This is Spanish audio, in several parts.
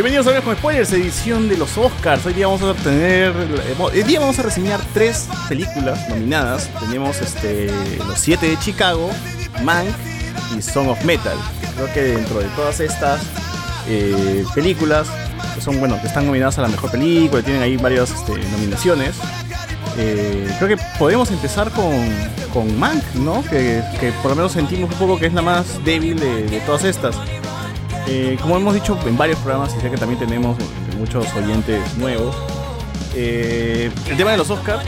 Bienvenidos a con Spoilers, edición de los Oscars. Hoy día vamos a tener. Hoy día vamos a reseñar tres películas nominadas. Tenemos este, Los Siete de Chicago, Mank y Song of Metal. Creo que dentro de todas estas eh, películas, que son, bueno, que están nominadas a la mejor película, tienen ahí varias este, nominaciones. Eh, creo que podemos empezar con, con Mank, ¿no? Que, por lo menos sentimos un poco que es la más débil de todas estas. Eh, como hemos dicho en varios programas, y sé que también tenemos muchos oyentes nuevos, eh, el tema de los Oscars,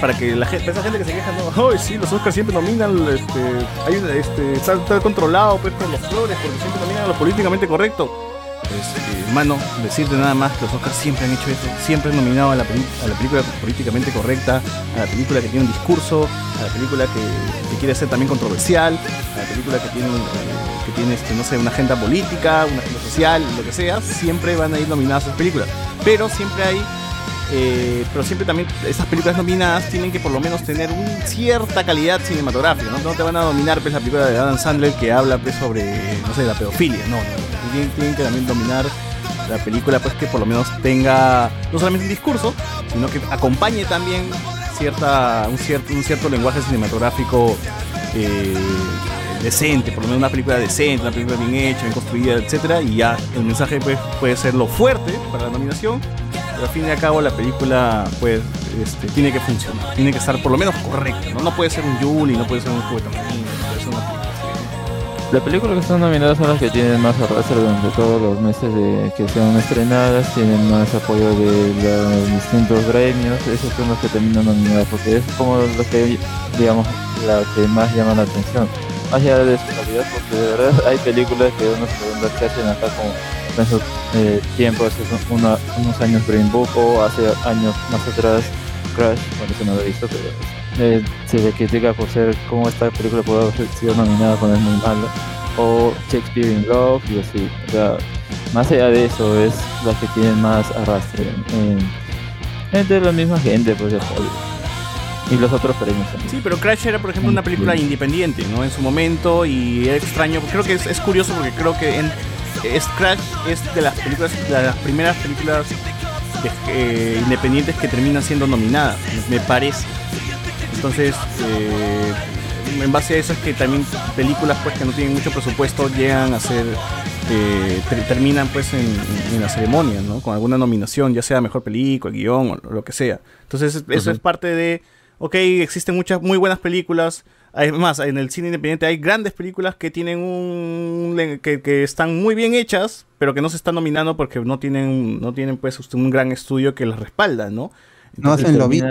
para que la gente, esa gente que se queja, no, hoy sí, los Oscars siempre nominan, este, hay, este, está, controlado pues, por los flores, porque siempre nominan a lo políticamente correcto. Pues, hermano, decirte nada más que los Oscars siempre han hecho eso, siempre han nominado a la, a la película políticamente correcta, a la película que tiene un discurso, a la película que, que quiere ser también controversial, a la película que tiene eh, que tiene, este, no sé, una agenda política, una agenda social, lo que sea, siempre van a ir nominadas esas películas. Pero siempre hay, eh, pero siempre también esas películas nominadas tienen que por lo menos tener una cierta calidad cinematográfica, ¿no? No te van a dominar pues, la película de Adam Sandler que habla pues, sobre, no sé, la pedofilia, no, no, tienen, que también dominar la película pues que por lo menos tenga no solamente un discurso, sino que acompañe también cierta, un, cierto, un cierto lenguaje cinematográfico eh, decente, por lo menos una película decente, una película bien hecha, bien construida, etcétera, y ya el mensaje pues, puede ser lo fuerte para la nominación, pero al fin y al cabo la película pues este, tiene que funcionar, tiene que estar por lo menos correcta, ¿no? No puede ser un Julie, no puede ser un juguete la película que están nominadas son las que tienen más arrastre durante todos los meses de que sean estrenadas, tienen más apoyo de los distintos gremios, esos son los que terminan nominadas, porque es como lo que, digamos, la que más llama la atención. Más allá de su calidad, porque de verdad hay películas que uno se pregunta qué hacen acá como esos eh, tiempos, hace unos años Green Book o hace años más atrás Crash, bueno, eso no lo he visto, pero eh, se le critica por ser como esta película puede haber sido nominada cuando es muy mala, o Shakespeare in Love y así, o sea, más allá de eso es la que tienen más arrastre entre la misma gente, pues de Hollywood. Y los otros premios Sí, pero Crash era, por ejemplo, una película independiente, ¿no? En su momento y es extraño, creo que es, curioso porque creo que en, es Crash es de las películas, de las primeras películas eh, independientes que terminan siendo nominadas, me parece. Entonces, eh, en base a eso es que también películas pues que no tienen mucho presupuesto llegan a ser eh, terminan pues en, la ceremonia, ¿no? Con alguna nominación, ya sea mejor película, guion o lo que sea. Entonces, eso es parte de ok, existen muchas muy buenas películas. Además, en el cine independiente hay grandes películas que tienen un que, están muy bien hechas, pero que no se están nominando porque no tienen no tienen pues un gran estudio que las respalda, ¿no? no hacen lo mismo.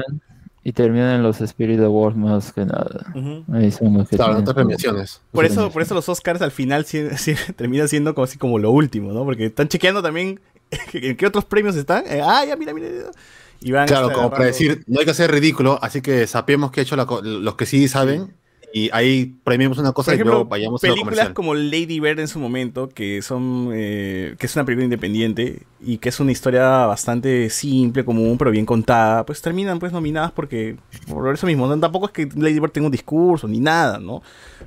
Y terminan en los Spirit Awards más que nada. Ahí son los que claro, otras premiaciones. Por eso, por eso los Oscars al final terminan siendo como así como lo último, ¿no? Porque están chequeando también en qué otros premios están. Eh, ah, ya, mira, mira claro, como para decir, no hay que hacer ridículo, así que sabemos que he hecho los que sí saben y ahí premiamos una cosa y luego vayamos a películas como Lady Bird en su momento que son eh, que es una película independiente y que es una historia bastante simple común pero bien contada pues terminan pues nominadas porque por eso mismo tampoco es que Lady Bird tenga un discurso ni nada no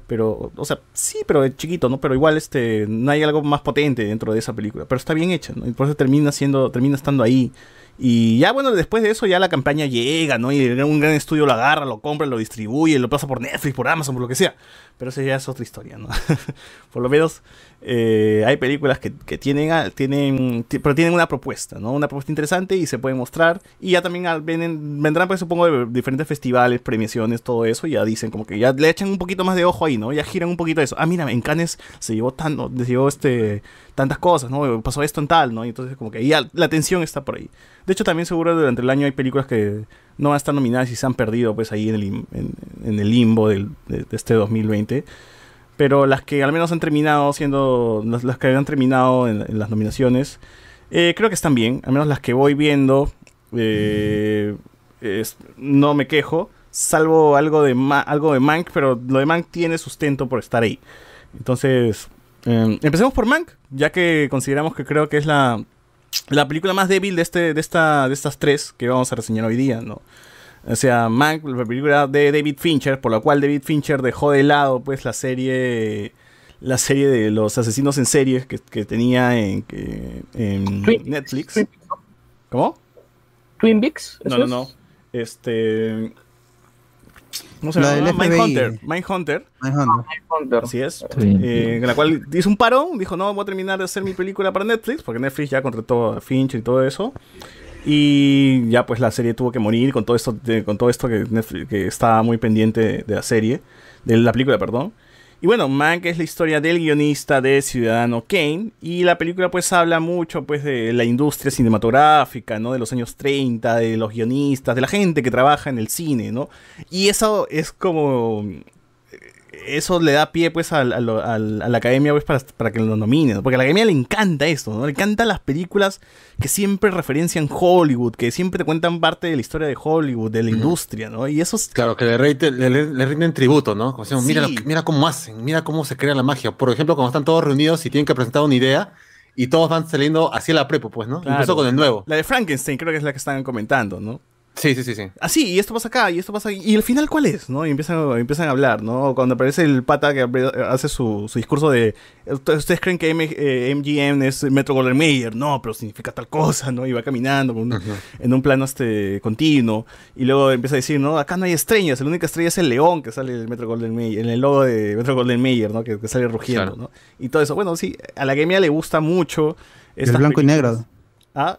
pero o sea sí pero es chiquito no pero igual este no hay algo más potente dentro de esa película pero está bien hecha ¿no? y por eso termina siendo termina estando ahí y ya bueno, después de eso ya la campaña llega, ¿no? Y un gran estudio lo agarra, lo compra, lo distribuye, lo pasa por Netflix, por Amazon, por lo que sea. Pero esa ya es otra historia, ¿no? por lo menos eh, hay películas que, tienen, tienen, pero tienen una propuesta, ¿no? Una propuesta interesante y se pueden mostrar. Y ya también vendrán, pues supongo, de diferentes festivales, premiaciones, todo eso. Y ya dicen como que ya le echan un poquito más de ojo ahí, ¿no? Ya giran un poquito eso. Ah, mira, en Cannes se llevó tanto, se llevó este tantas cosas, ¿no? Pasó esto en tal, ¿no? Y entonces como que ya la atención está por ahí. De hecho, también seguro durante el año hay películas que no van a estar nominadas y se han perdido pues ahí en el, en, el limbo del, de, este 2020. Pero las que al menos han terminado siendo, las, que han terminado en, las nominaciones, eh, creo que están bien. Al menos las que voy viendo, eh, no me quejo. Salvo algo de, algo de Mank, pero lo de Mank tiene sustento por estar ahí. Entonces, Em, empecemos por Mank, ya que consideramos que creo que es la, la película más débil de, este, de, esta, de estas tres que vamos a reseñar hoy día, ¿no? O sea, Mank, la película de David Fincher, por la cual David Fincher dejó de lado pues la serie la serie de los asesinos en series que, tenía en, Netflix. ¿Cómo? Twin Peaks. No, no, no. Este. ¿Cómo se llama? Mindhunter. Mindhunter. Mindhunter. Así es. Eh, en la cual hizo un parón, dijo, no, voy a terminar de hacer mi película para Netflix, porque Netflix ya contrató a Fincher y todo eso. Y ya pues la serie tuvo que morir con todo esto, con todo esto que, Netflix, que estaba muy pendiente de la serie, de la película, perdón. Y bueno, Mank es la historia del guionista de Ciudadano Kane y la película pues habla mucho pues de la industria cinematográfica, ¿no? De los años 30, de los guionistas, de la gente que trabaja en el cine, ¿no? Y eso es como eso le da pie pues a, la academia pues para, que lo nominen, porque a la academia le encanta esto, ¿no? Le encantan las películas que siempre referencian Hollywood, que siempre te cuentan parte de la historia de Hollywood, de la industria, ¿no? Y eso es... Claro, que le, le, rinden tributo, ¿no? Como mira, mira cómo hacen, mira cómo se crea la magia. Por ejemplo, cuando están todos reunidos y tienen que presentar una idea, y todos van saliendo hacia la prepo, pues, ¿no? Incluso con el nuevo. La de Frankenstein creo que es la que están comentando, ¿no? Sí, sí, sí, sí. Así, y esto pasa acá, y esto pasa aquí. ¿Y el final cuál es? ¿No? Y empiezan, empiezan a hablar, ¿no? Cuando aparece el pata que hace su, discurso de. ¿Ustedes creen que MGM eh, es Metro Golden Mayer? No, pero significa tal cosa, ¿no? Y va caminando en un plano este continuo. Y luego empieza a decir, ¿no? Acá no hay estrellas, la única estrella es el león que sale del Metro Golden Mayer, en el logo de Metro Golden Mayer, ¿no? Que, sale rugiendo, ¿no? Y todo eso. Bueno, sí, a la Gamia le gusta mucho. El blanco y negro. Ah,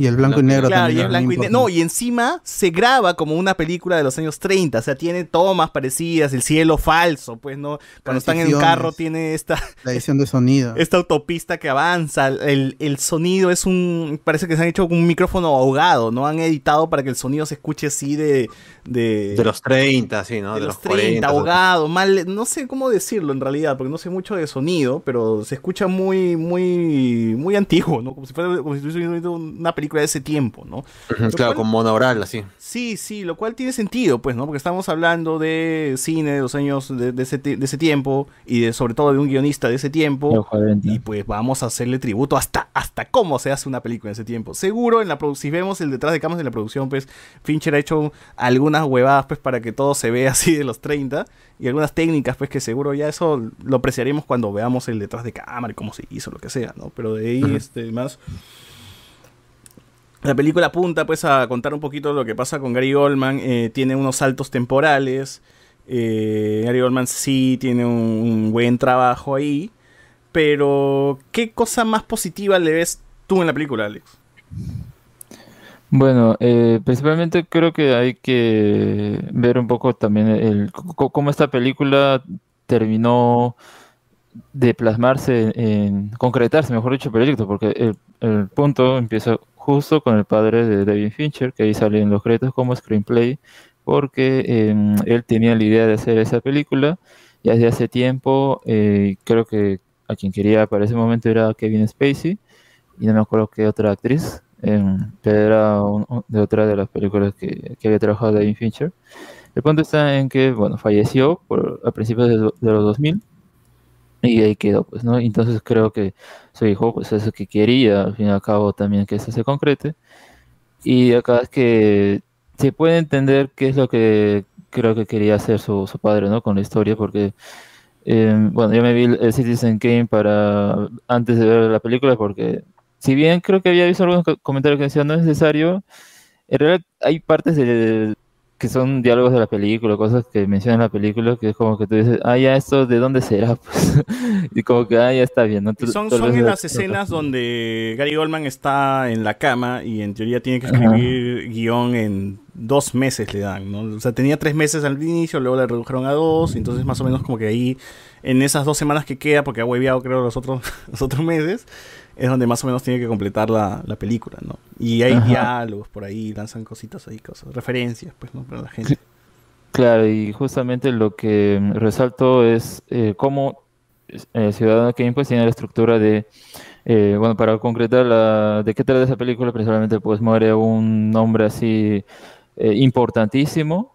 y el blanco y negro claro, Y el blanco y negro. No, y encima se graba como una película de los años 30. O sea, tiene tomas parecidas, el cielo falso, pues, ¿no? Cuando están en el carro tiene esta. La edición de sonido. Esta autopista que avanza. El, el, sonido es un. Parece que se han hecho con un micrófono ahogado, ¿no? Han editado para que el sonido se escuche así de. De, de los 30, sí, ¿no? De, los, 30, ahogado, mal. No sé cómo decirlo en realidad, porque no sé mucho de sonido, pero se escucha muy, muy. Muy antiguo, ¿no? Como si fuera, como si una película de ese tiempo, ¿no? claro, con monaural, así. Sí, sí, lo cual tiene sentido, pues, ¿no? Porque estamos hablando de cine de los años de, ese, de ese, tiempo y de, sobre todo de un guionista de ese tiempo. Y pues vamos a hacerle tributo hasta, hasta cómo se hace una película en ese tiempo. Seguro, en la si vemos el detrás de cámaras de la producción, pues Fincher ha hecho algunas huevadas, pues, para que todo se vea así de los 30 y algunas técnicas, pues, que seguro ya eso lo apreciaremos cuando veamos el detrás de cámara y cómo se hizo, lo que sea, ¿no? Pero de ahí, este, más... La película apunta pues a contar un poquito lo que pasa con Gary Oldman. Eh, tiene unos saltos temporales. Eh, Gary Oldman sí tiene un, buen trabajo ahí. Pero, ¿qué cosa más positiva le ves tú en la película, Alex? Bueno, eh, principalmente creo que hay que ver un poco también cómo esta película terminó de plasmarse en, concretarse, mejor dicho, el proyecto, porque el, el punto empieza justo con el padre de David Fincher, que ahí salen los créditos como screenplay, porque em, él tenía la idea de hacer esa película y desde hace tiempo eh, creo que a quien quería para ese momento era Kevin Spacey y no me acuerdo qué otra actriz, pero era de otra de las películas que, había trabajado David Fincher. El punto está en que, bueno, falleció a principios de, de los 2000 y ahí quedó, pues, ¿no? Entonces creo que su hijo, pues, eso que quería, al fin y al cabo, también que eso se concrete. Y acá es que se puede entender qué es lo que creo que quería hacer su, su padre, ¿no? Con la historia, porque, em, bueno, yo me vi el Citizen Kane para, antes de ver la película, porque si bien creo que había visto algunos comentarios que decían no es necesario, en realidad hay partes de, que son diálogos de la película, cosas que mencionan la película, que es como que tú dices, ah, ya, esto de dónde será, pues, y como que, ah, ya está bien. ¿no? son son en las escenas donde Gary Goldman está en la cama y en teoría tiene que escribir guion en dos meses le dan, ¿no? O sea, tenía tres meses al inicio, luego le redujeron a dos, entonces más o menos como que ahí, en esas dos semanas que queda, porque ha hueveado creo los otros, los otros meses, es donde más o menos tiene que completar la, película, ¿no? Y hay diálogos por ahí, lanzan cositas ahí, cosas, referencias, pues, ¿no? Para la gente. Claro, y justamente lo que resalto es eh, cómo eh, Ciudadano Kane pues tiene la estructura de, eh, bueno, para concretar la, de qué trata esa película, principalmente pues muere un hombre así eh, importantísimo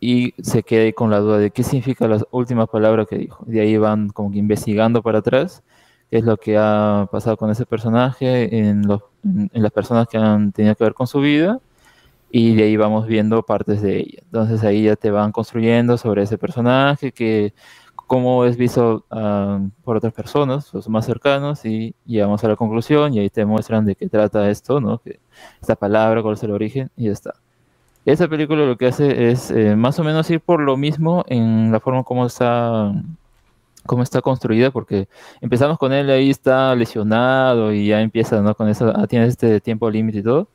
y se queda ahí con la duda de qué significa las últimas palabras que dijo. De ahí van como que investigando para atrás qué es lo que ha pasado con ese personaje, en, los, en, las personas que han tenido que ver con su vida, y de ahí vamos viendo partes de ella. Entonces ahí ya te van construyendo sobre ese personaje, que cómo es visto ah, por otras personas, los más cercanos, y llegamos a la conclusión y ahí te muestran de qué trata esto, ¿no? Que esta palabra, cuál es el origen, y ya está. Esa película lo que hace es eh, más o menos ir por lo mismo en la forma como está cómo está construida, porque empezamos con él ahí está lesionado y ya empieza, ¿no? Con eso, ah, tiene este tiempo límite y todo.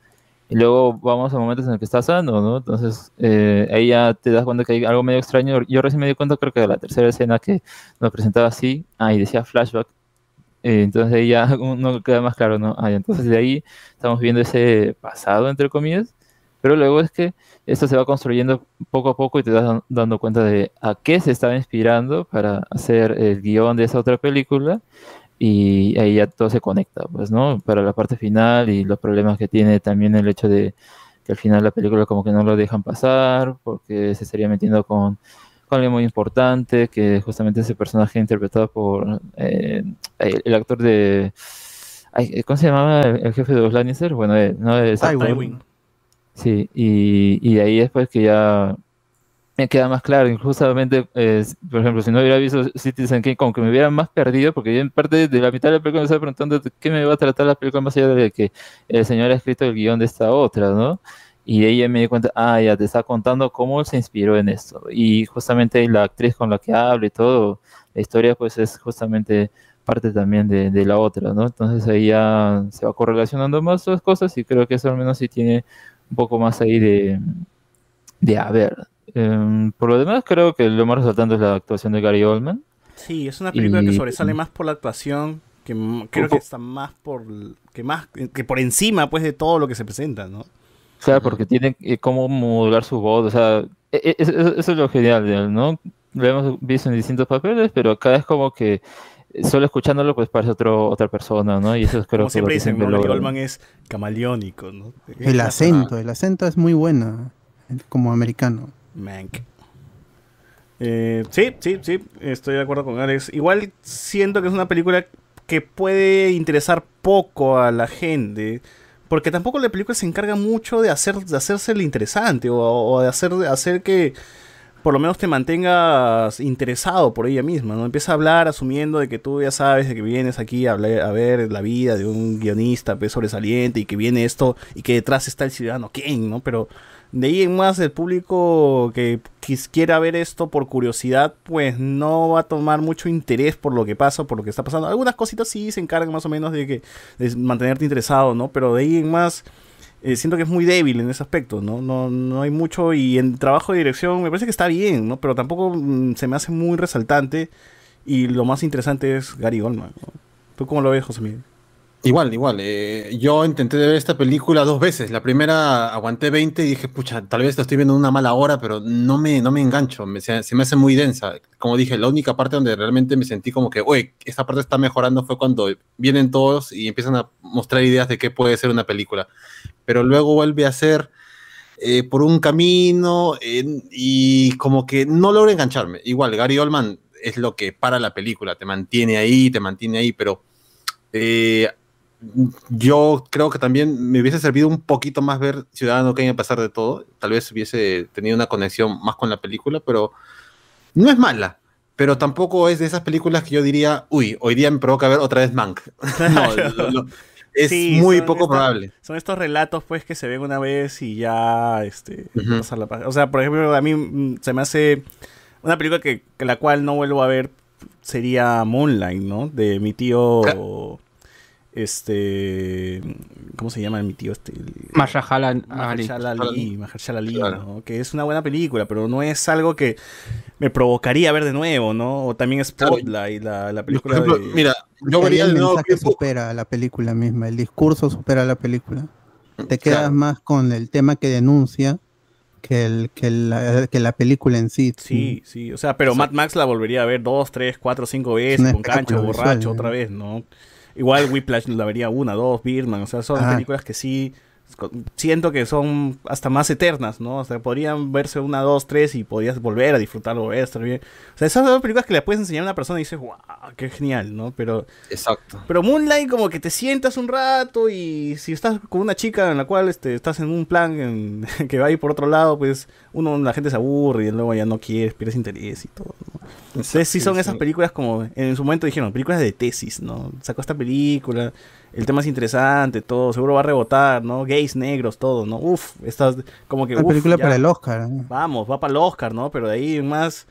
Y luego vamos a momentos en el que está sano, ¿no? Entonces eh, ahí ya te das cuenta que hay algo medio extraño. Yo recién me di cuenta, creo que de la tercera escena que nos presentaba así, ah, y decía flashback. Eh, entonces ahí ya no queda más claro, ¿no? Ah, entonces de ahí estamos viendo ese pasado, entre comillas. Pero luego es que esto se va construyendo poco a poco y te das dando cuenta de a qué se estaba inspirando para hacer el guion de esa otra película y ahí ya todo se conecta, pues, ¿no? Para la parte final y los problemas que tiene también el hecho de que al final la película como que no lo dejan pasar porque se estaría metiendo con, con alguien muy importante, que justamente ese personaje interpretado por eh, el, actor de... ¿Cómo se llamaba el, jefe de los Lannister? Bueno, eh, no es... Tywin. Sí, y, y de ahí después que ya me queda más claro. Justamente, por ejemplo, si no hubiera visto Citizen Kane, como que me hubiera más perdido, porque yo en parte de la mitad de la película me estaba preguntando qué me va a tratar la película más allá de que el señor ha escrito el guion de esta otra, ¿no? Y ella me di cuenta, ah, ya te está contando cómo se inspiró en esto. Y justamente la actriz con la que habla y todo, la historia pues es justamente parte también de, de la otra, ¿no? Entonces ahí ya se va correlacionando más las cosas y creo que eso al menos sí tiene un poco más ahí de, de a ver. Em, por lo demás, creo que lo más resaltante es la actuación de Gary Oldman. Sí, es una película que sobresale más por la actuación, que creo que está más por que más que por encima pues de todo lo que se presenta, ¿no? O sea, porque tiene eh, cómo modular su voz, o sea, e, e, eso, es lo genial, ¿no? Lo hemos visto en distintos papeles, pero acá es como que solo escuchándolo pues parece otro, otra persona, ¿no? Y eso es creo Como siempre dicen, Gary Oldman es camaleónico, ¿no? El acento, el acento es muy bueno, como americano. Mank. Eh, sí, sí, sí, estoy de acuerdo con Alex. Igual siento que es una película que puede interesar poco a la gente. Porque tampoco la película se encarga mucho de, hacer, de hacerse interesante o, de hacer, de hacer que por lo menos te mantengas interesado por ella misma, ¿no? Empieza a hablar asumiendo de que tú ya sabes de que vienes aquí a, a ver la vida de un guionista pues, sobresaliente y que viene esto y que detrás está el ciudadano Kane, ¿no? Pero de ahí en más el público que quiera ver esto por curiosidad, pues no va a tomar mucho interés por lo que pasa, por lo que está pasando. Algunas cositas sí se encargan más o menos de que de mantenerte interesado, ¿no? Pero de ahí en más eh, siento que es muy débil en ese aspecto, ¿no? ¿no? No hay mucho y en trabajo de dirección me parece que está bien, ¿no? Pero tampoco mm, se me hace muy resaltante y lo más interesante es Gary Oldman. ¿Tú cómo lo ves, José Miguel? Igual, igual. Eh, yo intenté ver esta película dos veces. La primera aguanté 20 y dije, pucha, tal vez lo estoy viendo en una mala hora, pero no me, no me engancho. se, me hace muy densa. Como dije, la única parte donde realmente me sentí como que, oye, esta parte está mejorando fue cuando vienen todos y empiezan a mostrar ideas de qué puede ser una película. Pero luego vuelve a ser eh, por un camino y como que no logra engancharme. Igual, Gary Oldman es lo que para la película, te mantiene ahí, te mantiene ahí, pero... Yo creo que también me hubiese servido un poquito más ver Ciudadano Kane a pesar de todo. Tal vez hubiese tenido una conexión más con la película, pero no es mala. Pero tampoco es de esas películas que yo diría, uy, hoy día me provoca ver otra vez Mank. no, es muy poco probable. Son estos relatos, pues, que se ven una vez y ya, este, O sea, por ejemplo, a mí mm, se me hace una película que, la cual no vuelvo a ver sería Moonlight, ¿no? De mi tío este ¿cómo se llama mi tío este? Mahershala Ali, Ali, que es una buena película, pero no es algo que me provocaría ver de nuevo, ¿no? O también Spotlight, la, la película de... Mira, yo vería el mensaje supera la película misma, el discurso supera la película. Te quedas más con el tema que denuncia que, el, que, la, que la película en sí. Sí, sí, o sea, pero Mad Max la volvería a ver dos, tres, cuatro, cinco veces, con cancho, borracho, otra vez, ¿no? Igual Whiplash la vería una, dos, Birdman, o sea, son películas que sí siento que son hasta más eternas, ¿no? O sea, podrían verse una, dos, tres y podrías volver a disfrutarlo, estar bien. O sea, esas son películas que le puedes enseñar a una persona y dices, wow, qué genial, ¿no? Pero. Exacto. Pero Moonlight, como que te sientas un rato y si estás con una chica en la cual este, estás en un plan que va a ir por otro lado, pues uno, la gente se aburre y luego ya no quieres, pierdes interés y todo, ¿no? Entonces, sí son esas películas como en su momento dijeron, películas de tesis, ¿no? Sacó esta película el tema es interesante, todo, seguro va a rebotar, ¿no? Gays, negros, todo, ¿no? Uf, estás como que... La película para el Oscar. Vamos, va para el Oscar, ¿no? Pero de ahí más,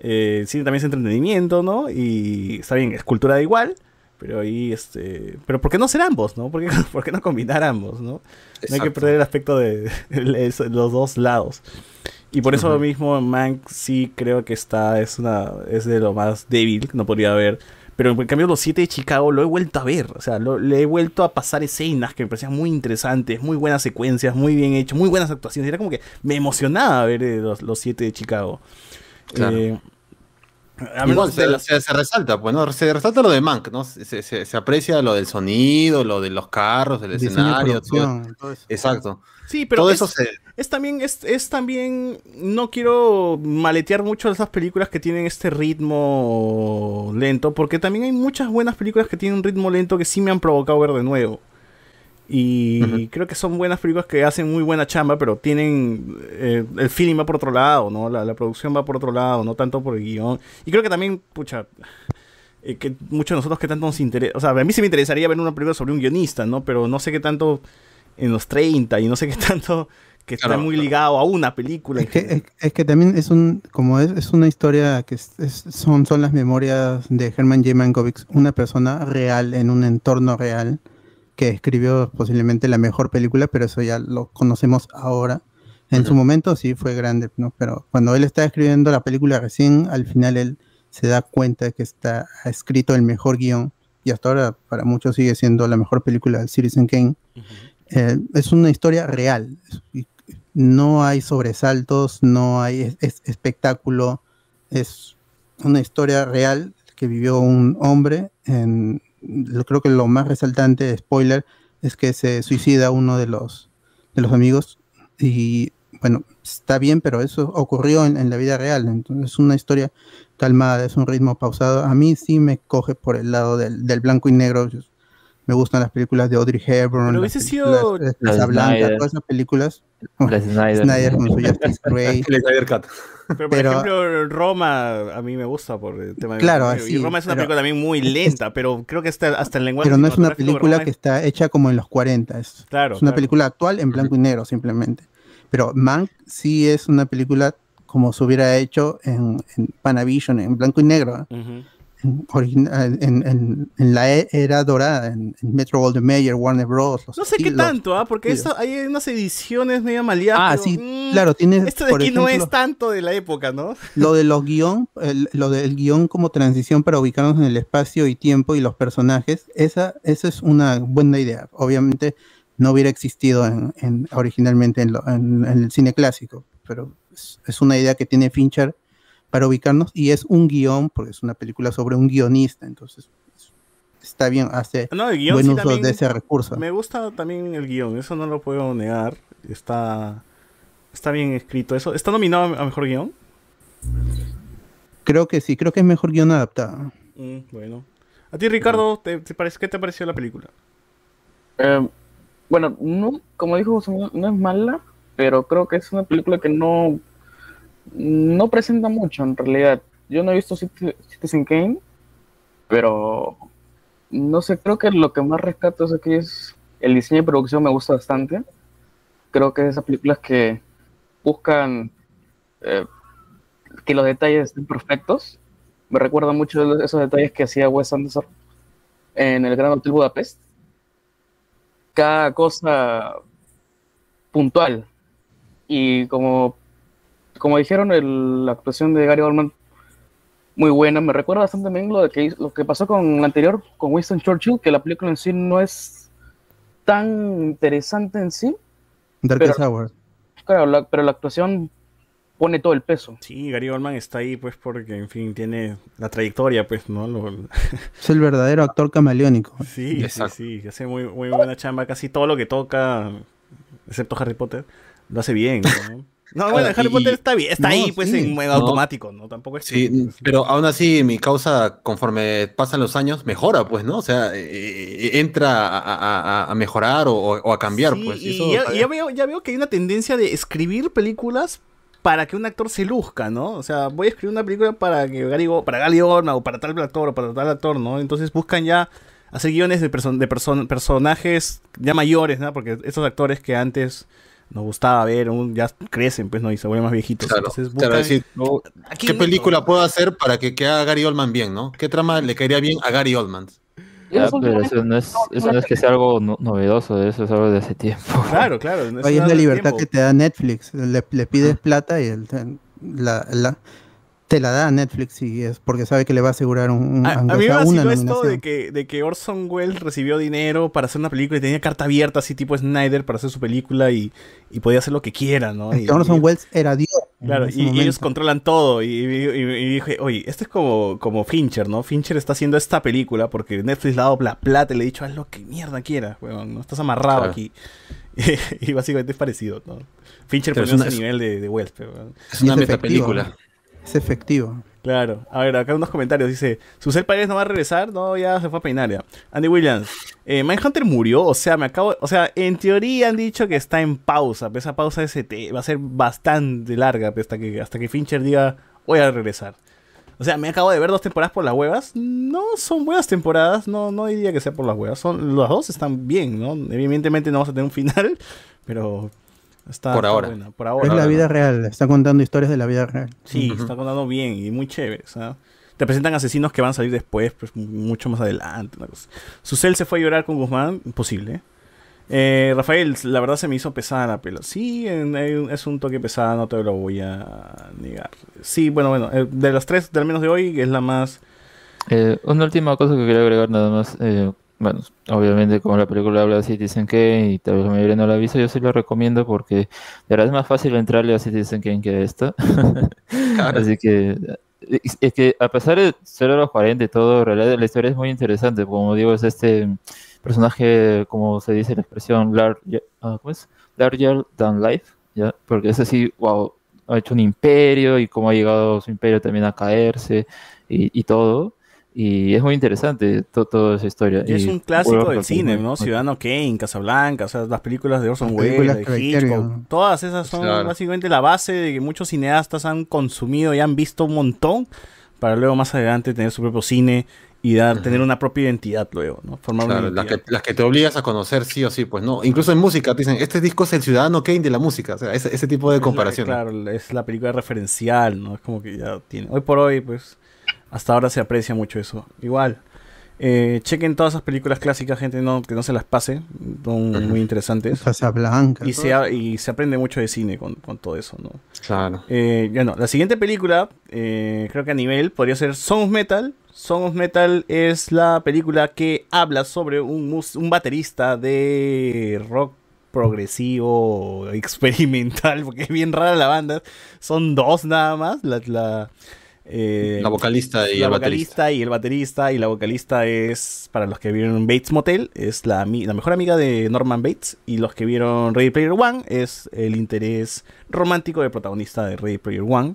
eh, sí, también es entretenimiento, ¿no? Y está bien, es cultura de igual, pero ahí, este... Pero ¿por qué no ser ambos, no? ¿Por qué, por qué no combinar ambos, no? No hay que perder el aspecto de los dos lados. Y por eso lo mismo Mank sí creo que está, es una, es de lo más débil que no podría haber pero en cambio, los siete de Chicago lo he vuelto a ver. O sea, le he vuelto a pasar escenas que me parecían muy interesantes, muy buenas secuencias, muy bien hecho, muy buenas actuaciones. Era como que me emocionaba ver eh, los, los siete de Chicago. Eh, se, resalta, pues, ¿no? Se resalta lo de Mank, ¿no? Se, se, aprecia lo del sonido, lo de los carros, el escenario. Todo. Exacto. Sí, pero es, es también, es, es, también, no quiero maletear mucho esas películas que tienen este ritmo lento, porque también hay muchas buenas películas que tienen un ritmo lento que sí me han provocado ver de nuevo. Y creo que son buenas películas que hacen muy buena chamba, pero tienen. Eh, el feeling va por otro lado, ¿no? La, producción va por otro lado, no tanto por el guion. Y creo que también, pucha. Eh, que muchos de nosotros que tanto nos interesa. O sea, a mí sí me interesaría ver una película sobre un guionista, ¿no? Pero no sé qué tanto en los 30 y no sé qué tanto que está muy ligado a una película. Es que, es, que, también es un, como es, es una historia que son, son las memorias de Herman J. Mankiewicz, una persona real en un entorno real que escribió posiblemente la mejor película, pero eso ya lo conocemos ahora. En su momento sí fue grande, ¿no? pero cuando él está escribiendo la película recién, al final él se da cuenta de que está ha escrito el mejor guion y hasta ahora para muchos sigue siendo la mejor película de Citizen Kane. Eh, es una historia real. No hay sobresaltos, no hay espectáculo. Es una historia real que vivió un hombre. En, creo que lo más resaltante, spoiler, es que se suicida uno de los, de los amigos. Y bueno, está bien, pero eso ocurrió en, la vida real. Entonces es una historia calmada, es un ritmo pausado. A mí sí me coge por el lado del, del blanco y negro me gustan las películas de Audrey Hepburn. Pero hubiese sido. Las Blanca, todas esas películas. La Snyder. Snyder con su Justice Grey. Snyder Cut. Pero, por ejemplo, Roma a mí me gusta por el tema de. Claro, Y Roma es una película también muy lenta, pero creo que hasta, hasta el lenguaje. Pero no es una película que está hecha como en los 40. Es, claro, es una película actual en blanco y negro, simplemente. Pero Mank sí es una película como se hubiera hecho en, en Panavision, en blanco y negro. Uh en, en, la e, era dorada, en, Metro Golden Mayer, Warner Bros. No sé qué tanto, ¿ah? porque hay unas ediciones medio maleadas. Ah, sí, mm, claro, tiene. Esto de aquí no es tanto de la época, ¿no? Lo de los guion, lo del guion como transición para ubicarnos en el espacio y tiempo y los personajes, esa, esa es una buena idea. Obviamente no hubiera existido en, originalmente en, el cine clásico, pero es una idea que tiene Fincher para ubicarnos y es un guion, porque es una película sobre un guionista, entonces está bien, hace buen uso de ese recurso. Me gusta también el guion, eso no lo puedo negar, está, está bien escrito. eso ¿Está nominado a Mejor Guión? Creo que sí, creo que es Mejor Guión adaptado. Mm, bueno. A ti, Ricardo, ¿te, parece, ¿qué te pareció la película? Eh, bueno, no, como dijo, no es mala, pero creo que es una película que no no presenta mucho en realidad. Yo no he visto Citizen Kane, pero no sé, creo que lo que más rescato es que es el diseño de producción me gusta bastante. Creo que esas películas que buscan eh, que los detalles estén perfectos. Me recuerda mucho esos detalles que hacía Wes Anderson en el Gran Hotel Budapest. Cada cosa puntual. Y como como dijeron, la actuación de Gary Oldman muy buena. Me recuerda bastante también lo, de que, lo que pasó con la anterior, con Winston Churchill, que la película en sí no es tan interesante en sí. Darkest Hour. Claro, pero la actuación pone todo el peso. Sí, Gary Oldman está ahí pues porque, en fin, tiene la trayectoria, pues, ¿no? Es el verdadero actor camaleónico. Sí, sí, sí, hace muy, muy buena chamba. Casi todo lo que toca excepto Harry Potter, lo hace bien, ¿no? No, bueno, Claro, Harry y- Potter está bien, está No, ahí pues sí. en modo No. automático, ¿no? Tampoco es Sí, que- pero aún así mi causa, conforme pasan los años, mejora, pues, ¿no? O sea, eh, eh, entra a, a- a- a mejorar o, o a cambiar, Sí, pues. y eso ya, veo, ya veo que hay una tendencia de escribir películas para que un actor se luzca, ¿no? O sea, voy a escribir una película para que Gary, para Gary Oldman o para tal actor o para tal actor, ¿no? Entonces buscan ya hacer guiones de, perso- de person- personajes ya mayores, ¿no? Porque esos actores que antes nos gustaba ver, un- ya crecen, pues, ¿no? Y se vuelven más viejitos. Claro, Entonces claro, decir, ¿no? ¿qué no- película puedo hacer para que, que haga Gary Oldman bien, ¿no? ¿Qué trama le caería bien a Gary Oldman? Ya, Esos pero eso no es, eso no es que sea algo no- novedoso, eso es algo de hace tiempo. Claro, claro. Oye, es una la de libertad tiempo. que te da Netflix. Le, le pides plata y la, la- te la da Netflix y es porque sabe que le va a asegurar un, un- A, a mí me vaciló esto de que, de que Orson Welles recibió dinero para hacer una película y tenía carta abierta, así tipo Snyder, para hacer su película y, y podía hacer lo que quiera, ¿no? Y- Orson y- Welles era Dios. Claro, y, ellos controlan todo. Y, y- y- y dije, oye, esto es como, como Fincher, ¿no? Fincher está haciendo esta película porque Netflix le ha dado la plata y le ha dicho, haz lo que mierda quieras, weón, no estás amarrado Claro. aquí. y básicamente es parecido, ¿no? Fincher Pero es ese nivel de, de Welles, pero. Es una metapelícula. Es efectivo. Claro. A ver, acá unos comentarios. Dice, ¿Susel Paredes no va a regresar? No, ya se fue a peinar. Andy Williams. Eh, Mindhunter murió. O sea, me acabo... O sea, en teoría han dicho que está en pausa. Pero esa pausa va a ser bastante larga hasta que, hasta que Fincher diga, voy a regresar. O sea, me acabo de ver dos temporadas por las huevas. No son buenas temporadas. No, no diría que sea por las huevas. Son, las dos están bien, ¿no? Evidentemente no vamos a tener un final. Pero está, Por está ahora. buena. Por es ahora. la no. vida real. Está contando historias de la vida real. Sí, está contando bien y muy chévere. ¿sabes? Te presentan asesinos que van a salir después, pues mucho más adelante. Una cosa. Susel se fue a llorar con Guzmán, imposible. Eh, Rafael, la verdad se me hizo pesada la pela. Sí, en- en- es un toque pesada, no te lo voy a negar. Sí, bueno, bueno, eh, de las tres, del menos de hoy, es la más... Eh, una última cosa que quería agregar nada más. eh, bueno, obviamente como la película habla de Citizen Kane y tal vez la mayoría no la ha visto, yo sí lo recomiendo porque de verdad es más fácil entrarle a Citizen Kane que a esta. Así que es, que a pesar de ser a los 40 y todo, en realidad la historia es muy interesante. Como digo, es este personaje, como se dice la expresión, larger, ah, larger than life, ¿ya? Porque es así, wow, ha hecho un imperio y cómo ha llegado su imperio también a caerse y, y todo. Y es muy interesante to- toda esa historia. Y es un clásico del cine, ¿no? Ciudadano Kane, Casablanca, o sea, las películas de Orson Welles, de Hitchcock, todas esas son Claro. básicamente la base de que muchos cineastas han consumido y han visto un montón para luego más adelante tener su propio cine y dar, tener una propia identidad luego, ¿no? Formar Claro, una las que, las que te obligas a conocer sí o sí, pues no. Incluso en música te dicen, este disco es el ciudadano Kane de la música. O sea, ese, ese tipo de comparación. claro, es la película referencial, ¿no? Es como que ya tiene. Hoy por hoy, pues, hasta ahora se aprecia mucho eso. Igual. Eh, chequen todas esas películas clásicas, gente, no, que no se las pase. Son muy interesantes. Casablanca. Y se, ha- y se aprende mucho de cine con, con todo eso, ¿no? Claro. Eh, ya no, la siguiente película, eh, creo que a nivel podría ser Song of Metal. Song of Metal es la película que habla sobre un, mus- un baterista de rock progresivo, experimental, porque es bien rara la banda. Son dos nada más. La, la, eh, La vocalista y la el baterista. vocalista y el baterista. Y la vocalista es, para los que vieron Bates Motel, es la, mejor amiga de Norman Bates. Y los que vieron Ready Player One es el interés romántico del protagonista de Ready Player One.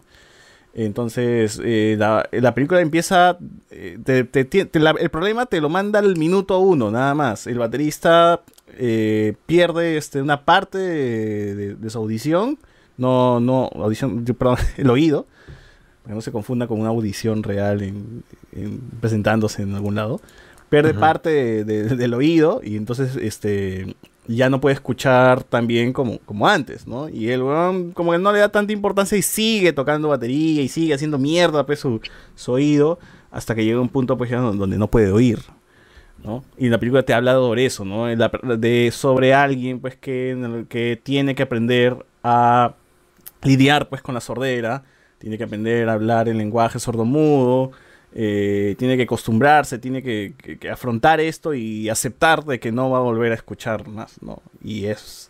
Entonces, eh, la, la película empieza. eh, te- te- te- te la- el problema te lo manda al minuto uno, nada más. El baterista eh, pierde este, una parte de, de- de su audición. No, no, audición, perdón, el oído. Que no se confunda con una audición real en, en- presentándose en algún lado. Pierde parte de- de- del oído y entonces este ya no puede escuchar tan bien como, como antes, ¿no? Y el weón como que no le da tanta importancia y sigue tocando batería y sigue haciendo mierda pues su, su oído hasta que llega un punto pues ya donde donde no puede oír, ¿no? Y la película te habla sobre eso, ¿no? La- de sobre alguien pues que, que tiene que aprender a lidiar pues con la sordera, tiene que aprender a hablar el lenguaje sordomudo, eh, tiene que acostumbrarse, tiene que, que- que afrontar esto y aceptar de que no va a volver a escuchar más, ¿no? Y es,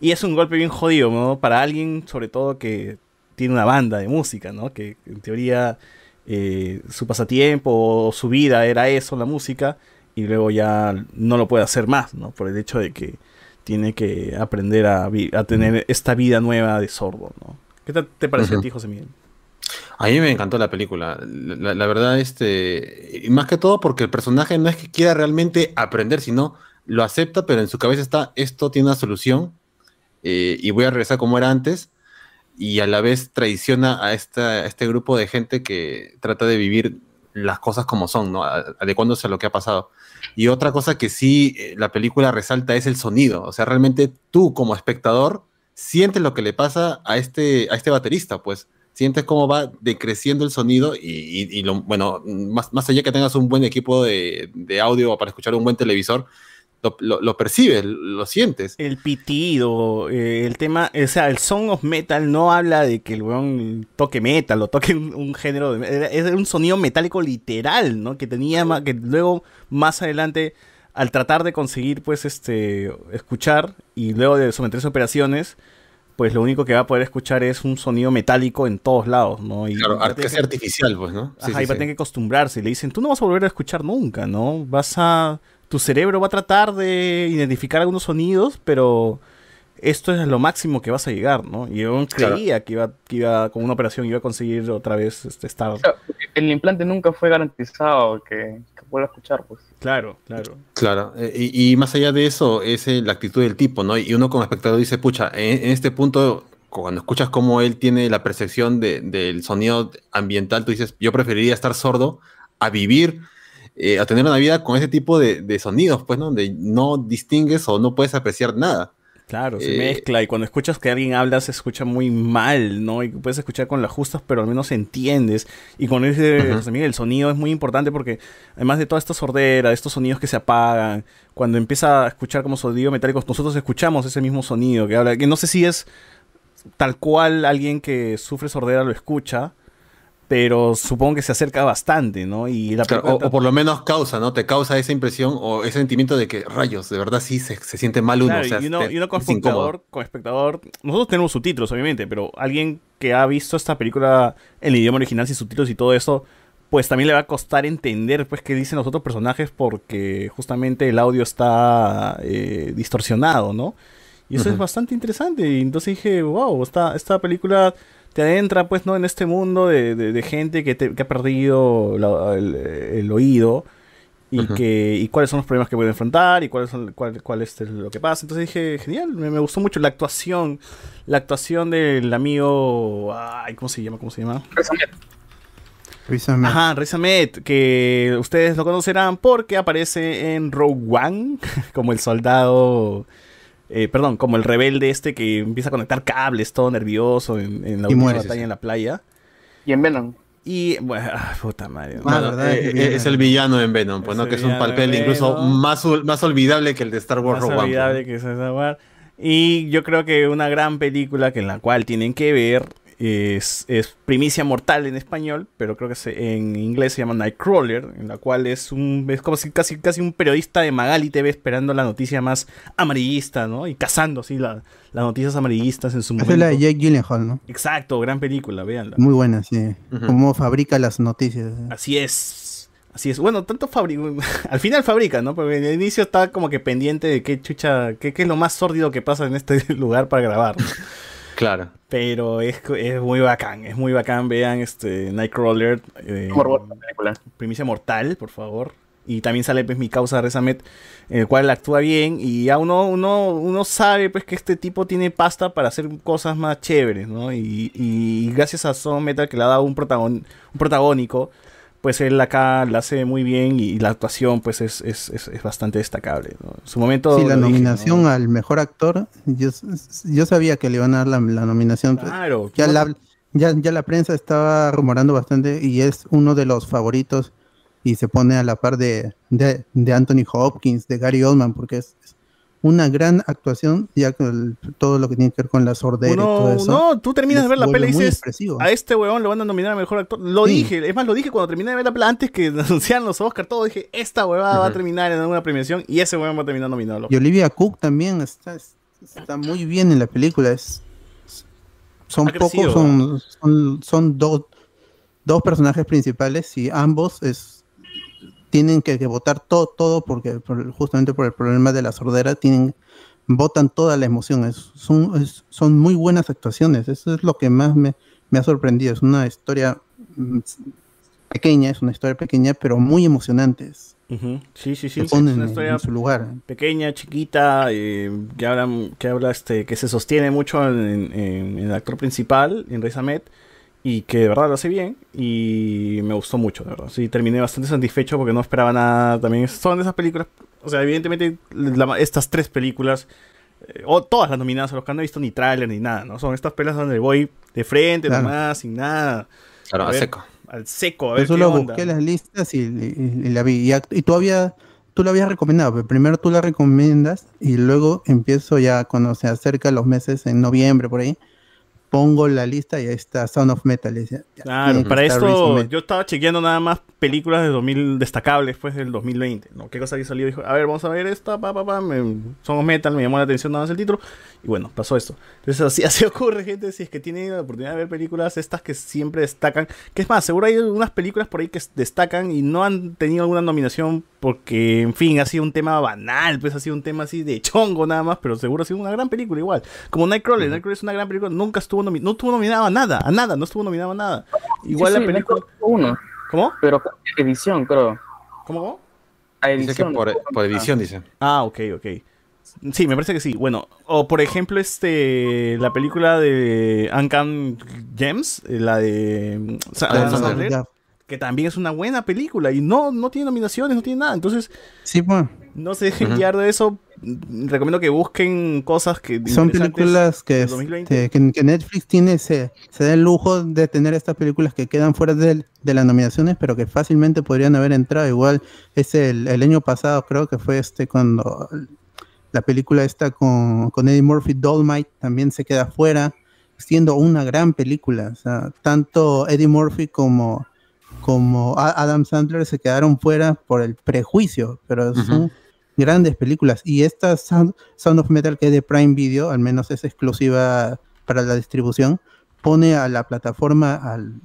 y es un golpe bien jodido, ¿no? Para alguien, sobre todo, que tiene una banda de música, ¿no? Que en teoría eh, su pasatiempo o su vida era eso, la música, y luego ya no lo puede hacer más, ¿no? Por el hecho de que tiene que aprender a, a tener esta vida nueva de sordo, ¿no? ¿Qué te, te pareció a ti, José Miguel? A mí me encantó la película. La, verdad, este, más que todo porque el personaje no es que quiera realmente aprender, sino lo acepta, pero en su cabeza está, esto tiene una solución eh, y voy a regresar como era antes. Y a la vez traiciona a, esta, este grupo de gente que trata de vivir las cosas como son, ¿no? Adecuándose a lo que ha pasado. Y otra cosa que sí eh, la película resalta es el sonido. O sea, realmente tú como espectador sientes lo que le pasa a este, a este baterista, pues sientes cómo va decreciendo el sonido y, lo, bueno, más, más allá que tengas un buen equipo de, audio para escuchar un buen televisor, lo, lo- lo percibes, lo sientes. El pitido, eh, el tema, o sea, el Song of Metal no habla de que el weón toque metal o toque un, género de es un sonido metálico literal, ¿no? Que tenía que luego más adelante al tratar de conseguir pues este escuchar y luego de someterse a operaciones, pues lo único que va a poder escuchar es un sonido metálico en todos lados, ¿no? Y Claro, va a ar- tener casi que- artificial, pues, ¿no? Sí, Ajá, sí, y va a sí. tener que acostumbrarse. Y le dicen, tú no vas a volver a escuchar nunca, ¿no? Vas a. Tu cerebro va a tratar de identificar algunos sonidos, pero esto es lo máximo que vas a llegar, ¿no? Y yo Claro. creía que iba, que iba, con una operación, iba a conseguir otra vez este, estar. El implante nunca fue garantizado que, que pueda escuchar, pues. Claro, claro. Claro, eh, y, y más allá de eso, es eh, la actitud del tipo, ¿no? Y uno como espectador dice, pucha, en, en este punto, cuando escuchas cómo él tiene la percepción de- del sonido ambiental, tú dices, yo preferiría estar sordo a vivir, eh, a tener una vida con ese tipo de, de sonidos, pues, ¿no? Donde no distingues o no puedes apreciar nada. Claro, se Eh, mezcla y cuando escuchas que alguien habla se escucha muy mal, ¿no? Y puedes escuchar con las justas, pero al menos entiendes. Y con ese Ujú. José Miguel, el sonido es muy importante porque además de toda esta sordera, de estos sonidos que se apagan, cuando empieza a escuchar como sonido metálico, nosotros escuchamos ese mismo sonido que habla, que no sé si es tal cual alguien que sufre sordera lo escucha, pero supongo que se acerca bastante, ¿no? Y la Claro, o, o por lo menos causa, ¿no? Te causa esa impresión o ese sentimiento de que, rayos, de verdad sí se, se siente mal uno. Claro, o sea, y uno, te- y uno como es incómodo. espectador, como espectador, nosotros tenemos subtítulos, obviamente, pero alguien que ha visto esta película en el idioma original sin subtítulos y todo eso, pues también le va a costar entender pues qué dicen los otros personajes porque justamente el audio está eh, distorsionado, ¿no? Y eso es bastante interesante. Y entonces dije, wow, esta, esta película te adentra pues no en este mundo de, de- de gente que, te- que ha perdido la- el, el oído y que y cuáles son los problemas que pueden enfrentar y cuáles son cuál, cuál es lo que pasa. Entonces dije genial me, me gustó mucho la actuación la actuación del amigo ay cómo se llama cómo se llama Riz Ahmed. ajá Riz Ahmed que ustedes lo conocerán porque aparece en Rogue One como el soldado eh, perdón como el rebelde este que empieza a conectar cables todo nervioso en, en la Y última batalla sí. en la playa Y en Venom. y bueno ah, puta madre Ah, Bueno, ¿verdad? eh, Es eh, es el villano en Venom, pues, Es ¿no? Que es un papel incluso más, más olvidable que el de Star Wars más Rogue One. pues, olvidable que es esa war. Y yo creo que una gran película que en la cual tienen que ver es, es Primicia Mortal en español, pero creo que se- en inglés se llama Nightcrawler, en la cual es un es como si casi casi un periodista de Magali TV esperando la noticia más amarillista, ¿no? Y cazando así la- las noticias amarillistas en su momento. es la de Jake Gyllenhaal, ¿no? Exacto, gran película, véanla. Muy buena, sí. Ujú. Cómo fabrica las noticias. Así es. Así es. Bueno, tanto fabrica. Al final fabrica, ¿no? Porque en el inicio está como que pendiente de qué chucha. qué, qué es lo más sórdido que pasa en este lugar para grabar. ¿no? Claro. Pero es, es muy bacán. Es muy bacán. Vean este Nightcrawler. eh, película. Primicia Mortal, por favor. Y también sale pues mi causa Rezamet, en el cual actúa bien. Y ya uno, uno, uno sabe pues que este tipo tiene pasta para hacer cosas más chéveres, ¿no? Y, y gracias a Son Metal que le ha dado un, protagon, un protagónico, pues él acá la hace muy bien y, la actuación pues es, es, es, es bastante destacable. ¿no? En su momento... Sí, la dije, nominación ¿no? al mejor actor, yo, yo sabía que le iban a dar la, la nominación. pues, Claro. Ya la, ya, ya la prensa estaba rumorando bastante y es uno de los favoritos y se pone a la par de, de, de Anthony Hopkins, de Gary Oldman, porque es una gran actuación, ya que el- todo lo que tiene que ver con la sordera y todo eso. no, tú terminas de ver la peli y dices, a este weón lo van a nominar a mejor actor. Lo Sí. dije, es más, lo dije cuando terminé de ver la peli antes que anunciaran los Oscars, todo dije, esta huevada va a terminar en una premiación y ese weón va a terminar nominado. Y. Olivia Cook también está, está muy bien en la película. Es, son pocos, son, son, son dos, dos personajes principales y ambos es, tienen que, que votar todo, todo porque por justamente por el problema de la sordera tienen botan toda la emoción. Es- son, es- son muy buenas actuaciones. Eso es lo que más me, me ha sorprendido. Es una historia mm, pequeña, es una historia pequeña, pero muy emocionante. Es-. Sí, sí, sí. Es una historia en su lugar. pequeña, chiquita, eh, que habla, que habla este, que se sostiene mucho en, en- en el actor principal, en Rey Ahmed, y que de verdad lo hace bien, y me gustó mucho, de verdad. Sí, terminé bastante satisfecho porque no esperaba nada. También son de esas películas, o sea, evidentemente la- estas tres películas, eh, o todas las nominadas a los que no he visto ni tráiler ni nada, ¿no? Son estas pelas donde voy de frente, Claro. nomás, sin nada, Claro, A a ver. seco. al seco, a Yo ver qué solo onda. busqué las listas y, y- y la vi. Y, act- y tú, había, tú la habías recomendado, pero primero tú la recomiendas y luego empiezo ya cuando se acerca los meses, en noviembre por ahí, pongo la lista y ahí está Sound of Metal. ya, Claro, que para esto yo estaba chequeando nada más películas de 2000 destacables pues del 2020, ¿no? ¿Qué cosa había salido? Dijo, a ver, vamos a ver esta, pa, pa, pa, me, Son Metal, me llamó la atención nada más el título, y bueno, pasó esto. Entonces así, así ocurre, gente, si es que tienen la oportunidad de ver películas estas que siempre destacan, que es más, seguro hay unas películas por ahí que destacan y no han tenido alguna nominación porque, en fin, ha sido un tema banal, pues ha sido un tema así de chongo nada más, pero seguro ha sido una gran película igual. Como Nightcrawler, Nightcrawler es una gran película, nunca estuvo nomi- no estuvo nominado a nada, a nada, no estuvo nominado a nada. Igual Sí, la sí, película... Uno, ¿Cómo? pero edición, creo. ¿Cómo? cómo? A Dice que edición. por, por edición, dice. Ah, ok, ok. Sí, me parece que sí. Bueno, o por ejemplo, este la película de Uncan Gems, eh, la de mm, Sa- Ah, Sandler. Que también es una buena película y no, no tiene nominaciones, no tiene nada. Entonces, Sí, pues. no se dejen guiar de eso. Recomiendo que busquen cosas que Son películas que, del 2020. este, que, que Netflix tiene, se, se da el lujo de tener estas películas que quedan fuera del- de, las nominaciones, pero que fácilmente podrían haber entrado. Igual es el, el año pasado, creo que fue este cuando la película esta con, con Eddie Murphy, Dolmite, también se queda fuera, siendo una gran película. O sea, tanto Eddie Murphy como, como Adam Sandler se quedaron fuera por el prejuicio, pero son grandes películas. Y esta Sound, Sound of Metal, que es de Prime Video, al menos es exclusiva para la distribución, pone a la plataforma, al,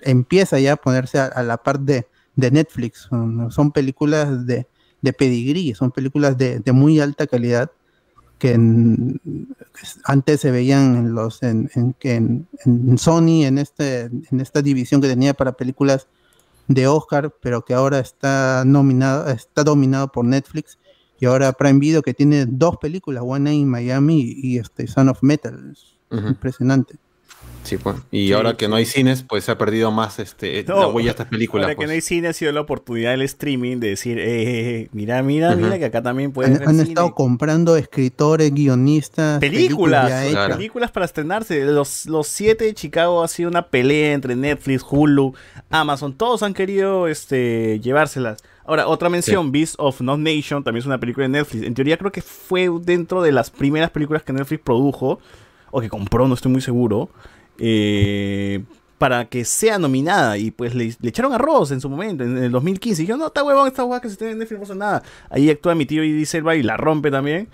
empieza ya a ponerse a, a la par de, de Netflix. Son, son películas de, de pedigrí, son películas de, de muy alta calidad que en- antes se veían en los en, en, que en- en Sony en este en esta división que tenía para películas de Oscar, pero que ahora está nominado, está dominado por Netflix y ahora Prime Video que tiene dos películas, One Night in Miami y, y este Son of Metal. Es impresionante. Sí, pues. Y Sí. ahora que no hay cines, pues se ha perdido más este, No, la huella de estas películas. Ahora que pues. no hay cine ha sido la oportunidad del streaming de decir, eh, eh, eh, mira, mira, mira, que acá también puedes Han, han cine. estado comprando escritores, guionistas, películas. Claro. películas para estrenarse. Los, los siete de Chicago ha sido una pelea entre Netflix, Hulu, Amazon. Todos han querido este, llevárselas. Ahora, otra mención, Beast of No Nation, también es una película de Netflix. En teoría creo que fue dentro de las primeras películas que Netflix produjo, o que compró, no estoy muy seguro, eh, para que sea nominada. Y pues le, le echaron arroz en su momento, en, el 2015. Y no, está huevón, esta hueá que se tiene en Netflix, no pasa nada. Ahí actúa mi tío Idris Elba y la rompe también.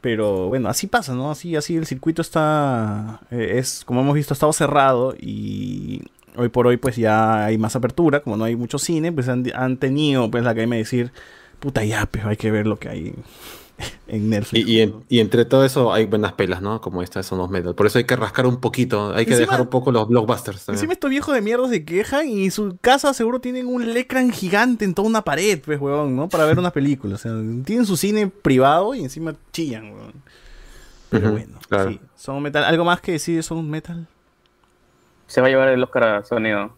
Pero bueno, así pasa, ¿no? Así, así el circuito está, eh, es, como hemos visto, estado cerrado y hoy por hoy pues ya hay más apertura, como no hay mucho cine, pues han, han tenido pues la academia de decir, puta ya, pues hay que ver lo que hay en Netflix. Y, y, en- y entre todo eso hay buenas pelas, ¿no? Como esta son los metal. Por eso hay que rascar un poquito, hay que Encima- dejar un poco los blockbusters también. Encima estos viejos de mierda se quejan y en su casa seguro tienen un lecran gigante en toda una pared, pues, huevón, ¿no? Para ver una película. O sea, tienen su cine privado y encima chillan, huevón. Pero bueno, claro. sí. Son metal. ¿Algo más que decir de Son Metal? Se va a llevar el Oscar a sonido.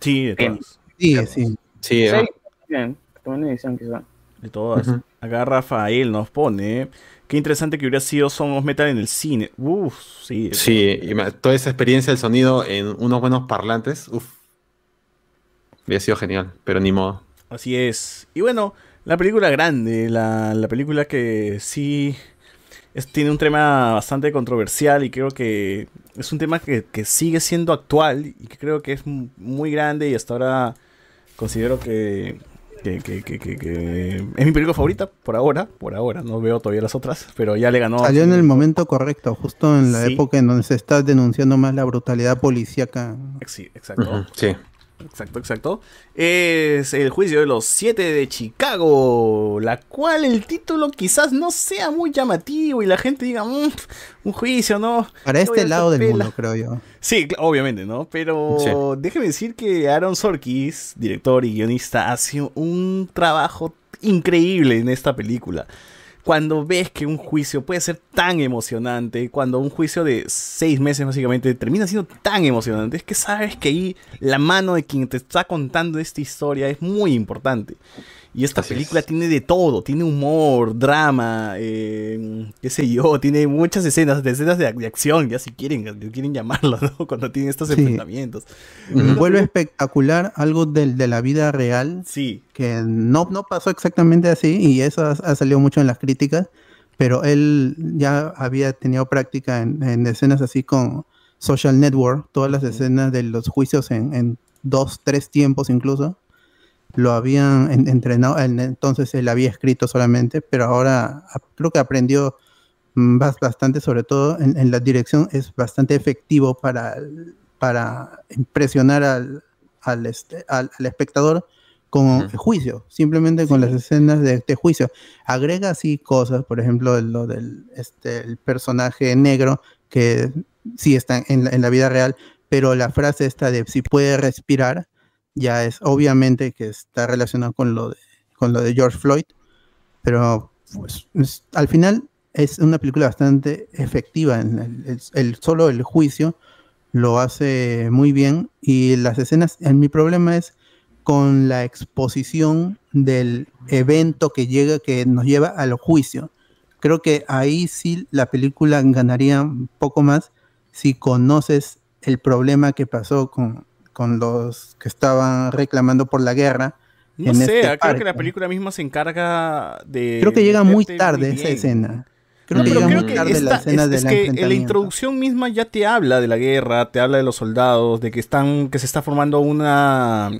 Sí, de todas. Sí, sí. Sí, Sí, ¿no? bien. También edición quizá. De todas. Ujú. Acá Rafael nos pone. Qué interesante que hubiera sido Son of Metal en el cine. Uf, sí. Sí, y toda esa experiencia del sonido en unos buenos parlantes, uff. Hubiera sido genial, pero ni modo. Así es. Y bueno, la película grande, la, la película que sí es- tiene un tema bastante controversial y creo que es un tema que, que sigue siendo actual y que creo que es muy grande y hasta ahora considero que, que, que- que- que- que es mi película favorita por ahora, por ahora, no veo todavía las otras, pero ya le ganó. Salió en el momento correcto, justo en la Sí. época en donde se está denunciando más la brutalidad policíaca. Sí, exacto. Sí. Exacto, exacto. Es el juicio de los siete de Chicago, la cual el título quizás no sea muy llamativo y la gente diga, "Mm, un juicio, ¿no? Para ¿Qué este lado del mundo, pela?". creo yo. Sí, obviamente, ¿no? Pero déjeme decir que Aaron Sorkis, director y guionista, hace un trabajo increíble en esta película. Cuando ves que un juicio puede ser tan emocionante, cuando un juicio de seis meses básicamente termina siendo tan emocionante, es que sabes que ahí la mano de quien te está contando esta historia es muy importante. Y esta Así película es. tiene de todo, tiene humor, drama, eh, qué sé yo, tiene muchas escenas, de escenas de, de acción, ya si quieren, quieren llamarlo, ¿no? Cuando tienen estos Sí. enfrentamientos. Vuelve espectacular algo del, de la vida real Sí, que no, no pasó exactamente así y eso ha, ha salido mucho en las críticas, pero él ya había tenido práctica en, en escenas así con Social Network, todas las escenas de los juicios en, en dos, tres tiempos incluso, lo habían en- entrenado, en- entonces él había escrito solamente, pero ahora creo que aprendió mm, bas- bastante, sobre todo en, en la dirección, es bastante efectivo para, para impresionar al, al, este, al, al espectador con juicio, simplemente con las escenas de, de juicio. Agrega así cosas, por ejemplo, lo del este, el personaje negro, que sí está en la, en la vida real, pero la frase esta de si puede respirar, ya es obviamente que está relacionado con lo de, con lo de George Floyd, pero pues, es- al final es una película bastante efectiva. En el- solo el juicio lo hace muy bien y las escenas, en mi problema es con la exposición del evento que llega, que nos lleva al juicio. Creo que ahí sí la película ganaría un poco más si conoces el problema que pasó con, con los que estaban reclamando por la guerra. no sé, este creo que la película misma se encarga de... Creo que llega muy tarde muy esa escena. Creo No, que pero llega creo que tarde la esta- escena es, del es que en la introducción misma ya te habla de la guerra, te habla de los soldados, de que están, que se está formando una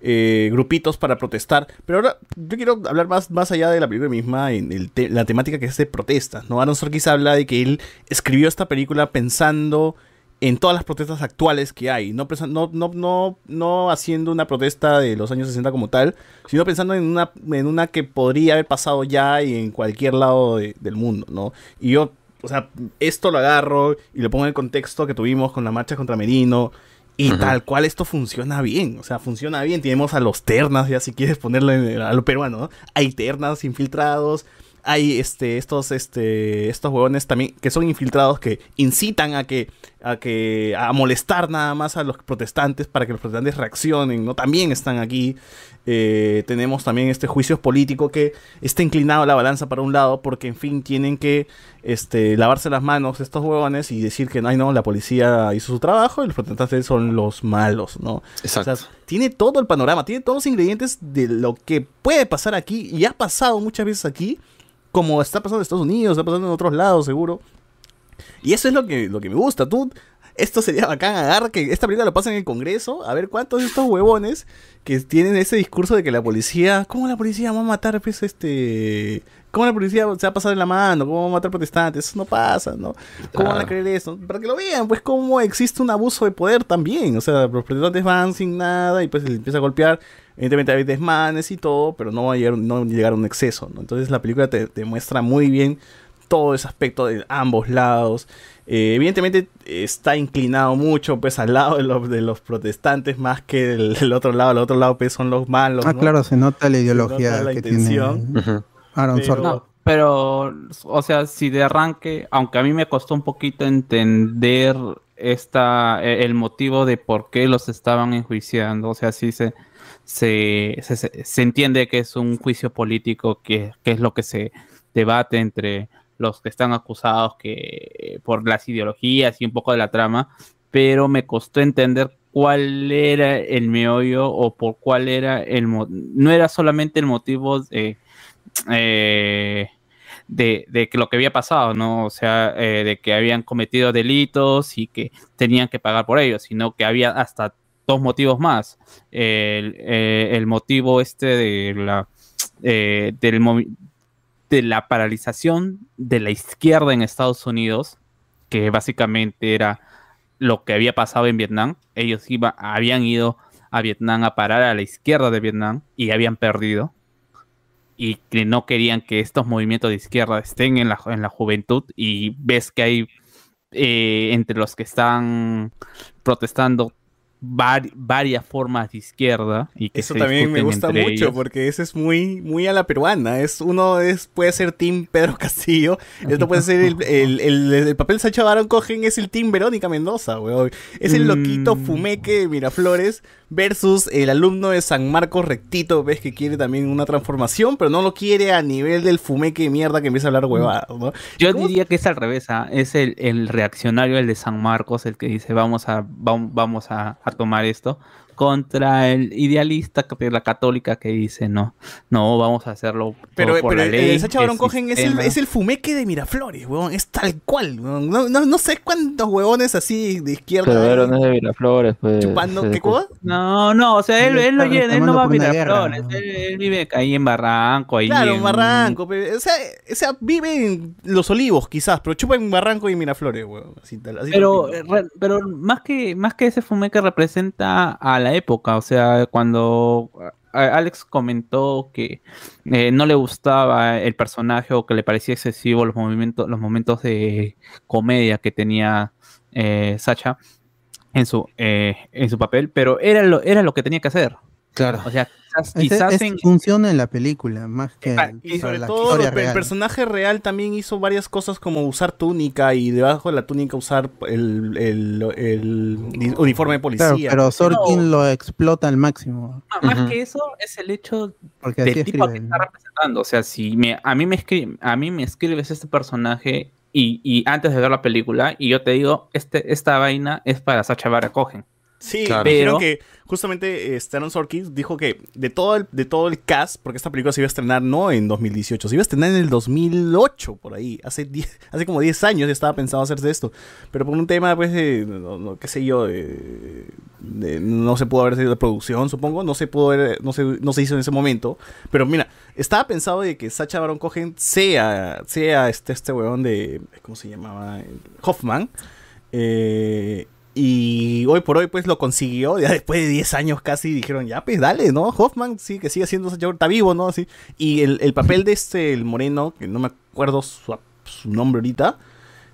eh, grupitos para protestar. Pero ahora yo quiero hablar más, más allá de la película misma, en el te- la temática que es de protestas. ¿no? Aaron Sorkis habla de que él escribió esta película pensando en todas las protestas actuales que hay, no, no, no, no, no haciendo una protesta de los años 60 como tal, sino pensando en una, en una que podría haber pasado ya y en cualquier lado de- del mundo, ¿no? Y yo, o sea, esto lo agarro y lo pongo en el contexto que tuvimos con la marcha contra Merino. Y tal cual esto funciona bien, o sea, funciona bien. Tenemos a los ternas, ya si quieres ponerlo en- a lo peruano, ¿no? Hay ternas infiltrados, hay este, estos, este, estos huevones también que son infiltrados que incitan a que, a que, a molestar nada más a los protestantes para que los protestantes reaccionen, ¿no? También están aquí. Eh, tenemos también este juicio político que está inclinado la balanza para un lado porque, en fin, tienen que este, lavarse las manos estos huevones y decir que no, no, la policía hizo su trabajo y los protestantes son los malos, ¿no? Exacto. O sea, tiene todo el panorama, tiene todos los ingredientes de lo que puede pasar aquí y ha pasado muchas veces aquí, como está pasando en Estados Unidos, está pasando en otros lados, seguro. Y eso es lo que, lo que me gusta. Tú, esto sería bacán, agarra que esta película lo pasa en el Congreso, a ver cuántos de estos huevones que tienen ese discurso de que la policía, ¿cómo la policía va a matar, pues, este... ¿Cómo la policía se va a pasar en la mano? ¿Cómo va a matar protestantes? Eso no pasa, ¿no? ¿Cómo van a Claro. creer eso? Para que lo vean, pues, cómo existe un abuso de poder también. O sea, los protestantes van sin nada y pues se les empieza a golpear. Evidentemente hay desmanes y todo, pero no va a llegar, no llegar a un exceso, ¿no? Entonces la película te, te muestra muy bien todo ese aspecto de ambos lados. Eh, evidentemente está inclinado mucho pues al lado de los, de los protestantes más que del, del otro lado. El otro lado pues son los malos. Ah, ¿no? claro, se nota la ideología nota la que intención. tiene. Aaron Pero- Sorkin. No, pero, o sea, si de arranque, aunque a mí me costó un poquito entender esta, e- el motivo de por qué los estaban enjuiciando, o sea, sí se, se, se, se- se entiende que es un juicio político, que, que es lo que se debate entre los que están acusados que por las ideologías y un poco de la trama, pero me costó entender cuál era el meollo o por cuál era el no era solamente el motivo de eh, de, de que lo que había pasado, ¿no? O sea, eh, de que habían cometido delitos y que tenían que pagar por ellos, sino que había hasta dos motivos más. El, eh, el motivo este de la, eh, de la paralización de la izquierda en Estados Unidos, que básicamente era lo que había pasado en Vietnam. Ellos iba, habían ido a Vietnam a parar a la izquierda de Vietnam y habían perdido y que no querían que estos movimientos de izquierda estén en la, en la juventud y ves que hay eh, entre los que están protestando vari- varias formas de izquierda y que Eso también me gusta mucho porque ese es muy, muy a la peruana. Es uno es puede ser Team Pedro Castillo, esto puede ser el, el, el, el papel Sacha Baron Cogen es el Team Verónica Mendoza, weón. Es el loquito Mm. fumeque de Miraflores versus el alumno de San Marcos rectito, ves que quiere también una transformación, pero no lo quiere a nivel del fumeque de mierda que empieza a hablar huevadas, ¿no? Yo ¿Cómo? diría que es al revés, ah, es el, el reaccionario, el de San Marcos, el que dice vamos a, vam- vamos a, a tomar esto, contra el idealista de la católica que dice no, no, vamos a hacerlo todo Pero, por pero la el- ley. el Cogen es el, sistema". es el fumeque de Miraflores, weón. Es tal cual, weón. No, no, no sé cuántos huevones así de izquierda. Pero hay Vero no es de Miraflores, pues. chupando, ¿qué cosa? No, no, o sea, él, Él él no, él va a Miraflores, guerra. él, él vive ahí en Barranco, ahí Claro, en- Barranco, pero, o, sea, o sea, vive en Los Olivos, quizás, pero chupa en Barranco y Miraflores, weón. Así, tal- así Pero, re- pero más que más que ese fumeque representa a la época, o sea, cuando Alex comentó que eh, no le gustaba el personaje o que le parecía excesivo los movimientos, los momentos de comedia que tenía eh, Sacha en su eh, en su papel, pero era lo era lo que tenía que hacer. Claro. O sea, quizás, quizás en- funciona en la película, más que Ah, Y sobre la todo, historia el real. personaje real también hizo varias cosas como usar túnica y debajo de la túnica usar el, el- el uniforme de Claro, policía. pero Sorkin No. lo explota al máximo, más que eso es el hecho porque así del tipo que está representando. O sea, si me, a, mí me escri- a mí me escribes este personaje y, y antes de ver la película, y yo te digo, este, esta vaina es para Sacha Baron Cohen. Sí, Claro. Pero- que justamente eh, Stellan Sorkin dijo que de todo, el, de todo el cast, porque esta película se iba a estrenar no en 2018, se iba a estrenar en el 2008, por ahí, hace 10 hace como 10 años ya estaba pensado hacerse esto, pero por un tema, pues, de, no, no, qué sé yo, de- de- no se pudo haber sido de producción, supongo, no se pudo haber- no se, no se hizo en ese momento, pero mira, estaba pensado de que Sacha Baron Cohen sea, sea este, este weón de, ¿cómo se llamaba? Hoffman, eh, y hoy por hoy, pues lo consiguió. Ya después de 10 años casi dijeron, ya, pues dale, ¿no? Hoffman sí que sigue siendo Sacha Baron- está vivo, ¿no? Así. Y el, el papel de este, el moreno, que no me acuerdo su, su nombre ahorita,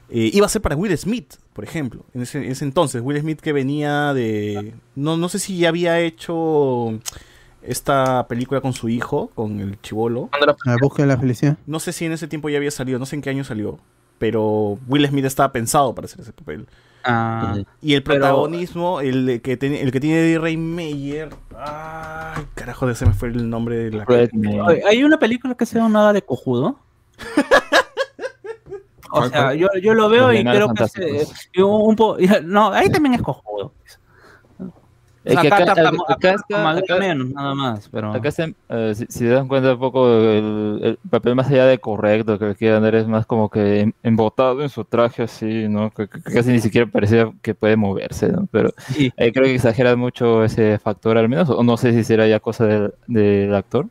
eh, iba a ser para Will Smith, por ejemplo. En ese, en ese entonces, Will Smith que venía de. No, no sé si ya había hecho esta película con su hijo, con el chivolo. La búsqueda de la felicidad. No sé si en ese tiempo ya había salido, no sé en qué año salió. Pero Will Smith estaba pensado para hacer ese papel. Ah, Y el Pero- protagonismo, el que, tiene- el que tiene Eddie Ray Meyer. Ay, carajo, ese me fue el nombre de la. Oye, Hay una película que se llama Nada de Cojudo. O ¿Cuál, sea, yo, yo lo veo y creo que es, un, un po- No, ahí también es cojudo. Es que acá, acá- acá, está- acá- menos, nada más, pero... Acá se, eh, si, si te das cuenta un poco, el, el papel más allá de correcto que le quiere dar es más como que em- embotado en su traje así, ¿no? Que, que- que casi ni siquiera parecía que puede moverse, ¿no? Pero Sí. ahí creo que exagera mucho ese factor al menos, o no sé si será ya cosa del, del actor.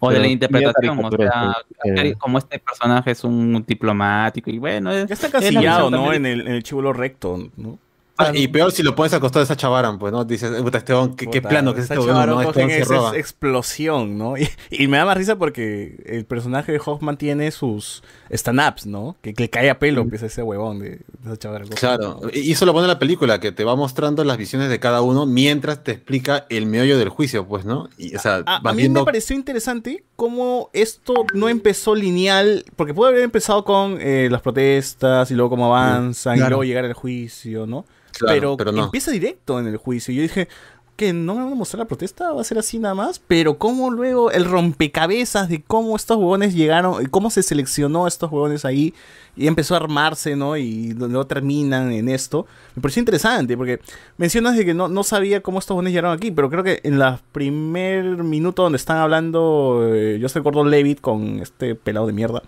O de la interpretación, o sea, eh. como este personaje es un diplomático y bueno, es, Ya está es la casillado, ¿no? En el, en el chivolo recto, ¿no? Ah, y peor si lo pones a costar de esa chavaran, pues, ¿no? Dices, puta, este qué, plano que es este Sacha ¿no? Este weón se es, roba. explosión, ¿no? Y, y me da más risa porque el personaje de Hoffman tiene sus stand-ups, ¿no? Que, que le cae a pelo, pues, ese huevón de, de Sacha. Claro, y eso lo pone en la película, que te va mostrando las visiones de cada uno mientras te explica el meollo del juicio, pues, ¿no? Y, o sea, A, a mí viendo... me pareció interesante cómo esto no empezó lineal, porque puede haber empezado con eh, las protestas y luego cómo avanzan y luego llegar al juicio, ¿no? Claro, pero, pero no. empieza directo en el juicio. Yo dije, que no me van a mostrar la protesta, va a ser así nada más, pero cómo luego el rompecabezas de cómo estos huevones llegaron, cómo se seleccionó a estos huevones ahí y empezó a armarse, ¿no? Y luego terminan en esto. Me pareció interesante porque mencionas de que no, no sabía cómo estos huevones llegaron aquí, pero creo que en la primer minuto donde están hablando eh, Joseph Gordon-Levitt con este pelado de mierda,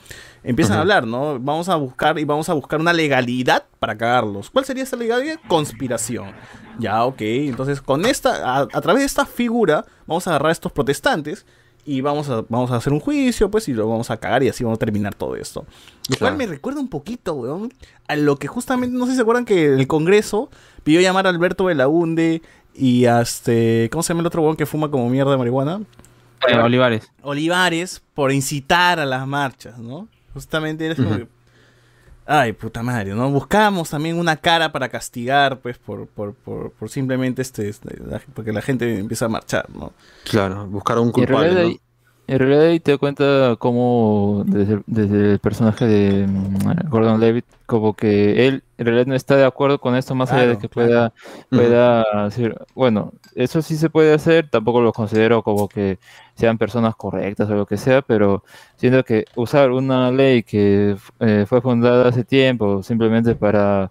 empiezan a hablar, ¿no? Vamos a buscar y vamos a buscar una legalidad para cagarlos. ¿Cuál sería esa legalidad? Conspiración. Ya, ok. Entonces, con esta, a, a través de esta figura, vamos a agarrar a estos protestantes y vamos a, vamos a hacer un juicio, pues, y lo vamos a cagar y así vamos a terminar todo esto. Lo cual Claro. me recuerda un poquito, weón, a lo que justamente, no sé si se acuerdan que el Congreso pidió llamar a Alberto Belaunde y a este, ¿cómo se llama el otro huevón que fuma como mierda de marihuana? Olivares. Olivares por incitar a las marchas, ¿no? Justamente eres como que- Ay, puta madre, ¿no? Buscamos también una cara para castigar, pues, por, por, por, por simplemente este, este, la- porque la gente empieza a marchar, ¿no? Claro, buscar a un Y en realidad, culpable, ¿no? en realidad ahí te cuenta cómo desde, el- desde el personaje de mm, Gordon Levitt, como que él en realidad no está de acuerdo con esto, más allá de que claro. pueda, pueda decir, bueno, eso sí se puede hacer, tampoco lo considero como que sean personas correctas o lo que sea, pero siento que usar una ley que eh, fue fundada hace tiempo simplemente para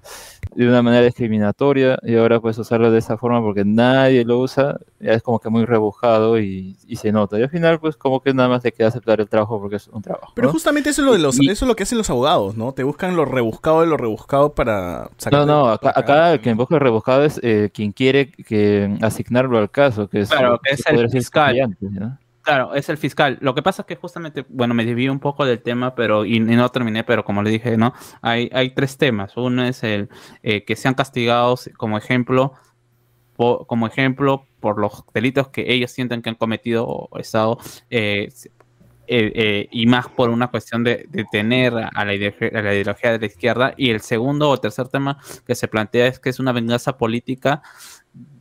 de una manera discriminatoria y ahora puedes usarlo de esa forma porque nadie lo usa, ya es como que muy rebujado y, y se nota. Y al final pues como que nada más te queda aceptar el trabajo porque es un trabajo. Pero ¿no? justamente eso es lo de los, Y- eso es lo que hacen los abogados, ¿no? Te buscan lo rebuscado de lo rebuscado para No, sacarte no, de- acá, acá el que invoca el rebuscado es eh, quien quiere que asignarlo al caso, que es, Claro, que es el fiscal. ¿no? Claro, es el fiscal. Lo que pasa es que justamente, bueno, me desvío un poco del tema, pero y, y no terminé, pero como le dije, ¿no? Hay, hay tres temas. Uno es el eh, que sean castigados como ejemplo, po- como ejemplo por los delitos que ellos sienten que han cometido o estado, eh, eh, eh, y más por una cuestión de, tener a la, a la ideología de la izquierda. Y el segundo o tercer tema que se plantea es que es una venganza política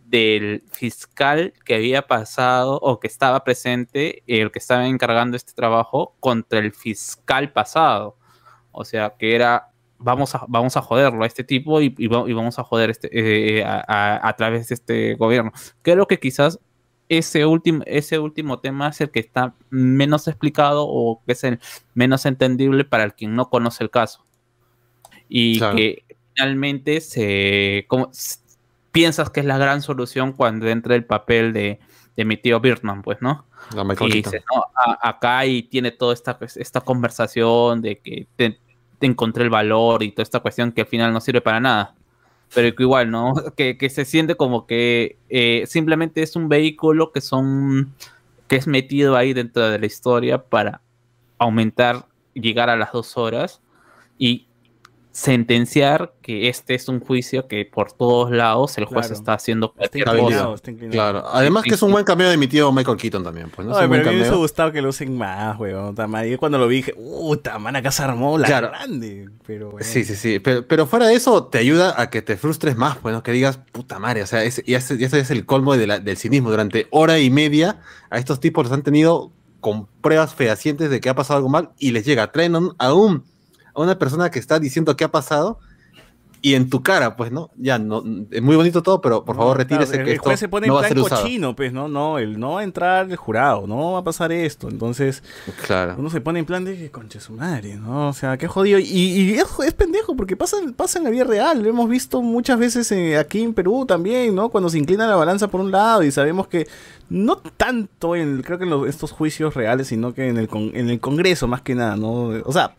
del fiscal que había pasado o que estaba presente, el que estaba encargando este trabajo contra el fiscal pasado. O sea, que era, vamos a, vamos a joderlo a este tipo y, y va- y vamos a joder este, eh, a- a través de este gobierno. Creo que quizás ese último, ese último tema es el que está menos explicado o que es el menos entendible para el quien no conoce el caso. Y Claro. que finalmente se, como, piensas que es la gran solución cuando entra el papel de, de mi tío Birdman, pues, ¿no? La y dices, no, a- acá y tiene toda esta, esta conversación de que te, te encontré el valor y toda esta cuestión que al final no sirve para nada. Pero igual, ¿no? Que, que se siente como que eh, simplemente es un vehículo que son que es metido ahí dentro de la historia para aumentar, llegar a las dos horas y sentenciar que este es un juicio que por todos lados el juez Claro. está haciendo cualquier cosa. Claro, además que es un buen cameo de mi tío Michael Keaton también, pues, ¿no? Es Ay, un pero buen a mí me hubiese gustado que lo usen más, weón. Yo cuando lo vi dije, puta, man, acá se armó la Claro. grande. Pero, bueno. Sí, sí, sí. Pero, pero fuera de eso, te ayuda a que te frustres más, pues, ¿no? Que digas, puta madre, o sea, es, y ese, y ese es el colmo de la- del cinismo. Durante hora y media, a estos tipos los han tenido con pruebas fehacientes de que ha pasado algo mal y les llega. Traen a un- a, una persona que está diciendo qué ha pasado y en tu cara, pues, ¿no? Ya, no, es muy bonito todo, pero por favor, claro, retírese el, que el esto juez se pone no en plan cochino, pues, ¿no? No, el, no va a entrar el jurado, no va a pasar esto. Entonces, Claro. uno se pone en plan de conche su madre, ¿no? O sea, qué jodido. Y, y es, es pendejo, porque pasa, pasa en la vida real. Lo hemos visto muchas veces eh, aquí en Perú también, ¿no? Cuando se inclina la balanza por un lado y sabemos que no tanto en, creo que en los- estos juicios reales, sino que en el, con- en el Congreso más que nada, ¿no? O sea,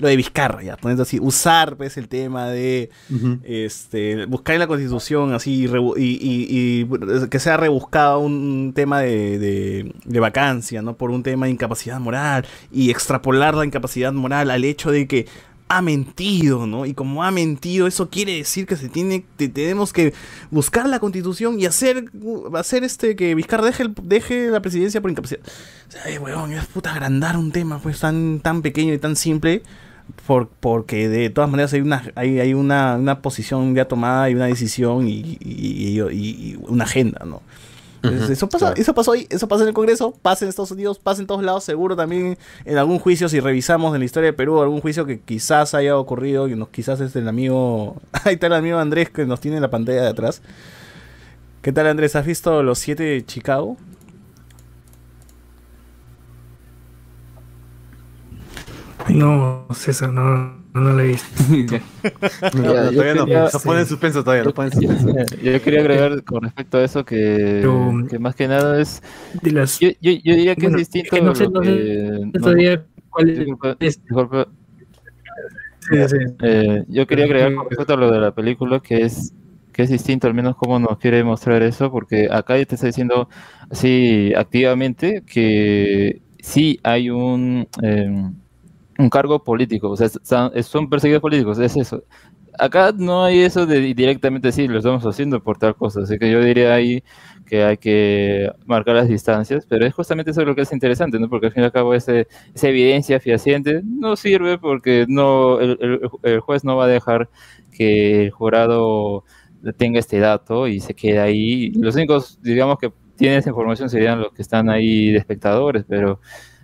lo de Vizcarra, ya, poniendo así, usar pues el tema de este, buscar en la constitución así y, y- y, bueno, que sea rebuscado un tema de, de- de vacancia, ¿no? Por un tema de incapacidad moral y extrapolar la incapacidad moral al hecho de que ha mentido, ¿no? Y como ha mentido, eso quiere decir que se tiene, te- tenemos que buscar la constitución y hacer, hacer este que Vizcarra deje, el- deje la presidencia por incapacidad. O sea, ay, weón, es puta agrandar un tema pues tan, tan pequeño y tan simple por, porque de todas maneras hay una hay, hay una, una posición ya tomada y una decisión y, y- y- y una agenda, ¿no? Entonces, eso pasa, claro. eso pasó ahí, eso pasa en el Congreso, pasa en Estados Unidos, pasa en todos lados, seguro también en algún juicio, si revisamos en la historia de Perú, algún juicio que quizás haya ocurrido, y nos, quizás es el amigo, ahí está el amigo Andrés que nos tiene en la pantalla de atrás. ¿Qué tal Andrés? ¿Has visto los siete de Chicago? No, César, no, no lo he visto. No, todavía no, pone en suspenso todavía, pone suspenso. Yo quería agregar con respecto a eso que, Pero- que más que nada es... De las, Yo, yo, yo diría que Bueno, es distinto es que no sé- lo no sé que- no- todavía cuál es. disculpa, es- disculpa, sí, sí. Eh, yo quería agregar con respecto a lo de la película que es que es distinto, al menos cómo nos quiere mostrar eso, porque acá ya te está diciendo así activamente que sí hay un, eh, un cargo político, o sea, son, perseguidos políticos, es eso. acá no hay eso de directamente decir, lo estamos haciendo por tal cosa, así que yo diría ahí que hay que marcar las distancias, pero es justamente eso lo que es interesante, ¿no? Porque al fin y al cabo ese, esa evidencia fehaciente no sirve porque no el juez no va a dejar que el jurado tenga este dato y se quede ahí. Los únicos, digamos, que tienen esa información serían los que están ahí de espectadores, pero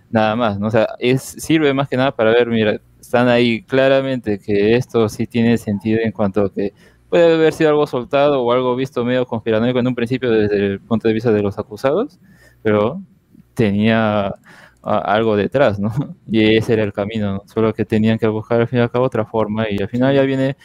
nada más, ¿no? O sea, es, sirve más que nada para ver, mira, están ahí claramente que esto sí tiene sentido en cuanto a que puede haber sido algo soltado o algo visto medio conspiranoico en un principio desde el punto de vista de los acusados, pero tenía algo detrás, ¿no? Y ese era el camino, ¿no? Solo que tenían que buscar al fin y al cabo otra forma y al final ya viene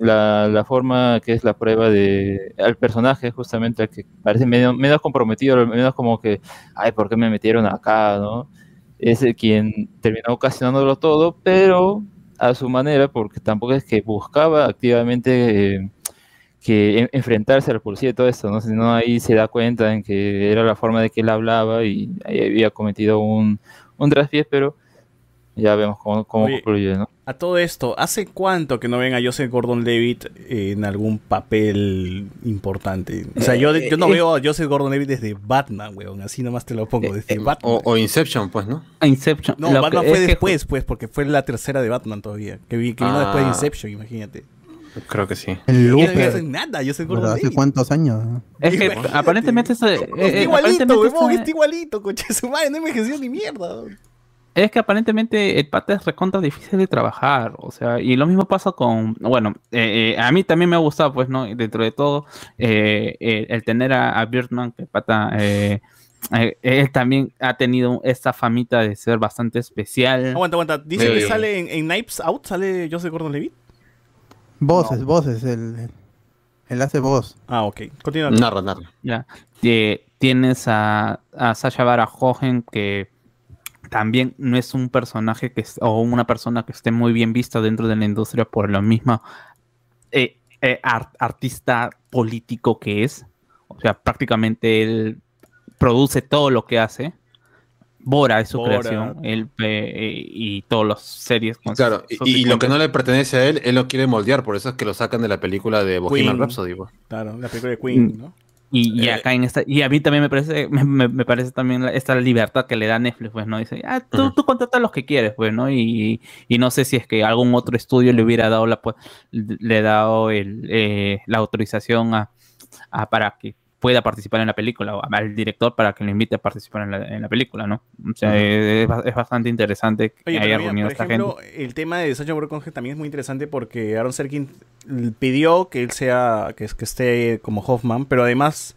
la, la forma que es la prueba de al personaje justamente al que parece menos, menos comprometido, menos como que, ay, ¿por qué me metieron acá, no? Es el quien terminó ocasionándolo todo, pero a su manera, porque tampoco es que buscaba activamente eh, que en- enfrentarse a la policía y todo esto, ¿no? Sino ahí se da cuenta en que era la forma de que él hablaba y ahí había cometido un, un traspiés, pero ya vemos cómo, cómo Oye, concluye, ¿no? A todo esto, ¿hace cuánto que no ven a Joseph Gordon-Levitt en algún papel importante? O sea, yo, yo no Eh, veo a Joseph Gordon-Levitt desde Batman, weón. Así nomás te lo pongo, desde Batman. O, o Inception, pues, ¿no? Inception. no, Lo Batman que- fue después, pues, porque fue la tercera de Batman todavía. Que, vi- que vino Ah. después de Inception, imagínate. Creo que sí. El no Looper. hace nada, Joseph ¿Pero ¿Hace cuántos años? Es que aparentemente es, eh, Está eh, igualito, aparentemente weón, está- está igualito, coche su madre, no envejeció ni mierda. Es que aparentemente el pata es recontra difícil de trabajar, o sea, y lo mismo pasa con, bueno, eh, eh, a mí también me ha gustado, pues, ¿no? Dentro de todo, eh, el, el tener a, a Birdman, que el pata, eh, eh, él también ha tenido esta famita de ser bastante especial. Aguanta, aguanta. Dice que sale en, en Knives Out, sale Joseph Gordon-Levitt. Voces, voces. El, él hace voz. Ah, ok. Continúa. Narra, narra. Ya. Eh, tienes a, a Sasha Baron Cohen, que también no es un personaje que es- o una persona que esté muy bien vista dentro de la industria por lo mismo eh, eh, ar- artista político que es. O sea, prácticamente él produce todo lo que hace. Bora es su Bora. creación. Él eh, eh, y todas las series. con Claro, sus- y, y lo que no le pertenece a él, él lo quiere moldear, por eso es que lo sacan de la película de Bohemian Queen. Rhapsody. Claro, la película de Queen, Mm. ¿no? Y, y Eh, acá en esta, y a mí también me parece, me, me- me parece también la- esta libertad que le da Netflix, pues, ¿no? Dice, ah, tú, Ujú. tú contrata los que quieres, pues, ¿no? Y, y no sé si es que algún otro estudio le hubiera dado la, pues, le dado el, eh, la autorización a, a- para que pueda participar en la película, o al director para que lo invite a participar en la, en la película, ¿no? O sea, Ujú. es, es bastante interesante que Oye, haya mira, reunido por esta ejemplo, gente. el tema de Sacha Baron Cohen también es muy interesante porque Aaron Serkin pidió que él sea, que, que esté como Hoffman, pero además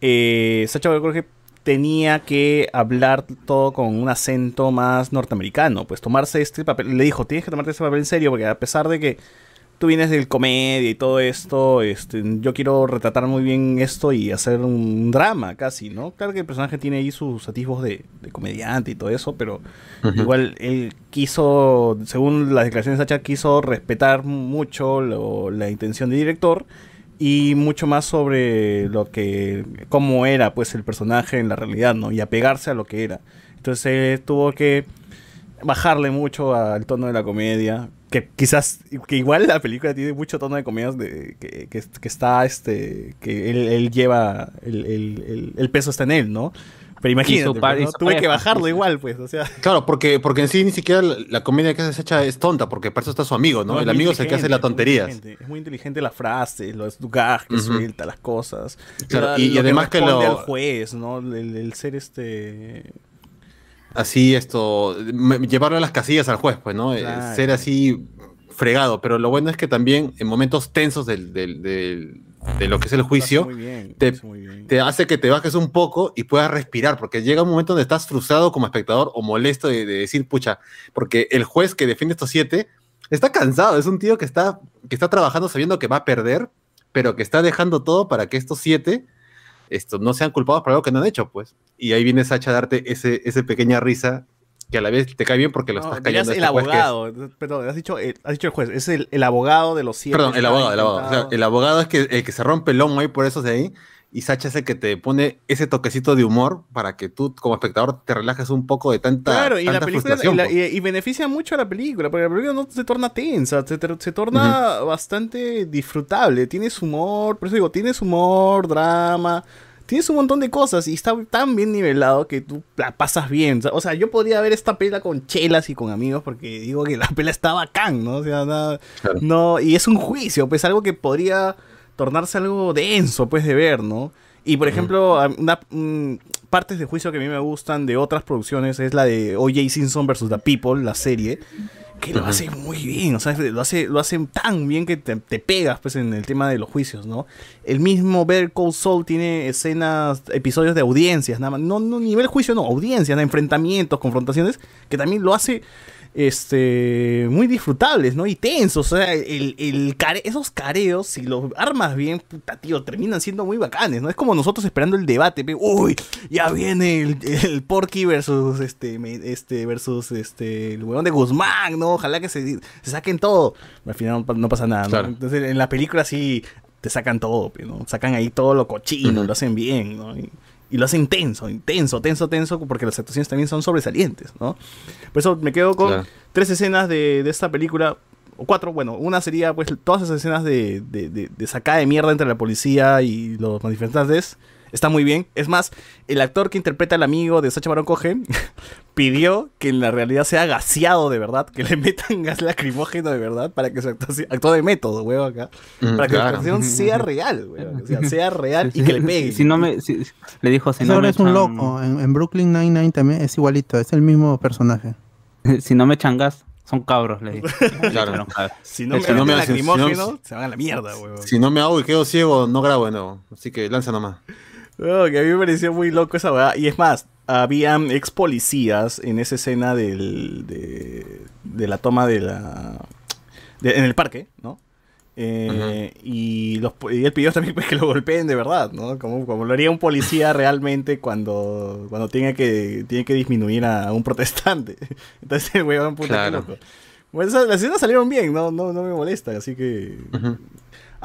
eh, Sacha Baron Cohen tenía que hablar todo con un acento más norteamericano, pues tomarse este papel, le dijo, tienes que tomarte este papel en serio porque a pesar de que tú vienes del comedia y todo esto, este, yo quiero retratar muy bien esto y hacer un drama casi, ¿no? Claro que el personaje tiene ahí sus atisbos de, de comediante y todo eso, pero igual él quiso, según las declaraciones de Sacha, quiso respetar mucho lo- la intención del director y mucho más sobre lo que, cómo era pues el personaje en la realidad, ¿no? Y apegarse a lo que era. Entonces tuvo que bajarle mucho al tono de la comedia. Que quizás, que igual la película tiene mucho tono de comedia de, que, que- que está, este, que él, él lleva, el, el- el- el peso está en él, ¿no? Pero imagínate, par- tuve que bajarlo igual, pues, o sea. Claro, porque, porque en sí ni siquiera la, la comedia que hace Sacha es tonta, porque para eso está su amigo, ¿no? el amigo es el que hace las inteligente, es muy tonterías. inteligente, Es muy inteligente las frases, los gag que Ujú. suelta, las cosas. Claro, La- y- además que lo- al juez, ¿no? El, el ser este... Así, esto, llevarlo a las casillas al juez, pues, ¿no? Eh, Claro. Ser así fregado. Pero lo bueno es que también en momentos tensos del, del- del- de lo que es el juicio, bien, te- te hace que te bajes un poco y puedas respirar, porque llega un momento donde estás frustrado como espectador o molesto de, de decir, pucha, porque el juez que defiende estos siete está cansado, es un tío que está, que está trabajando sabiendo que va a perder, pero que está dejando todo para que estos siete esto, no sean culpados por algo que no han hecho, pues. Y ahí viene Sacha a darte ese, ese pequeña risa que a la vez te cae bien porque lo No, estás callando. a el este juez que es- abogado, perdón, has dicho, el, has dicho el juez, es el, el abogado de los siete. Perdón, el abogado, el abogado. O sea, intentado. el abogado es que, el que se rompe el lomo ahí por esos de ahí y Sacha es el que te pone ese toquecito de humor para que tú como espectador te relajes un poco de tanta, Claro, y la película y, frustración. la- po. y- y beneficia mucho a la película, porque la película no se torna tensa, se, se torna bastante disfrutable, tienes humor, por eso digo, tienes humor, drama, tienes un montón de cosas y está tan bien nivelado que tú la pasas bien. O sea, yo podría ver esta película con chelas y con amigos porque digo que la película está bacán, ¿no? O sea, nada- Claro. no, y es un juicio, pues algo que podría tornarse algo denso, pues, de ver, ¿no? Y por ejemplo, una, mm, partes de juicio que a mí me gustan de otras producciones es la de O.J. Simpson vs. The People, la serie, que lo hace muy bien, o sea, lo hace, lo hace tan bien que te, te pegas pues en el tema de los juicios, ¿no? El mismo Better Call Saul tiene escenas, episodios de audiencias, nada más, no, no nivel juicio, no, audiencias, ¿no? enfrentamientos, confrontaciones, que también lo hace este muy disfrutables, ¿no? Y tensos, o sea, el, el care- esos careos, si los armas bien, puta, tío, terminan siendo muy bacanes, ¿no? Es como nosotros esperando el debate, pe, uy, ya viene el, el Porky versus este, este, versus este, el huevón de Guzmán, ¿no? Ojalá que se, se saquen todo. Al final no, pa- no pasa nada, ¿no? Claro. Entonces en la película sí te sacan todo, ¿no? Sacan ahí todo lo cochino, lo hacen bien, ¿no? Y, y lo hacen tenso, intenso, tenso, tenso, porque las actuaciones también son sobresalientes, ¿no? Por eso me quedo con Claro. tres escenas de, de esta película, o cuatro, bueno, una sería pues todas esas escenas de, de, de, de sacada de mierda entre la policía y los manifestantes. Está muy bien. Es más, el actor que interpreta al amigo de Sacha Baron Cohen pidió que en la realidad sea gaseado de verdad, que le metan gas lacrimógeno de verdad para que su actuación, actúe de método, weón, acá. Mm, para que claro. la actuación sea real, weón. O sea, sea real y que le pegue. Si no me, si- le dijo, si no me es un loco. En, en Brooklyn Nine-Nine también es igualito. Es el mismo personaje. si no me echan gas, son cabros, le dijo. Claro. Si no me Si no me- si- si no- se van a la mierda, weón. Si no me hago y quedo ciego, no grabo de nuevo. Así que lanza nomás. No, que a mí me pareció muy loco esa weá. Y es más, habían ex policías en esa escena del, de, de la toma de la. de- en el parque, ¿no? Eh, y, los, y él pidió también pues, que lo golpeen de verdad, ¿no? Como, como lo haría un policía realmente cuando, cuando tiene, que, tiene que disminuir a un protestante. Entonces el weón, puta, Claro. loco. Bueno, esas- las escenas salieron bien, no, no, no me molesta, así que.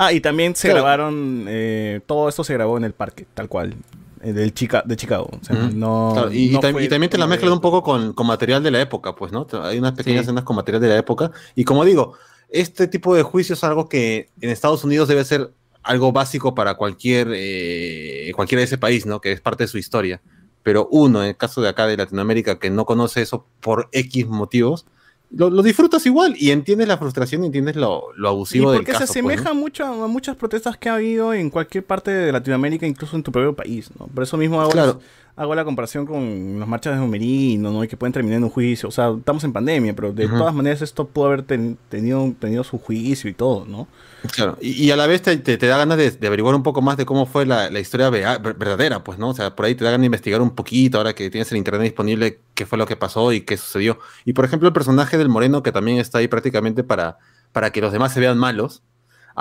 Ah, y también se Claro. grabaron, eh, todo esto se grabó en el parque, tal cual, eh, del Chica, de Chicago. O sea, Ujú. no, Claro, y, y no tam- fue y también te la mezclan de- un poco con, con material de la época, pues, ¿no? Hay unas pequeñas Sí. escenas con material de la época. Y como digo, este tipo de juicio es algo que en Estados Unidos debe ser algo básico para cualquier, eh, cualquiera de ese país, ¿no? Que es parte de su historia. Pero uno, en el caso de acá de Latinoamérica, que no conoce eso por X motivos, lo, lo disfrutas igual y entiendes la frustración y entiendes lo, lo Y abusivo del porque caso. se pues, ¿no? asemeja mucho a, muchas protestas que ha habido en cualquier parte de Latinoamérica, incluso en tu propio país, ¿no? Por eso mismo hago, Claro. Hago la comparación con las marchas de Numerino, ¿no? Y que pueden terminar en un juicio. O sea, estamos en pandemia, pero de todas maneras esto pudo haber ten- tenido, tenido su juicio y todo, ¿no? Claro, y, y a la vez te, te- te da ganas de, de averiguar un poco más de cómo fue la, la historia vea- verdadera, pues, ¿no? O sea, por ahí te da ganas de investigar un poquito ahora que tienes el internet disponible qué fue lo que pasó y qué sucedió. Y por ejemplo, el personaje del Moreno, que también está ahí prácticamente para, para que los demás se vean malos.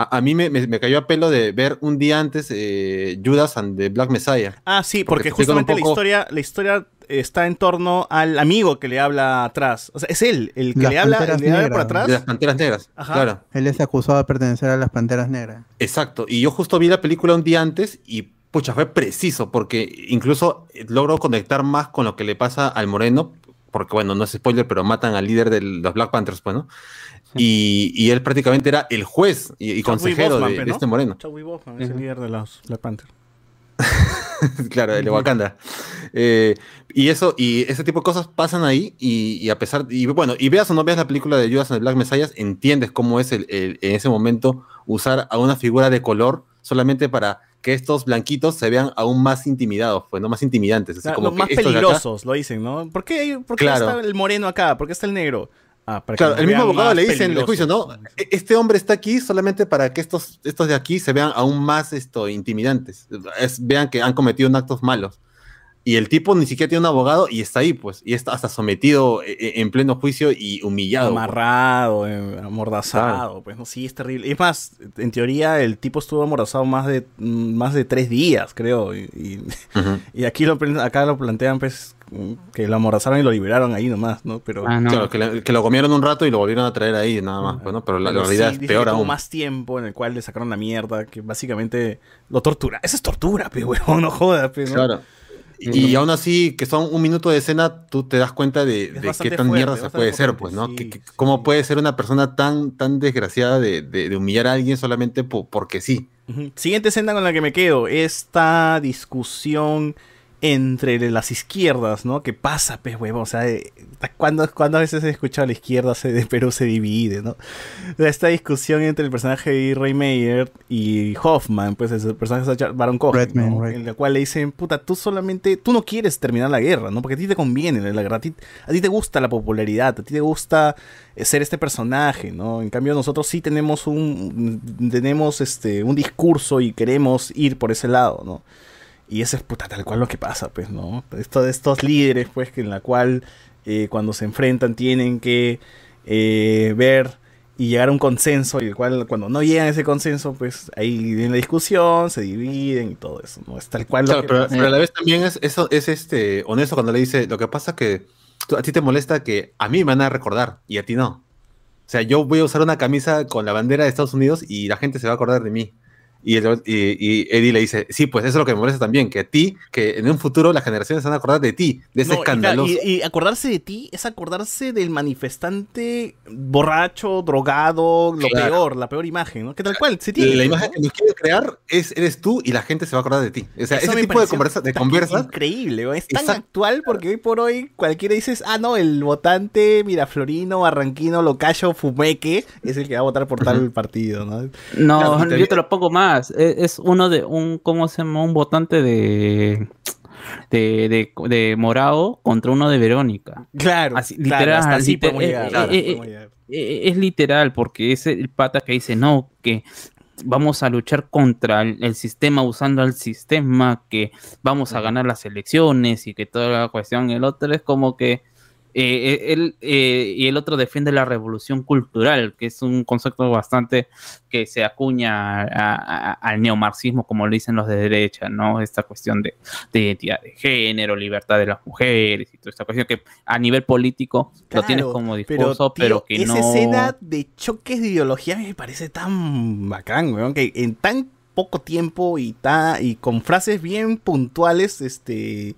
A, a mí me, me- me cayó a pelo de ver un día antes eh, Judas and the Black Messiah. Ah, sí, Porque justamente la historia, la historia está en torno al amigo que le habla atrás. O sea, es él, el que Las le habla, Panteras le habla por atrás. De las Panteras Negras. Ajá. Claro. Él es acusado de pertenecer a las Panteras Negras. Exacto, y yo justo vi la película un día antes y pucha, fue preciso porque incluso eh, logro conectar más con lo que le pasa al Moreno, porque bueno, no es spoiler, pero matan al líder de los Black Panthers, pues, ¿no? Y, y él prácticamente era el juez y, y consejero Boseman, de, pe, de ¿no? este Moreno. Chadwick Boseman es el líder de los Black Panther. claro, el de Wakanda. Eh, y eso, y ese tipo de cosas pasan ahí, y, y a pesar, y bueno, y veas o no veas la película de Judas and the Black Messiah, entiendes cómo es el, el- en ese momento usar a una figura de color solamente para que estos blanquitos se vean aún más intimidados, pues, no más intimidantes. Así O sea, como los que más peligrosos, lo dicen, ¿no? ¿Por qué, por qué Claro. está el moreno acá? ¿Por qué está el negro? Ah, para que Claro, nos el mismo abogado le dice en el juicio, ¿no? E- Este hombre está aquí solamente para que estos, estos de aquí se vean aún más esto, intimidantes. Es- vean que han cometido actos malos. Y el tipo ni siquiera tiene un abogado y está ahí, pues, y está hasta sometido e- e- en pleno juicio y humillado. pues. Amarrado, eh, amordazado, pues no, sí, es terrible. Es más, en teoría el tipo estuvo amordazado más de mm, más de tres días, creo. Y, y- Ujú. y aquí lo acá lo plantean, pues, que lo amordazaron y lo liberaron ahí nomás, ¿no? Pero Ah, no. Claro, que, le- que lo comieron un rato y lo volvieron a traer ahí, nada más, pues, ¿no? Pero la, realidad sí, es peor que tuvo aún. más tiempo en el cual le sacaron la mierda, que básicamente lo tortura. Esa es tortura, pe, huevón, no jodas, pe, ¿no? Claro. Y, y aún así, que son un minuto de escena, tú te das cuenta de, qué tan fuerte, mierda se puede ser, pues, ¿no? sí, Que- que- sí. ¿Cómo puede ser una persona tan, tan desgraciada de, de- de humillar a alguien solamente po- porque sí? Siguiente escena con la que me quedo, esta discusión entre las izquierdas, ¿no? ¿Qué pasa, pues, huevón? O sea, eh, ¿cuándo, cuándo a veces he escuchado a la izquierda se, de Perú se divide, ¿no? Esta discusión entre el personaje de Ray Meyer y Hoffman, pues es el personaje de Baron Cohen. En la cual le dicen, puta, tú solamente, tú no quieres terminar la guerra, ¿no? Porque a ti te conviene la guerra, a ti, a ti te gusta la popularidad, a ti te gusta eh, ser este personaje, ¿no? En cambio nosotros sí tenemos un tenemos este un discurso y queremos ir por ese lado, ¿no? Y eso es puta tal cual lo que pasa, pues, ¿no? Esto estos líderes, pues, que en la cual eh, cuando se enfrentan tienen que eh, ver y llegar a un consenso, y el cual cuando no llegan a ese consenso, pues ahí viene la discusión, se dividen y todo eso, ¿no? Es tal cual lo que pero, pasa. pero a la vez también es, eso, es este, honesto cuando le dice, lo que pasa que a ti te molesta que a mí me van a recordar y a ti no. O sea, yo voy a usar una camisa con la bandera de Estados Unidos y la gente se va a acordar de mí. Y, el- y, y Eddie le dice, sí, pues eso es lo que me molesta también, que a ti, que en un futuro las generaciones se van a acordar de ti, de ese No, escandaloso. Y, y acordarse de ti es acordarse del manifestante borracho, drogado, lo Claro. peor, la peor imagen, ¿no? Que tal cual, se tiene. la ¿no? imagen que nos quiere crear es, eres tú y la gente se va a acordar de ti. O sea, Eso ese tipo de, conversa, de tan conversas Increíble, ¿no? es tan Exacto. actual porque hoy por hoy cualquiera dices, ah, no, el votante miraflorino, barranquino, locayo, fumeque es el que va a votar por tal partido, ¿no? No, Claro, yo te lo pongo más. E- Es uno de un, ¿cómo se llama? Un votante de de, de, de Morao contra uno de Verónica. Claro, Así, claro, literal, hasta así liter- podemos llegar, claro, podemos llegar. Eh, Es literal, porque es el pata que dice, no, que vamos a luchar contra el, el sistema usando el sistema, que vamos a ganar las elecciones y que toda la cuestión. El otro es como que eh, eh, él eh, y el otro defiende la revolución cultural, que es un concepto bastante que se acuña a- a- al neomarxismo, como lo dicen los de derecha, ¿no? Esta cuestión de, de identidad de género, libertad de las mujeres y toda esta cuestión que a nivel político lo tienes como discurso, tío, pero, que esa no... escena de choques de ideología me parece tan bacán, weón, que en tan poco tiempo y, ta- y con frases bien puntuales, este...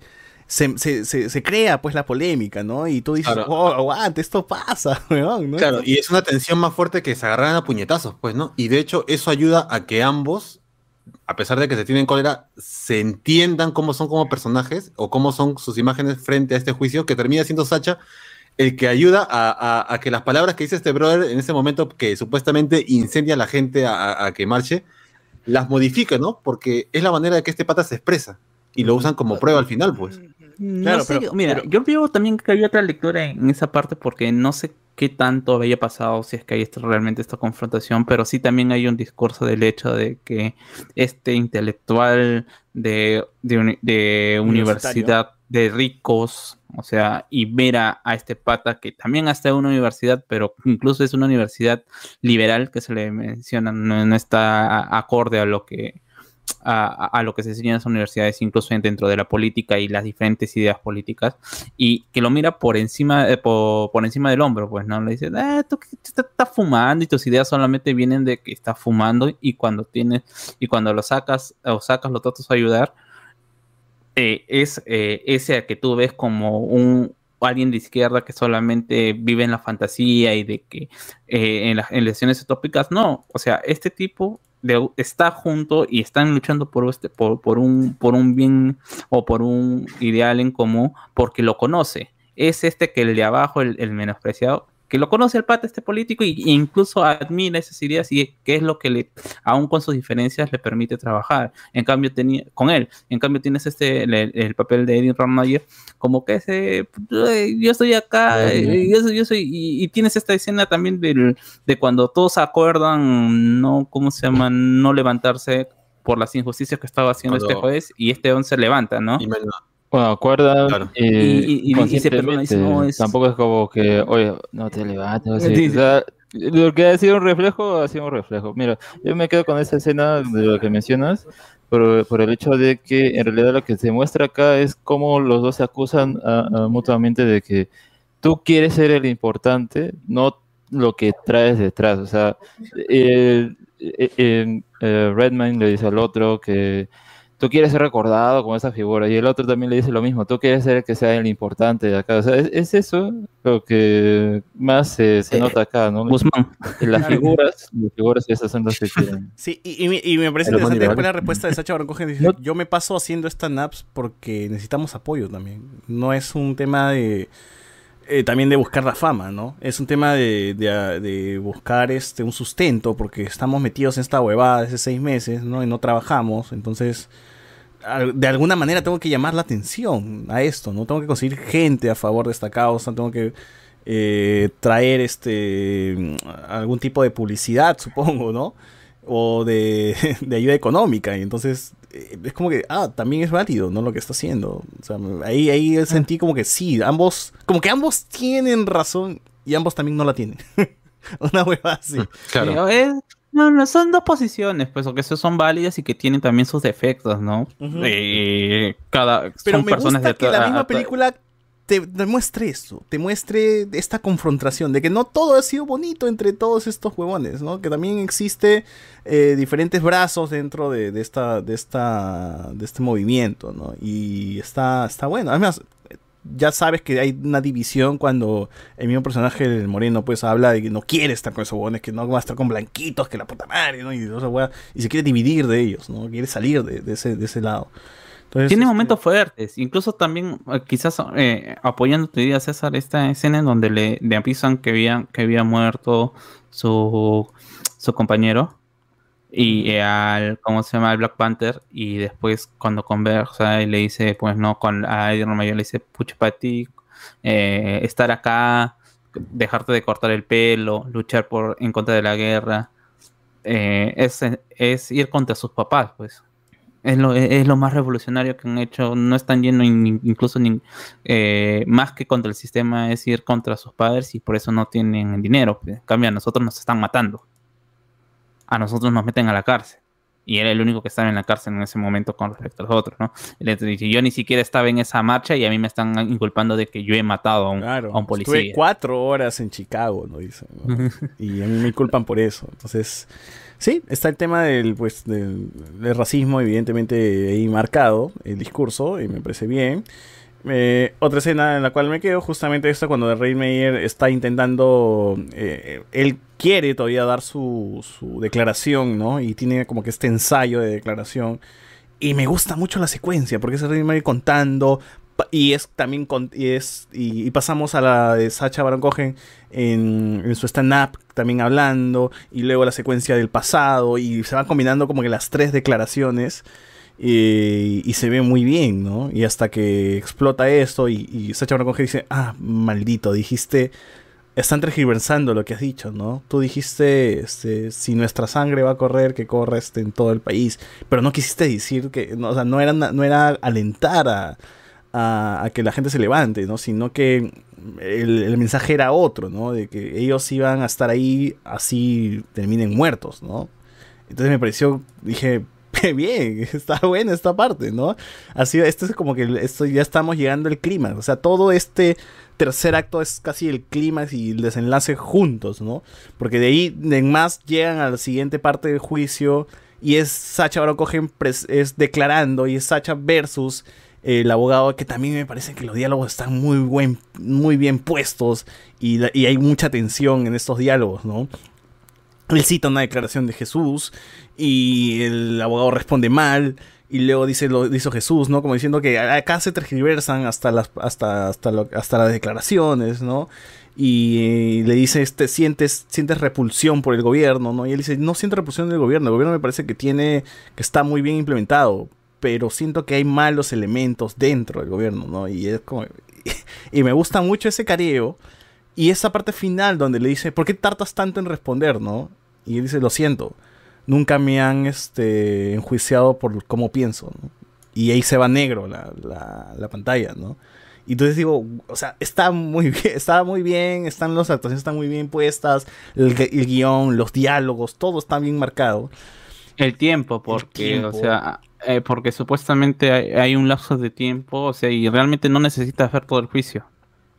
Se, se, se, se crea pues la polémica, ¿no? Y tú dices, Claro. oh, aguante, esto pasa, weón, ¿no? Claro, y es una tensión más fuerte que se agarran a puñetazos, pues, ¿no? Y de hecho, eso ayuda a que ambos, a pesar de que se tienen cólera, se entiendan cómo son como personajes o cómo son sus imágenes frente a este juicio, que termina siendo Sacha el que ayuda a, a- a que las palabras que dice este brother en ese momento que supuestamente incendia a la gente a, a- a que marche, las modifica, ¿no? Porque es la manera de que este pata se expresa y lo usan como prueba al final, pues. No Claro, sé, pero- mira, pero- yo veo también que había otra lectura en esa parte porque no sé qué tanto había pasado, si es que hay esto- realmente esta confrontación, pero sí también hay un discurso del hecho de que este intelectual de, universidad de ricos, o sea, y ver a, este pata que también está en una universidad, pero incluso es una universidad liberal que se le menciona, no, no está acorde a lo que a, lo que se enseña en las universidades, incluso en- dentro de la política y las diferentes ideas políticas, y que lo mira por encima, eh, por, encima del hombro, pues, ¿no? Le dice, ah, tú estás fumando y tus ideas solamente vienen de que estás fumando y cuando tienes, y cuando lo sacas o sacas, lo tratas de ayudar, eh, es eh, ese que tú ves como un alguien de izquierda que solamente vive en la fantasía y de que eh, en las elecciones utópicas, no, o sea, este tipo de- está junto y están luchando por, este, por, por, un, por un bien o por un ideal en común porque lo conoce. Es este que el de abajo, el, el menospreciado, que lo conoce el pata, este político, y, y incluso admira esas ideas y que es lo que le, aún con sus diferencias, le permite trabajar. En cambio, tenía, con él, en cambio tienes este, el, el papel de Eddie Ramnayer, como que ese, "Ay, yo estoy acá, eh, yo soy, yo soy", y, y tienes esta escena también del, de cuando todos acuerdan, no, ¿cómo se llama? No levantarse por las injusticias que estaba haciendo este juez, y este hombre se levanta, ¿no? Y, men- Bueno, acuerdan Claro. eh, Y- y- y- y se perdona, dice, no, es- Tampoco es como que, oye, no te levantes. así. Sí, O sea, lo que ha sido un reflejo, ha sido un reflejo. Mira, yo me quedo con esa escena de lo que mencionas, por, por el hecho de que en realidad lo que se muestra acá es cómo los dos se acusan a- a mutuamente de que tú quieres ser el importante, no lo que traes detrás. O sea, el- el- el- eh, Redman le dice al otro que tú quieres ser recordado como esa figura y el otro también le dice lo mismo, tú quieres ser el que sea el importante de acá. O sea, es, es eso lo que más se, se Eh, nota acá, ¿no? Guzmán. Las figuras, las figuras esas son las que quieren. Sí, y, y me- y me parece interesante la respuesta de Sacha Baron Cohen. Dice, No- yo me paso haciendo stand-ups porque necesitamos apoyo también. No es un tema de... eh, también de buscar la fama, ¿no? Es un tema de, de- de buscar este un sustento porque estamos metidos en esta huevada hace seis meses, ¿no? Y no trabajamos, entonces de alguna manera tengo que llamar la atención a esto, ¿no? Tengo que conseguir gente a favor de esta causa, tengo que eh, traer este algún tipo de publicidad, supongo, ¿no? O de, de ayuda económica. Y entonces eh, es como que, ah, también es válido, ¿no? Lo que está haciendo. O sea, ahí, ahí sentí como que sí, ambos, como que ambos tienen razón y ambos también no la tienen. Una hueva así. Claro. Sí, es- no, no, son dos posiciones, pues, o que son válidas y que tienen también sus defectos, ¿no? Ujú. Eh, cada, Pero son me personas gusta de que la misma película te, te muestre eso, te muestre esta confrontación, de que no todo ha sido bonito entre todos estos huevones, ¿no? Que también existe eh, diferentes brazos dentro de, de esta, de esta, de este movimiento, ¿no? Y está, está bueno. Además, ya sabes que hay una división cuando el mismo personaje, el moreno, pues habla de que no quiere estar con esos huevones, que no va a estar con blanquitos, que la puta madre, ¿no? Y, esa hueá, y se quiere dividir de ellos, ¿no? Quiere salir de, de ese, de ese lado. Entonces, Tiene este, momentos fuertes, incluso también, eh, quizás eh, apoyando tu idea, César, esta escena en donde le, le avisan que había, que había muerto su, su compañero y eh, al, ¿cómo se llama? Al Black Panther y después cuando conversa y le dice, pues no, con a Eddie Mayor le dice, pucha para ti, eh, estar acá, dejarte de cortar el pelo, luchar por en contra de la guerra, eh, es, es ir contra sus papás, pues. Es lo, es lo más revolucionario que han hecho. No están yendo in- incluso más que contra el sistema, es ir contra sus padres y por eso no tienen dinero. pues. En cambio, a nosotros nos están matando. A nosotros nos meten a la cárcel. Y era el único que estaba en la cárcel en ese momento con respecto a los otros, ¿no? Él dice, Yo ni siquiera estaba en esa marcha y a mí me están inculpando de que yo he matado a un, Claro, a un estuve policía. cuatro horas en Chicago, ¿no? Dicen, ¿no? y a mí me culpan por eso. Entonces, sí, está el tema del, pues, del, del racismo, evidentemente ahí marcado, el discurso, y me parece bien. Eh, otra escena en la cual me quedo, justamente esta cuando Rey Meyer está intentando, eh, él quiere todavía dar su, su declaración, ¿no? Y tiene como que este ensayo de declaración. Y me gusta mucho la secuencia, porque es Rey Meyer contando, y es también con, y es y, y pasamos a la de Sacha Baron Cohen en, en su stand-up también hablando y luego la secuencia del pasado y se van combinando como que las tres declaraciones y, se ve muy bien, ¿no? Y hasta que explota esto y, y Sacha Baron Cohen dice, ah, maldito, dijiste, están tergiversando lo que has dicho, ¿no? Tú dijiste, este, si nuestra sangre va a correr, que corra este, en todo el país, pero no quisiste decir que, no, o sea, no era, no era alentar a, a, a que la gente se levante, ¿no? Sino que el, el mensaje era otro, ¿no? De que ellos iban a estar ahí así terminen muertos, ¿no? Entonces me pareció, dije, bien, está buena esta parte, ¿no? Así, esto es como que esto ya estamos llegando al clima, o sea, todo este tercer acto es casi el clímax y el desenlace juntos, ¿no? Porque de ahí en más llegan a la siguiente parte del juicio y es Sacha Cohen pres- es declarando y es Sacha versus el abogado que también me parece que los diálogos están muy buen muy bien puestos y, y hay mucha tensión en estos diálogos, ¿no? Él cita una declaración de Jesús y el abogado responde mal y luego dice lo dice Jesús, ¿no? Como diciendo que acá se tergiversan hasta las hasta hasta hasta las declaraciones, ¿no? Y eh, le dice, este, sientes, sientes repulsión por el gobierno, ¿no? Y él dice, no siento repulsión del gobierno, el gobierno me parece que tiene, que está muy bien implementado, pero siento que hay malos elementos dentro del gobierno, ¿no? Y es como, y me gusta mucho ese careo, y esa parte final donde le dice, ¿por qué tardas tanto en responder, no? Y él dice, lo siento, nunca me han este, enjuiciado por cómo pienso, ¿no? y ahí se va negro la, la, la pantalla, ¿no? Y entonces digo, o sea, está muy bien, está muy bien, están las actuaciones están muy bien puestas, el, gu- el guion, los diálogos, todo está bien marcado. El tiempo, porque, tiempo. o sea, eh, porque supuestamente hay, hay un lapso de tiempo, o sea, y realmente no necesitas ver todo el juicio.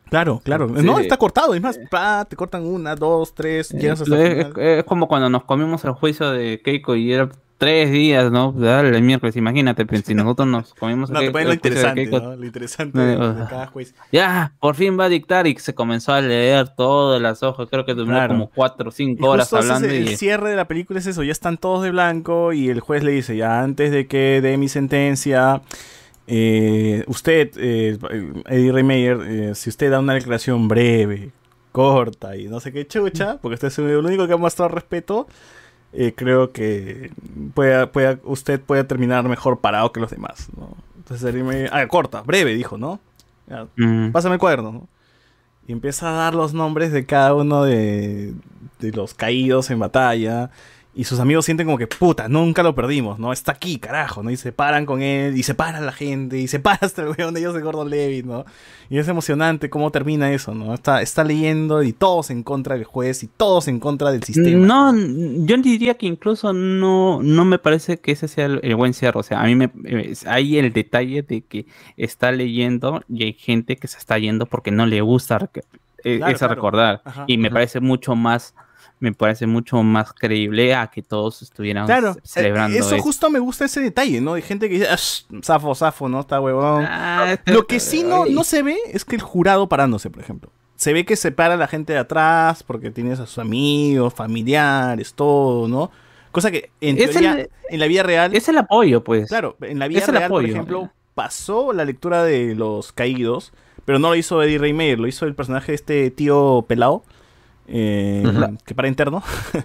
Claro, claro. Sí. No, está cortado, es más, pa, te cortan una, dos, tres, llegas hasta el Eh, es, final. es como cuando nos comimos el juicio de Keiko y era tres días, ¿no? Dale, el miércoles, imagínate, pues, si nosotros nos comimos el, No, te el ponen lo juicio interesante, Keiko, ¿no? Lo interesante de, cada juez. Ya, por fin va a dictar y se comenzó a leer todas las hojas, creo que duró Claro. como cuatro o Y cinco horas justo ese es hablando el, y... cierre de la película es eso, ya están todos de blanco y el juez le dice, ya antes de que dé mi sentencia, eh, usted, eh, Eddie Reymeyer, eh, si usted da una declaración breve, corta y no sé qué chucha, porque usted es el único que ha mostrado respeto, eh, creo que pueda, pueda, usted puede terminar mejor parado que los demás. ¿no? Entonces Eddie Reymeyer, ah, corta, breve, dijo, ¿no? Ya, Mm. pásame el cuaderno, ¿no? Y empieza a dar los nombres de cada uno de, de los caídos en batalla. Y sus amigos sienten como que, puta, nunca lo perdimos, ¿no? Está aquí, carajo, ¿no? Y se paran con él, y se para la gente, y se para hasta el weón de ellos de Gordon Levitt, ¿no? Y es emocionante cómo termina eso, ¿no? Está, está leyendo y todos en contra del juez y todos en contra del sistema. No, yo diría que incluso no, no me parece que ese sea el, el buen cierre. O sea, a mí me eh, hay el detalle de que está leyendo y hay gente que se está yendo porque no le gusta eh, Claro, ese claro. recordar. Ajá. Y me Ajá. parece mucho más, me parece mucho más creíble a que todos estuvieran Claro, ce- celebrando eso eso. justo me gusta ese detalle, ¿no? Hay gente que dice, "Ah, zafo, zafo, ¿no? Está huevón. Ah, Lo que sí no, no se ve es que el jurado parándose, por ejemplo. Se ve que se para la gente de atrás porque tienes a sus amigos, familiares, todo, ¿no? Cosa que en, teoría, el- en la vida real, Es el apoyo, pues. claro, en la vida es real, por ejemplo, pasó la lectura de los caídos, pero no lo hizo Eddie Reymeyer, lo hizo el personaje de este tío pelado, eh, que para interno.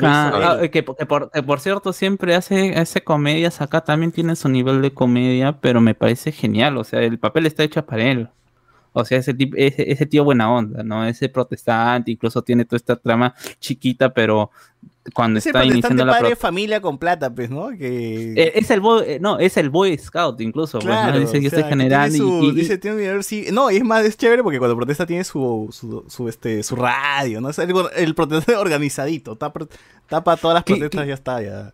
Ah, hizo ah, que, que por, que por cierto siempre hace, hace comedias, acá también tiene su nivel de comedia, pero me parece genial, o sea, el papel está hecho para él. O sea, ese, tip- ese, ese tío buena onda, ¿no? Ese protestante, incluso tiene toda esta trama chiquita, pero cuando Ese está iniciando la... padre de familia con plata, pues, ¿no? Que... Eh, es el boy, eh, no, es el boy scout incluso, pues, ¿no? Claro, Dice, yo soy general tiene y- su- y, y- dice, tiene un dinero, sí. No, y es más, es chévere porque cuando protesta tiene su, su, su, este, su radio, ¿no? Es el, el protestante organizadito, tapa, tapa todas las ¿Qué- protestas, qué- ya está, ya.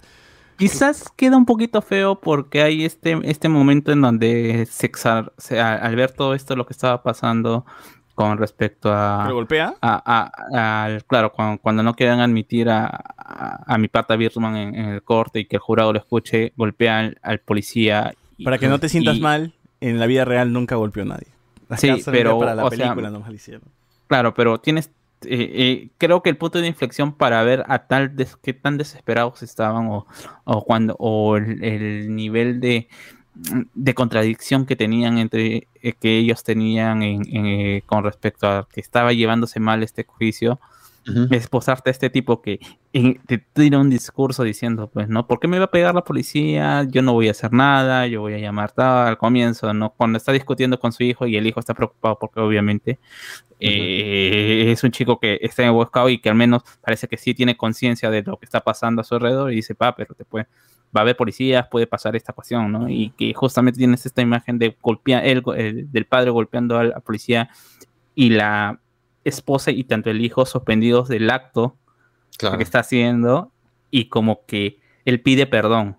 Quizás queda un poquito feo porque hay este, este momento en donde se sea, al ver todo esto, lo que estaba pasando con respecto a... ¿Pero golpea? a- claro, cuando, cuando no quieran admitir a, mi pata Birman en, en el corte y que el jurado lo escuche, golpea al, al policía. y- Para que no te sientas y- mal, en la vida real nunca golpeó a nadie. Acá Sí, pero, para la o sea, película lo hicieron. Claro, pero tienes. Eh, eh, creo que el punto de inflexión para ver a tal des- qué tan desesperados estaban o, cuando o el, el nivel de, de contradicción que tenían entre eh, que ellos tenían en- en, eh, con respecto a que estaba llevándose mal este juicio Ujú. es posarte a este tipo que te tira un discurso diciendo, pues, ¿no? ¿Por qué me va a pegar la policía? Yo no voy a hacer nada, yo voy a llamar tal, al comienzo, ¿no? Cuando está discutiendo con su hijo y el hijo está preocupado porque obviamente eh, es un chico que está Scout y que al menos parece que sí tiene conciencia de lo que está pasando a su alrededor y dice, pa, pero te puede, va a haber policías, puede pasar esta cuestión, ¿no? Y que justamente tienes esta imagen de golpea, el, el- del padre golpeando a la policía y la esposa y tanto el hijo sorprendidos del acto Claro. que está haciendo y como que él pide perdón,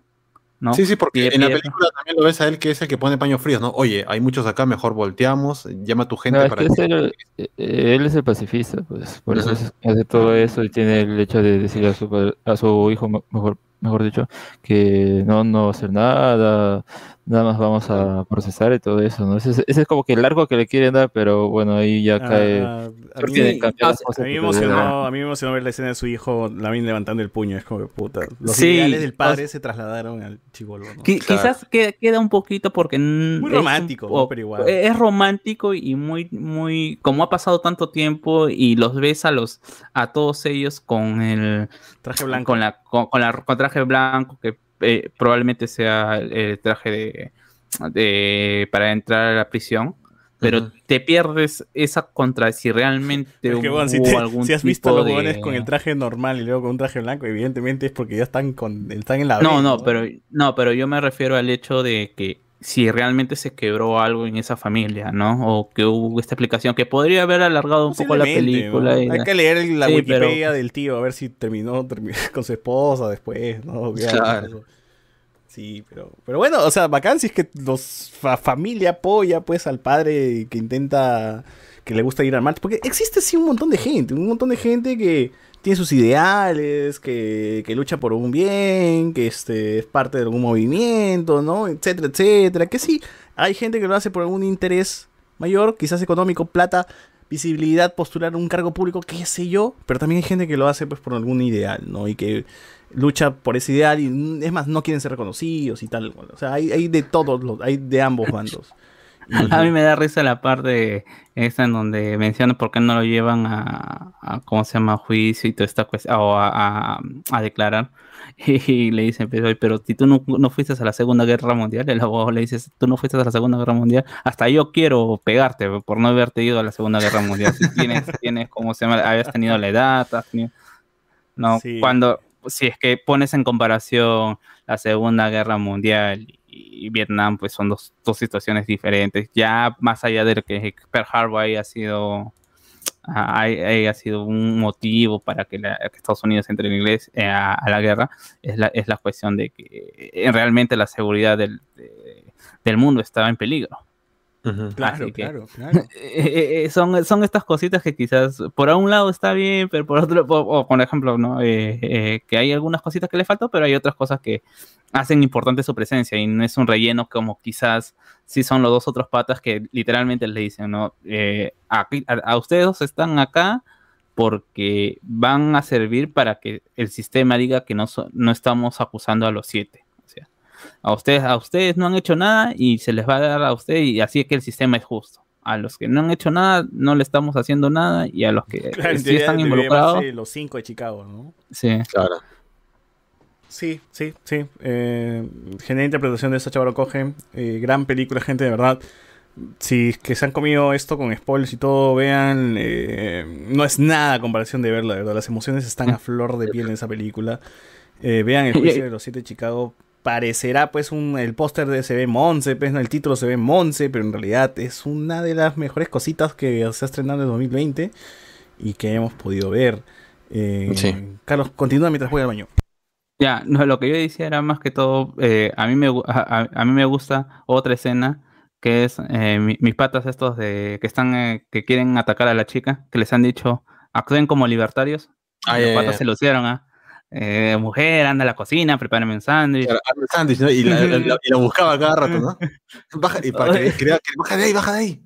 ¿no? Sí, sí, porque Pide- en la película también lo ves a él que es el que pone paños fríos, ¿no? Oye, hay muchos acá, mejor volteamos, llama a tu gente No, es para que que... es él, eh, él es el pacifista, pues por eso hace todo eso y tiene el hecho de decirle a su, padre- a su hijo, me- mejor, mejor dicho, que no, no va a hacer nada, nada más vamos a procesar y todo eso, ¿no? Ese, es- ese es como que el largo que le quieren dar, pero bueno, ahí ya cae. Ah, a, mí, a me emocionó, a mí me emocionó ver la escena de su hijo Lamin levantando el puño. Es como que puta. Los Sí, ideales del o padre se trasladaron al chivolo. ¿no? Qui- Claro. Quizás que- queda un poquito porque Muy un romántico. Pero igual. Es romántico y muy, muy, como ha pasado tanto tiempo y los ves a los, a todos ellos con el, Traje blanco. con la, con, con la con traje blanco que eh, probablemente sea el traje de, de para entrar a la prisión. Pero te pierdes esa contra si realmente Es que, hubo bueno, si, te- algún si has visto los de- con el traje normal y luego con un traje blanco, evidentemente es porque ya están con están en la No, no, pero no, pero yo me refiero al hecho de que si realmente se quebró algo en esa familia, ¿no? O que hubo esta explicación que podría haber alargado un poco la película. ¿no? y Hay la- que leer la Sí, Wikipedia pero- del tío a ver si terminó, terminó con su esposa después, ¿no? Claro. Sí, pero, pero bueno, o sea, bacán si es que los fa- familia apoya pues al padre que intenta, que le gusta ir al marcha, porque existe sí un montón de gente, un montón de gente que tiene sus ideales, que, que lucha por un bien, que este, es parte de algún movimiento, ¿no? Etcétera, etcétera, que sí, hay gente que lo hace por algún interés mayor, quizás económico, plata, visibilidad, postular un cargo público, qué sé yo, pero también hay gente que lo hace pues por algún ideal, ¿no? Y que lucha por ese ideal y mm, es más, no quieren ser reconocidos y tal. O sea, hay, hay de todos, los, hay de ambos bandos. A mí me da risa la parte esa en donde menciona por qué no lo llevan a, a ¿cómo se llama? a juicio y toda esta cuestión, o a, a- a declarar. Y, le dicen, pero, pero si tú no, no fuiste a la Segunda Guerra Mundial, el abogado le dice, tú no fuiste a la Segunda Guerra Mundial, hasta yo quiero pegarte por no haberte ido a la Segunda Guerra Mundial. Si tienes, tienes ¿cómo se llama? Habías tenido la edad, has tenido- No, Sí. cuando, si es que pones en comparación la Segunda Guerra Mundial y Vietnam, pues son dos, dos situaciones diferentes. Ya más allá de que Pearl Harbor haya sido, hay- haya sido un motivo para que, la- Estados Unidos entre en inglés eh, a, la guerra, es la, es la cuestión de que eh, realmente la seguridad del, de- del mundo estaba en peligro. Claro, que- claro, claro. Eh, eh, son, son estas cositas que quizás por un lado está bien, pero por otro, o, o, por ejemplo, ¿no? Eh, eh, que hay algunas cositas que le faltan, pero hay otras cosas que hacen importante su presencia y no es un relleno como quizás sí son los dos otros patas que literalmente le dicen, ¿no? Eh, aquí- a, a ustedes dos están acá porque van a servir para que el sistema diga que no, so- no estamos acusando a los siete. A ustedes, a ustedes no han hecho nada y se les va a dar a ustedes y así es que el sistema es justo. A los que no han hecho nada, no le estamos haciendo nada y a los que Claro, en sí están involucrados, los cinco de Chicago, ¿no? sí. Claro. Sí, sí, sí. Eh, genial interpretación de Sacha Baron Cohen. Eh, gran película, gente, de verdad. Si es que se han comido esto con spoilers y todo, vean. eh, no es nada a comparación de verla, de verdad. Las emociones están a flor de piel en esa película. Eh, vean el juicio de los siete de Chicago. Parecerá, pues, un, el póster de se ve Monse, pues, ¿no? el título se ve Monse, pero en realidad es una de las mejores cositas que se ha estrenado en 2020 y que hemos podido ver. Eh, Sí. Carlos, continúa mientras voy al baño. Ya, no, lo que yo decía era más que todo, eh, a, mí me, a, a- mí me gusta otra escena que es eh, mi- mis patas estos de que están eh, que quieren atacar a la chica, que les han dicho actúen como libertarios. Ah, los patas ya. se lucieron a mujer, anda a la cocina, prepárame un sándwich. Claro, el sándwich, ¿no? Y la, la- la- y la buscaba cada rato, ¿no? Baja, y para que, quería que baja de ahí, baja de ahí.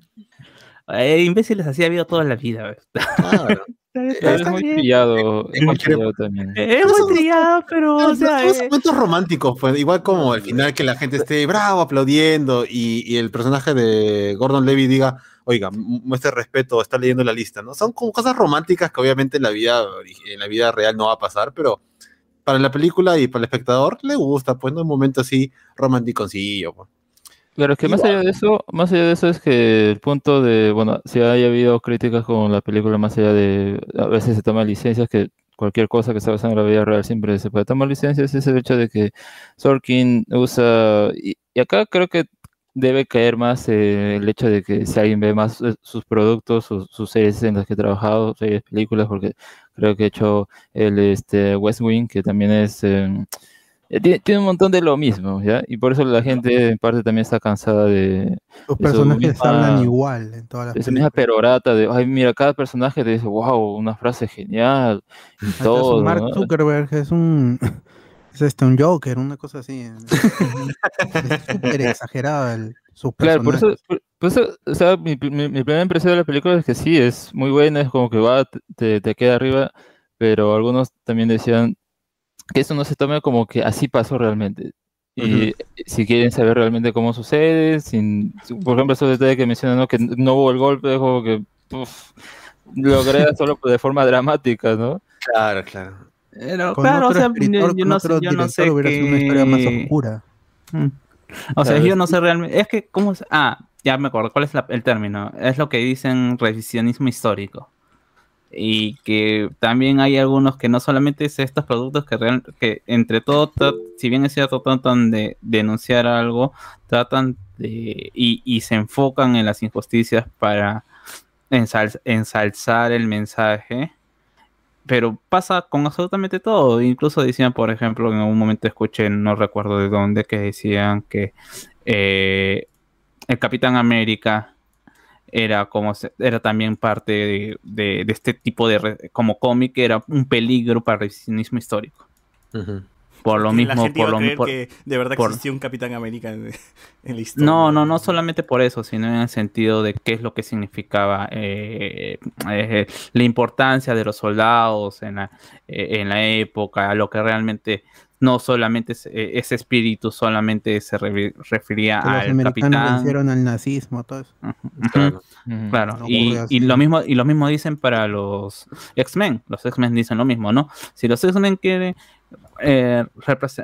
Eh, imbéciles así ha habido toda la vida. ¿ves? Claro. Pero es Está muy bien. trillado, es muy trillado también. Eh, Es muy son- trillado, pero o sea, Todos eh, momentos románticos, pues, igual como al final que la gente esté bravo, aplaudiendo, y, y el personaje de Gordon Levy diga, oiga, mu- muestre respeto, está leyendo la lista, ¿no? Son como cosas románticas que obviamente en la vida, en la vida real no va a pasar, pero para la película y para el espectador le gusta, pues, ¿no? Un momento así románticoncillo, pues. Claro, es que más allá de eso, más allá de eso es que el punto de, bueno, si haya habido críticas con la película, más allá de, a veces se toman licencias, que cualquier cosa que se basa en la vida real siempre se puede tomar licencias, es el hecho de que Sorkin usa, y, y acá creo que debe caer más eh, el hecho de que si alguien ve más eh, sus productos, sus, sus series en las que he trabajado, series, películas, porque creo que he hecho el este, West Wing, que también es... em, eh, tiene, tiene un montón de lo mismo, ¿ya? Y por eso la gente en parte también está cansada de, Los de personajes misma- hablan igual en todas las esa misma perorata de, ay, mira, cada personaje te dice, wow, una frase genial, y todo, Mark ¿no? Zuckerberg es un es este un Joker, una cosa así. Es súper exagerado el, su Claro, por eso, por, por eso, o sea, mi, mi- mi primera impresión de la película es que sí, es muy buena, es como que va, te, te queda arriba, pero algunos también decían que eso no se tome como que así pasó realmente. Y si quieren saber realmente cómo sucede, sin, por ejemplo, esos detalles que mencionan, ¿no? que no hubo el golpe, es como que uf, lo agrega solo de forma dramática, ¿no? Claro, claro. Pero, Con claro, o sea, escritor, yo no sé, yo no sé hubiera sido una historia más oscura. Mm. O sea, yo es no sé realmente. Es que, ¿cómo se- Ah, ya me acuerdo. ¿Cuál es la- el término? Es lo que dicen revisionismo histórico. y que también hay algunos que no solamente es estos productos que, real, que entre todo, si bien es cierto, tratan de denunciar algo, tratan de y, y se enfocan en las injusticias para ensal, ensalzar el mensaje. Pero pasa con absolutamente todo. Incluso decían, por ejemplo, en algún momento escuché, no recuerdo de dónde, que decían que eh, el Capitán América era como era también parte de, este tipo de como cómic era un peligro para el revisionismo histórico uh. Por lo mismo por lo mismo de verdad por, existía un Capitán América en, en, la historia. No no no solamente por eso sino en el sentido de qué es lo que significaba eh, eh, la importancia de los soldados en la, eh, en la época lo que realmente no solamente ese, ese espíritu solamente se re, refería que al los capitán. vencieron al nazismo todo eso. Uh -huh. claro, uh -huh. claro. No y, y, lo mismo y lo mismo dicen para los X-Men. Los X-Men dicen lo mismo no si los X-Men quieren eh,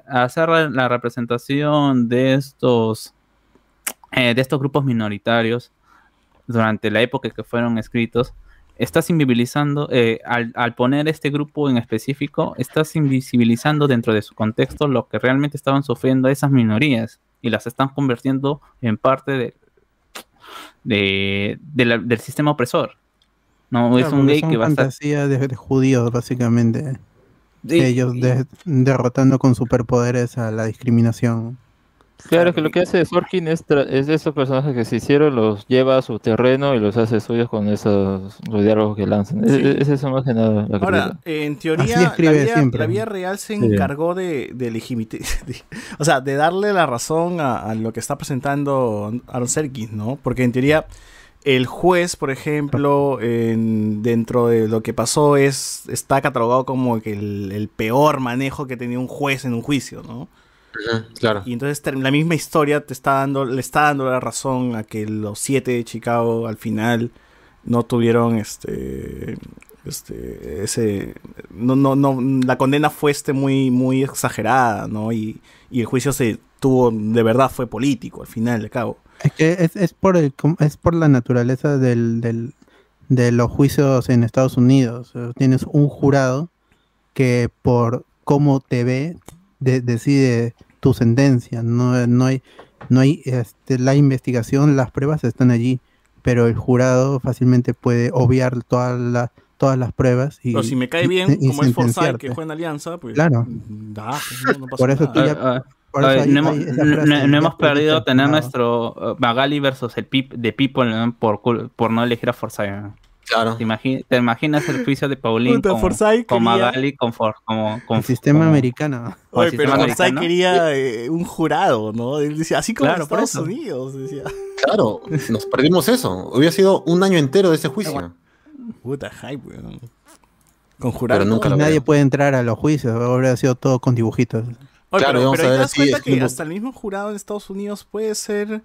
hacer la representación de estos eh, de estos grupos minoritarios durante la época que fueron escritos estás invisibilizando, eh, al, al, poner este grupo en específico, estás invisibilizando dentro de su contexto lo que realmente estaban sufriendo esas minorías y las están convirtiendo en parte de, de, de la, del sistema opresor. No claro, es un gay que va a estar... de, de judíos, básicamente. Sí. Ellos de, derrotando con superpoderes a la discriminación. Claro, que lo que hace Sorkin es, es de esos personajes que se hicieron, los lleva a su terreno y los hace suyos con esos los diálogos que lanzan. Sí. Es, es, eso más que nada. La Ahora, en teoría, la vida, real se encargó sí. de, de legitimar, o sea, de darle la razón a, a, lo que está presentando Aaron Serkis, ¿no? Porque en teoría el juez, por ejemplo, en, dentro de lo que pasó, es está catalogado como que el, el peor manejo que tenía un juez en un juicio, ¿no? Claro. Y entonces la misma historia te está dando, le está dando la razón a que los siete de Chicago al final no tuvieron este este ese no no no la condena fue este muy muy exagerada no y, y el juicio se tuvo de verdad fue político al final de cabo. Es que es, es por el es por la naturaleza del, del de los juicios en Estados Unidos. Tienes un jurado que por cómo te ve de, decide tu sentencia. No, no hay, no hay este, la investigación, las pruebas están allí, pero el jurado fácilmente puede obviar todas las todas las pruebas y pero si me cae bien y, como es Forsyth que juega en Alianza pues claro. da, no, no por eso tú ya uh, uh, ver, hay, no, no, no, hemos perdido tener nuestro uh, Magali versus el Pip de People ¿no? por, por no elegir a Forsyth. Claro. ¿Te, imagi ¿Te, imaginas el juicio de Paulín con, con Magali, con, For con, con el sistema como, americano? Oye, pero Forsyth quería eh, un jurado, ¿no? Él decía, así como claro, en Estados Unidos. Decía. Claro, nos perdimos eso. Hubiera sido un año entero de ese juicio. Puta hype, weón. Con jurado. Pero nunca nadie puede entrar a los juicios. Habría sido todo con dibujitos. Oye, claro, pero, pero te das cuenta que hasta el mismo jurado en Estados Unidos puede ser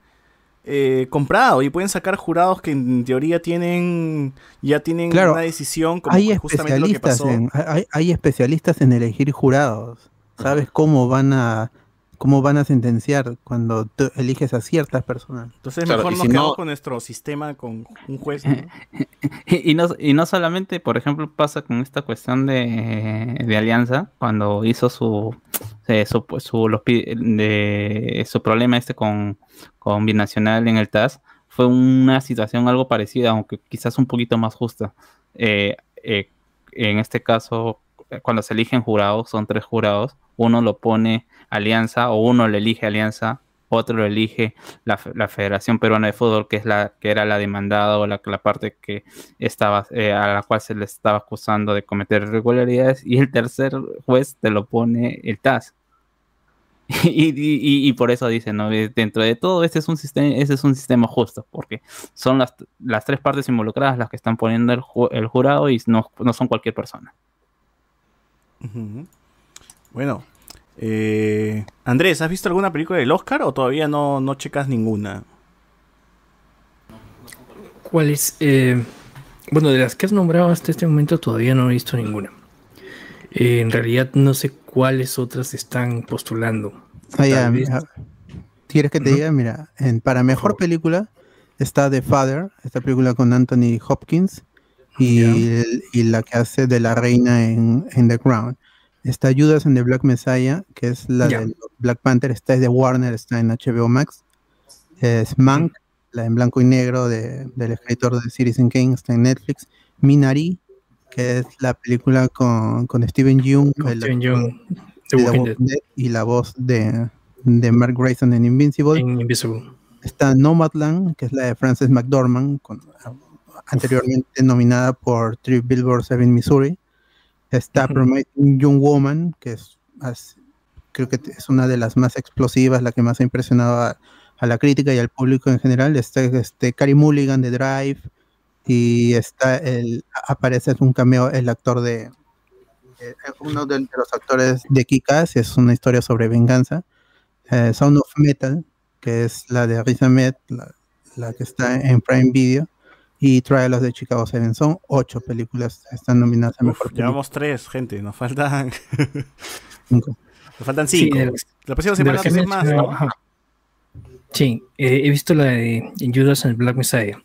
eh, comprado y pueden sacar jurados que en teoría tienen ya tienen claro, una decisión como hay justamente lo que pasó. En, hay, hay, especialistas en elegir jurados. ¿Sabes cómo van a cómo van a sentenciar cuando tú eliges a ciertas personas? Entonces claro, mejor nos si quedamos no... con nuestro sistema con un juez. ¿no? y, no, y no solamente, por ejemplo, pasa con esta cuestión de, de Alianza, cuando hizo su eh, su, su, los, de, su problema este con, con Binacional en el TAS fue una situación algo parecida, aunque quizás un poquito más justa. Eh, eh, en este caso, cuando se eligen jurados, son tres jurados, uno lo pone Alianza o uno le elige Alianza, otro elige la, Federación Peruana de Fútbol, que es la que era la demandada o la, la parte que estaba eh, a la cual se le estaba acusando de cometer irregularidades, y el tercer juez te lo pone el TAS. Y, por eso dicen, ¿no? dentro de todo, este es un sistema, este es un sistema justo, porque son las, las tres partes involucradas las que están poniendo el, ju jurado y no, no, son cualquier persona. Bueno, eh, Andrés, ¿has visto alguna película del Oscar o todavía no, no checas ninguna? ¿Cuál es? Eh, bueno, de las que has nombrado hasta este momento todavía no he visto ninguna. Eh, en realidad no sé cuáles otras están postulando. Ah, ya, mira, ¿Quieres que te ¿no? diga? Mira, en, para mejor película está The Father, esta película con Anthony Hopkins, y, Ya. el- y la que hace de la reina en, en The Crown. Está Judas en The Black Messiah, que es la de Black Panther, está es de Warner, está en HBO Max. Es Mank, la en blanco y negro de- del escritor de Citizen Kane, está en Netflix. Minari, que es la película con, con Steven Yeun, Con el Steven actor Yeun, de The The Walking Walking Dead, Dead, y la voz de, de Mark Grayson en Invincible. en Invisible. Está Nomadland, que es la de Frances McDormand, con- anteriormente nominada por Three Billboards Ebbing, Missouri. Está. Promising Young Woman, que es, creo que es una de las más explosivas, la que más ha impresionado a, a la crítica y al público en general. Está este, Carey Mulligan de Drive y está el, aparece en un cameo el actor de eh, uno de, de los actores de Kikas, es una historia sobre venganza. Eh, Sound of Metal, que es la de Riz Ahmed, la, la que está en Prime Video, y Trial of the Chicago Seven. Son ocho películas que están nominadas a Uf, mejor película. llevamos tres, gente. Nos faltan, Cinco. nos faltan cinco. la próxima semana me- más, ¿no? ajá. Sí, eh, he visto la de Judas en el Black Messiah.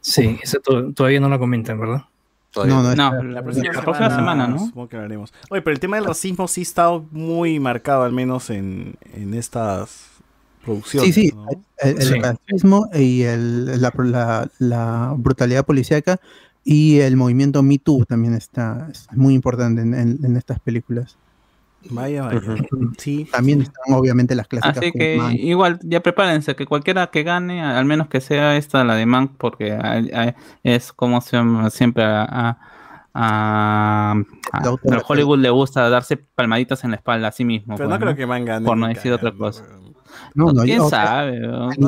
Sí, esa to- todavía no la comentan, ¿verdad? Todavía. No, no, No, está- La próxima, La próxima semana, ¿no? Supongo que hablaremos. Oye, pero el tema del racismo sí está muy marcado, al menos en, en estas Sí, sí, ¿no? el, el Sí. racismo y el- la, la- la brutalidad policíaca y el movimiento Me Too también está es muy importante en, en- en estas películas. Vaya, vaya. Sí. También están obviamente las clásicas. Así que Mank. igual, ya prepárense, que cualquiera que gane, al menos que sea esta la de Mank, porque a- a- es como se llama siempre a, a- a- Hollywood le gusta darse palmaditas en la espalda a sí mismo. Pero no pues, creo que manga Por no decir otra cosa. No, no, ¿Quién yo- sabe?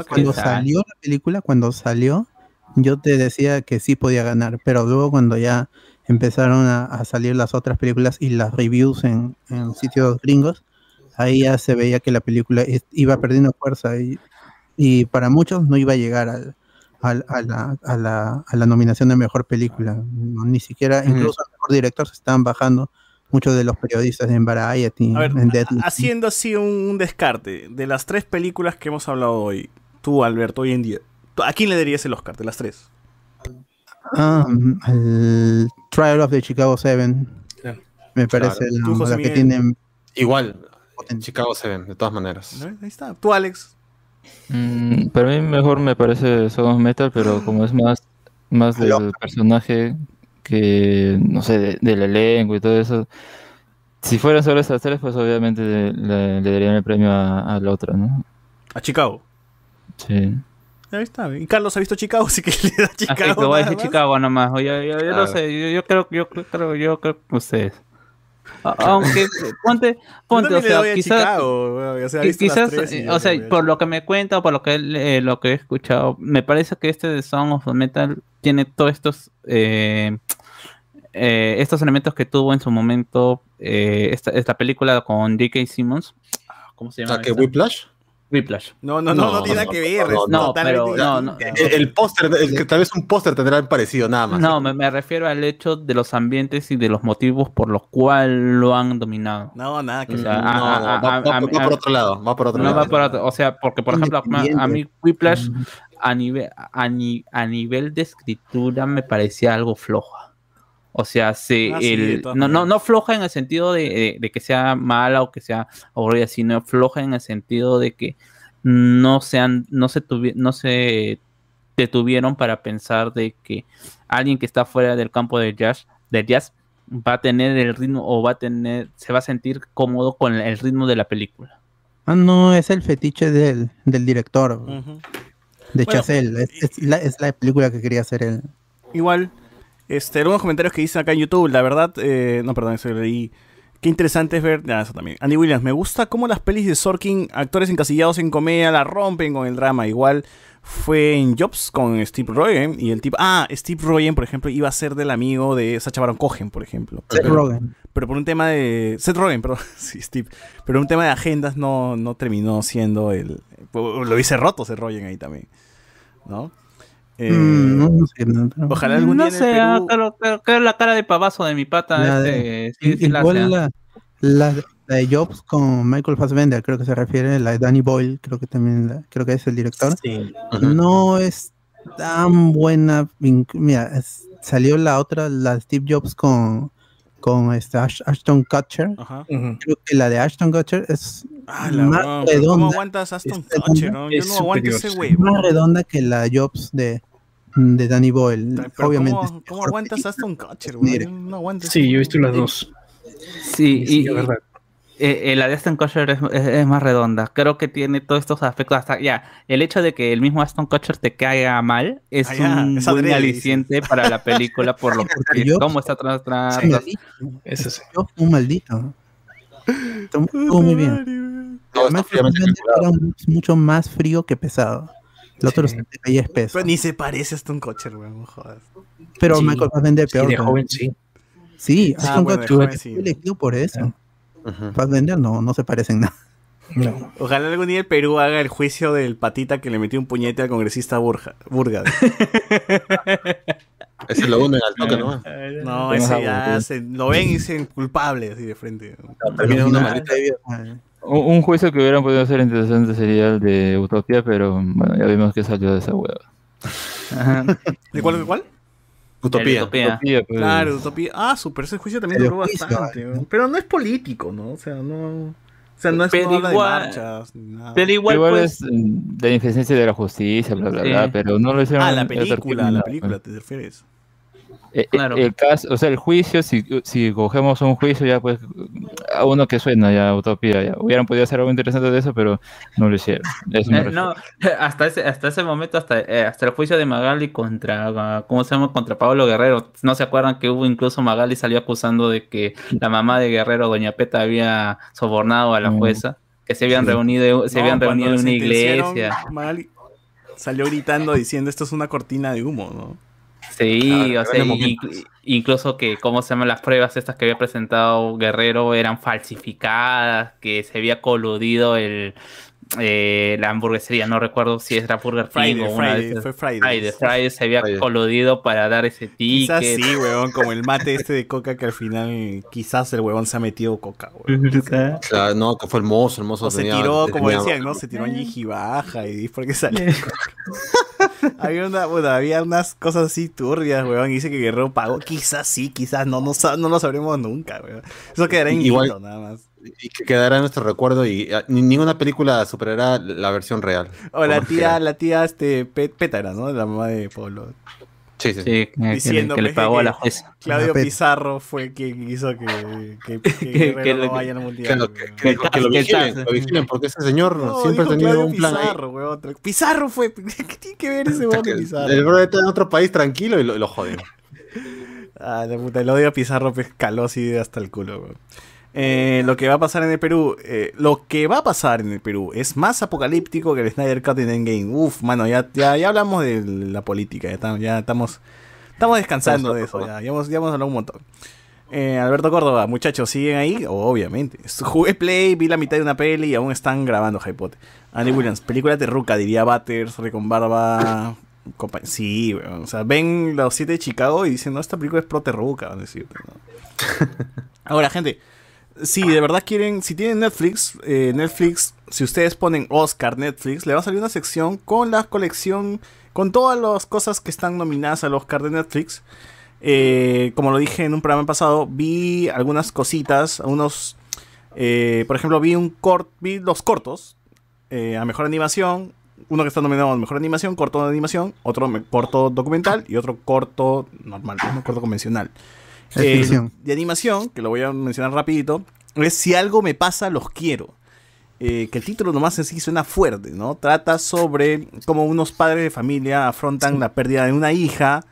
cuando sabe? salió la película, cuando salió, yo te decía que sí podía ganar, pero luego cuando ya empezaron a, a salir las otras películas y las reviews en, en sitios gringos, ahí ya se veía que la película iba perdiendo fuerza y, y para muchos no iba a llegar al- al- a, la, a la- a la nominación de mejor película. Ni siquiera, incluso el mejor director se estaban bajando muchos de los periodistas en Variety, A ver, en Deadline. haciendo así un, un descarte de las tres películas que hemos hablado hoy, tú, Alberto, hoy en día, ¿tú- ¿a quién le darías el Oscar de las tres? Mm, el Trial of the Chicago Seven. Claro. Me parece la, la que Miguel. tiene Igual, potencia. Chicago se ven, de todas maneras. Ahí está. Tú, Alex. Mm, para mí mejor me parece Son of Metal, pero como es más, más del personaje que, no sé, de- del elenco y todo eso. Si fueran solo esas tres, pues obviamente le, darían el premio a, a la otra, ¿no? A Chicago. Sí. Ahí está. Y Carlos ha visto Chicago, así que le da Chicago. que voy a decir más. Chicago nomás. Yo, yo, yo no sé, yo, yo creo, yo creo, yo creo que ustedes. Aunque ponte, ponte, o sea, quizás, Chicago, weón, o sea, quizás, eh, o sea, por lo que me cuenta o por lo que eh, lo que he escuchado, me parece que este de Song of Metal tiene todos estos eh, eh, estos elementos que tuvo en su momento eh, esta, esta película con J.K. Simmons. Ah, ¿Cómo se llama? que? Whiplash. Whiplash. No, no, no, no, No, tiene nada no, que ver. no, pero no, no. distinto. El, el póster, tal vez un póster tendrá el parecido, nada más. No, me, me refiero al hecho de los ambientes y de los motivos por los cuales lo han dominado. No, nada que O sea, no, a- no, a- va, a- va- por otro lado, va por otro No lado. va por otro- o sea, porque por ejemplo, a, a mí. Whiplash a nivel a, ni- a nivel de escritura me parecía algo floja. O sea, sí, Ah, el- no, no, no floja en el sentido de, de- de que sea mala o que sea aburrida, sino floja en el sentido de que no sean, no se tuvi- no se detuvieron para pensar de que alguien que está fuera del campo del jazz, del jazz va a tener el ritmo o va a tener, se va a sentir cómodo con el ritmo de la película. Ah, no, es el fetiche del, del director, de Bueno, Chazelle. Es, es la, es la película que quería hacer él. Igual, este, algunos comentarios que dicen acá en YouTube, la verdad, eh, no, perdón, eso lo leí. Qué interesante es ver, ah, eso también. Andy Williams, me gusta cómo las pelis de Sorkin, actores encasillados en comedia, la rompen con el drama. Igual fue en Jobs con Steve Rogen y el tipo, ah, Steve Rogen, por ejemplo, iba a ser del amigo de Sacha Baron Cohen, por ejemplo. Seth Pero- Rogen. pero por un tema de. Seth Rogen, perdón. Sí, Steve. Pero un tema de agendas no, no terminó siendo el. Lo hice roto Seth Rogen ahí también. ¿No? Eh, Mm, no, no sé, no, pero- Ojalá algún no día el sé, ah, Perú- creo, creo- creo la cara de pavazo de mi pata. La este, sí, sí la Igual ¿ah? la, la, la de Jobs con Michael Fassbender, creo que se refiere, la de Danny Boyle, creo que también la- creo que es el director. Ujú. No es tan buena. Mira, es- salió la otra, la de Steve Jobs con, con este Ash- Ashton Kutcher. Ajá. Creo que la de Ashton Kutcher es Ah, la más weón, pero ¿Cómo redonda, aguantas Aston es Kutcher? redonda, no? Yo no aguanto superior, ese sí. huevo. más redonda que la Jobs de, de Danny Boyle. Pero Obviamente. ¿Cómo, es aguantas Kutcher, Mire. weón? Yo No aguanto ese Sí, yo he visto las dos. Sí, Sí, y, es verdad. Eh, eh, la de Aston Kutcher es, es- es más redonda. Creo que tiene todos estos aspectos. Hasta ya, el hecho de que el mismo Aston Kutcher te caiga mal es Ah, un es buen adrede, aliciente para la película por lo que Yo- cómo está tras tras. Sí, tras- Eso sí. Yo fui un maldito. Muy bien. No, Además, era un- mucho más frío que pesado. El otro Sí. caía espeso. Pero ni se parece a Aston Kutcher, weón, no jodas. Pero Sí. Michael Fassbender Sí, peor. de pero- joven sí. Sí, Ah, Aston bueno, de Kutcher joven sí. elegido por eso. Ujú. Fassbender no, no se parecen nada. No. Ojalá algún día el Perú haga el juicio del patita que le metió un puñete al congresista Burja, Burga. Ese lo unen al toque, ¿no? Ese ya se, lo ven y dicen culpable así de frente. Termina una maldita. Un, un juicio que hubieran podido ser interesante sería el de Utopía, pero bueno, ya vimos que salió de esa hueva. Ajá. ¿De cuál? ¿De cuál? Utopía. Utopía. Utopía, pues, Claro, Utopía. Ah, super, ese juicio también duró bastante. Pero no es político, ¿no? O sea, no. O sea, no es Pero no habla de igual- marchas ni nada. Pero igual, Igual, pues, es mm, de ineficiencia de la justicia, bla, bla, Sí. bla, pero no lo hicieron. Ah, la película, la nada, película, pues. ¿te refieres? Eh, eh, Claro. El caso, o sea, el juicio, si, si cogemos un juicio, ya pues, a uno que suena, ya, Utopía, ya. Hubieran podido hacer algo interesante de eso, pero no lo hicieron. Eh, no, hasta ese, hasta ese momento, hasta, eh, hasta el juicio de Magali contra, ¿cómo se llama? Contra Pablo Guerrero. ¿No se acuerdan que hubo incluso Magali salió acusando de que la mamá de Guerrero, Doña Peta, había sobornado a la Mm. jueza? Que se habían reunido, se No, habían reunido en una iglesia. Magali salió gritando diciendo esto es una cortina de humo, ¿no? Sí, Claro, o sea, incluso que, ¿cómo se llaman las pruebas estas que había presentado Guerrero eran falsificadas, que se había coludido el eh, la hamburguesería, no recuerdo si era Burger King Friday, o una de Friday, esas. fue Friday. Friday, Friday se había Friday. coludido para dar ese Quizás ticket. sí, weón, como el mate este de coca que al final quizás el huevón se ha metido coca, weón. O sea, no, que fue el mozo, el mozo O se tenía- tiró, como tenía- decían, ¿no? Se tiró en baja y porque salió. había, una, bueno, había unas cosas así turbias, weón. Y dice que Guerrero pagó. Quizás sí, quizás no, no, no lo sabremos nunca, weón. Eso quedará en Igual- nada más. Y que quedará en nuestro recuerdo y ah, ni- ninguna película superará la versión real. O la tía, la tía, este, Pétara, ¿no? La mamá de Pablo. Sí, sí. Sí, Diciendo, que le pagó a la jueza. Claudio Pizarro fue quien hizo que, que, que Que- no lo- vaya al mundial. que, que- Que- que lo vigilen, que- lo vigilen, porque ese señor No, siempre ha tenido Claudio un plan ahí. Pizarro, weón. Pizarro fue. ¿Qué tiene que ver ese weón Pizarro? El bro está en otro país tranquilo y lo, lo joden. Ah, la puta, el odio a Pizarro pues, caló así hasta el culo, weón. Eh, lo que va a pasar en el Perú, eh, lo que va a pasar en el Perú es más apocalíptico que el Snyder Cut en Endgame. Uf, mano, ya, ya, ya hablamos de la política, ya, estamos- ya estamos, estamos descansando de eso, ya, ya hemos, ya hemos hablado un montón. Eh, Alberto Córdoba, muchachos, ¿siguen ahí? obviamente. Jugué Play, vi la mitad de una peli y aún están grabando Hypote. Andy Williams, película terruca, diría Butters, con barba. compa- Sí, weón. O sea, ven los siete de Chicago y dicen, no, esta película es pro terruca, van a decirte, ¿no? Ahora, gente, si de verdad quieren, si tienen Netflix, eh, Netflix, si ustedes ponen Oscar Netflix, le va a salir una sección con la colección, con todas las cosas que están nominadas al Oscar de Netflix. Eh, como lo dije en un programa pasado, vi algunas cositas, unos, eh, por ejemplo, vi un cort, vi los cortos eh, a mejor animación, uno que está nominado a mejor animación, corto de animación, otro corto documental y otro corto normal, un corto convencional. Eh, ficción. de animación, que lo voy a mencionar rapidito, es Si algo me pasa, los quiero. Eh, que el título nomás en sí suena fuerte, ¿no? Trata sobre cómo unos padres de familia afrontan la pérdida de una hija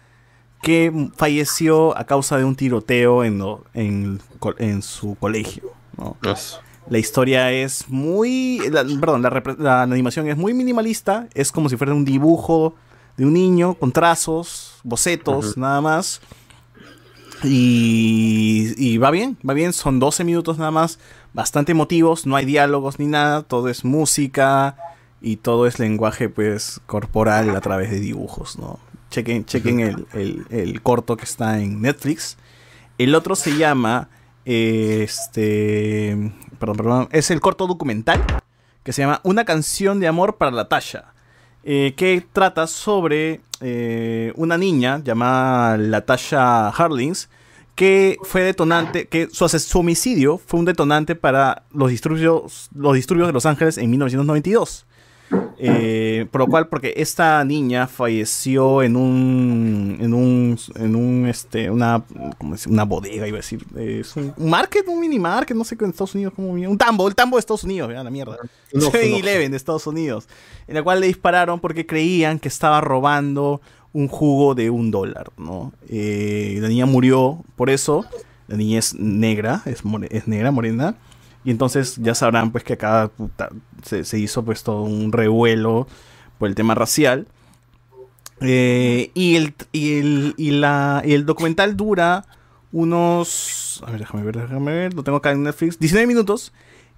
que falleció a causa de un tiroteo en, lo- en, en su colegio, ¿no? La historia es muy. la- perdón, la animación es muy minimalista. Es como si fuera un dibujo de un niño con trazos, bocetos, nada más. Y, y va bien, va bien. Son 12 minutos nada más. Bastante emotivos. No hay diálogos ni nada. Todo es música. Y todo es lenguaje, pues, corporal a través de dibujos, ¿no? Chequen, chequen el, el- el corto que está en Netflix. El otro se llama. eh, Este. Perdón, perdón. Es el corto documental. Que se llama Una canción de amor para la Tasha. eh, que trata sobre eh, una niña llamada Latasha Harlings que fue detonante, que su, su homicidio fue un detonante para los disturbios, los disturbios de Los Ángeles en 1992. Eh, por lo cual, porque esta niña falleció en un, en un, en un, este, una, ¿cómo decir? una bodega, iba a decir, es un, market, un mini market, no sé qué en Estados Unidos, como un tambo, el tambo de Estados Unidos, ya la mierda, Un Oxxo, un 7-Eleven de Estados Unidos, en la cual le dispararon porque creían que estaba robando un jugo de un dólar, ¿no? Eh, la niña murió por eso, la niña es negra, es, more- es negra, morena, y entonces ya sabrán pues que acá puta, se, hizo pues todo un revuelo por el tema racial. Eh, y, el, y, el, y, la, y el documental dura unos... A ver, déjame ver, déjame ver. Lo tengo acá en Netflix. 19 minutos.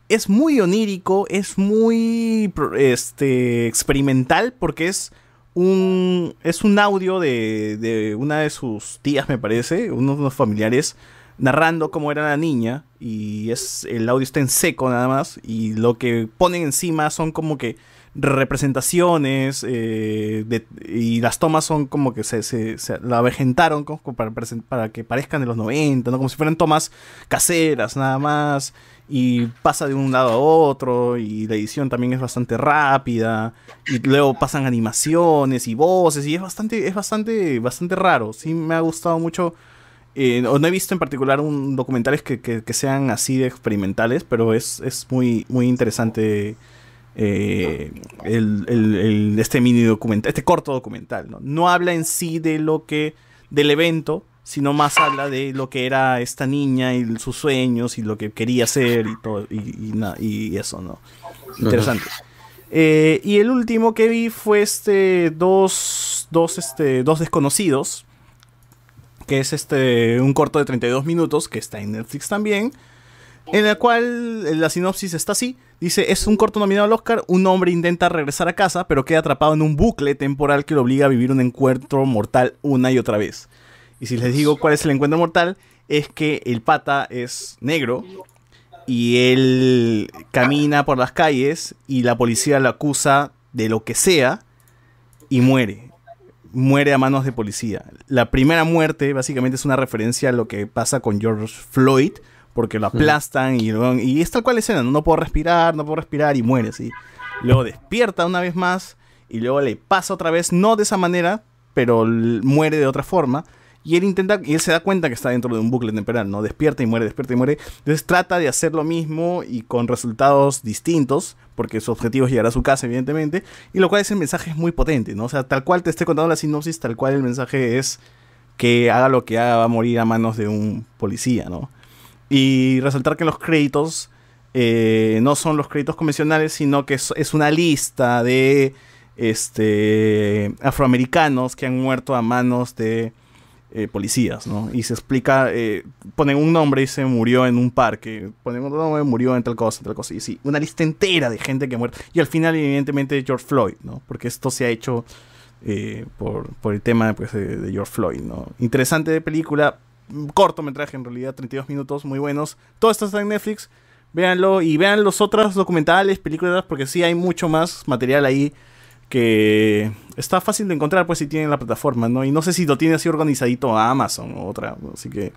Es muy onírico, es muy este, experimental porque es un, es un audio de, de una de sus tías, me parece, unos, unos familiares, narrando cómo era la niña. Y es el audio está en seco nada más. Y lo que ponen encima son como que representaciones eh, y las tomas son como que se, se- la avejentaron para, para que parezcan de los 90, ¿no? como si fueran tomas caseras nada más y pasa de un lado a otro y la edición también es bastante rápida y luego pasan animaciones y voces y es bastante es bastante bastante raro sí me ha gustado mucho eh, no he visto en particular un documentales que, que- que sean así de experimentales pero es, es muy muy interesante eh, el, el- el- este mini documental, este corto documental, ¿no? No habla en sí de lo que, del evento, sino más habla de lo que era esta niña y sus sueños y lo que quería hacer y todo, y, y y eso, ¿no? Interesante. Eh, y el último que vi fue este dos, dos, este, dos desconocidos, que es este un corto de 32 minutos que está en Netflix también, en el cual la sinopsis está así. Dice, es un corto nominado al Oscar, un hombre intenta regresar a casa, pero queda atrapado en un bucle temporal que lo obliga a vivir un encuentro mortal una y otra vez. Y si les digo cuál es el encuentro mortal, es que el pata es negro y él camina por las calles y la policía lo acusa de lo que sea y muere. Muere a manos de policía. La primera muerte básicamente es una referencia a lo que pasa con George Floyd, porque lo aplastan y, lo- y es tal cual escena, no, puedo respirar, no puedo respirar y muere, sí. Luego despierta una vez más y luego le pasa otra vez, no de esa manera, pero muere de otra forma. Y él intenta, y él se da cuenta que está dentro de un bucle temporal, ¿no? Despierta y muere, despierta y muere. Entonces trata de hacer lo mismo y con resultados distintos, porque su objetivo es llegar a su casa, evidentemente. Y lo cual es el mensaje es muy potente, ¿no? O sea, tal cual te esté contando la sinopsis, tal cual el mensaje es que haga lo que haga, va a morir a manos de un policía, ¿no? Y resaltar que los créditos eh, no son los créditos convencionales, sino que es, es una lista de este, afroamericanos que han muerto a manos de eh, policías, ¿no? Y se explica, eh, ponen un nombre y se murió en un parque, ponen otro nombre, murió en tal cosa, en tal cosa, y sí, una lista entera de gente que ha muerto. Y al final, evidentemente, George Floyd, ¿no? Porque esto se ha hecho eh, por, por el tema pues, de, de George Floyd, ¿no? Interesante película, cortometraje en realidad, 32 minutos, muy buenos. Todo esto está en Netflix, véanlo y vean los otros documentales, películas, porque sí hay mucho más material ahí que está fácil de encontrar pues si tienen la plataforma, ¿no? Y no sé si lo tiene así organizadito a Amazon o otra, así que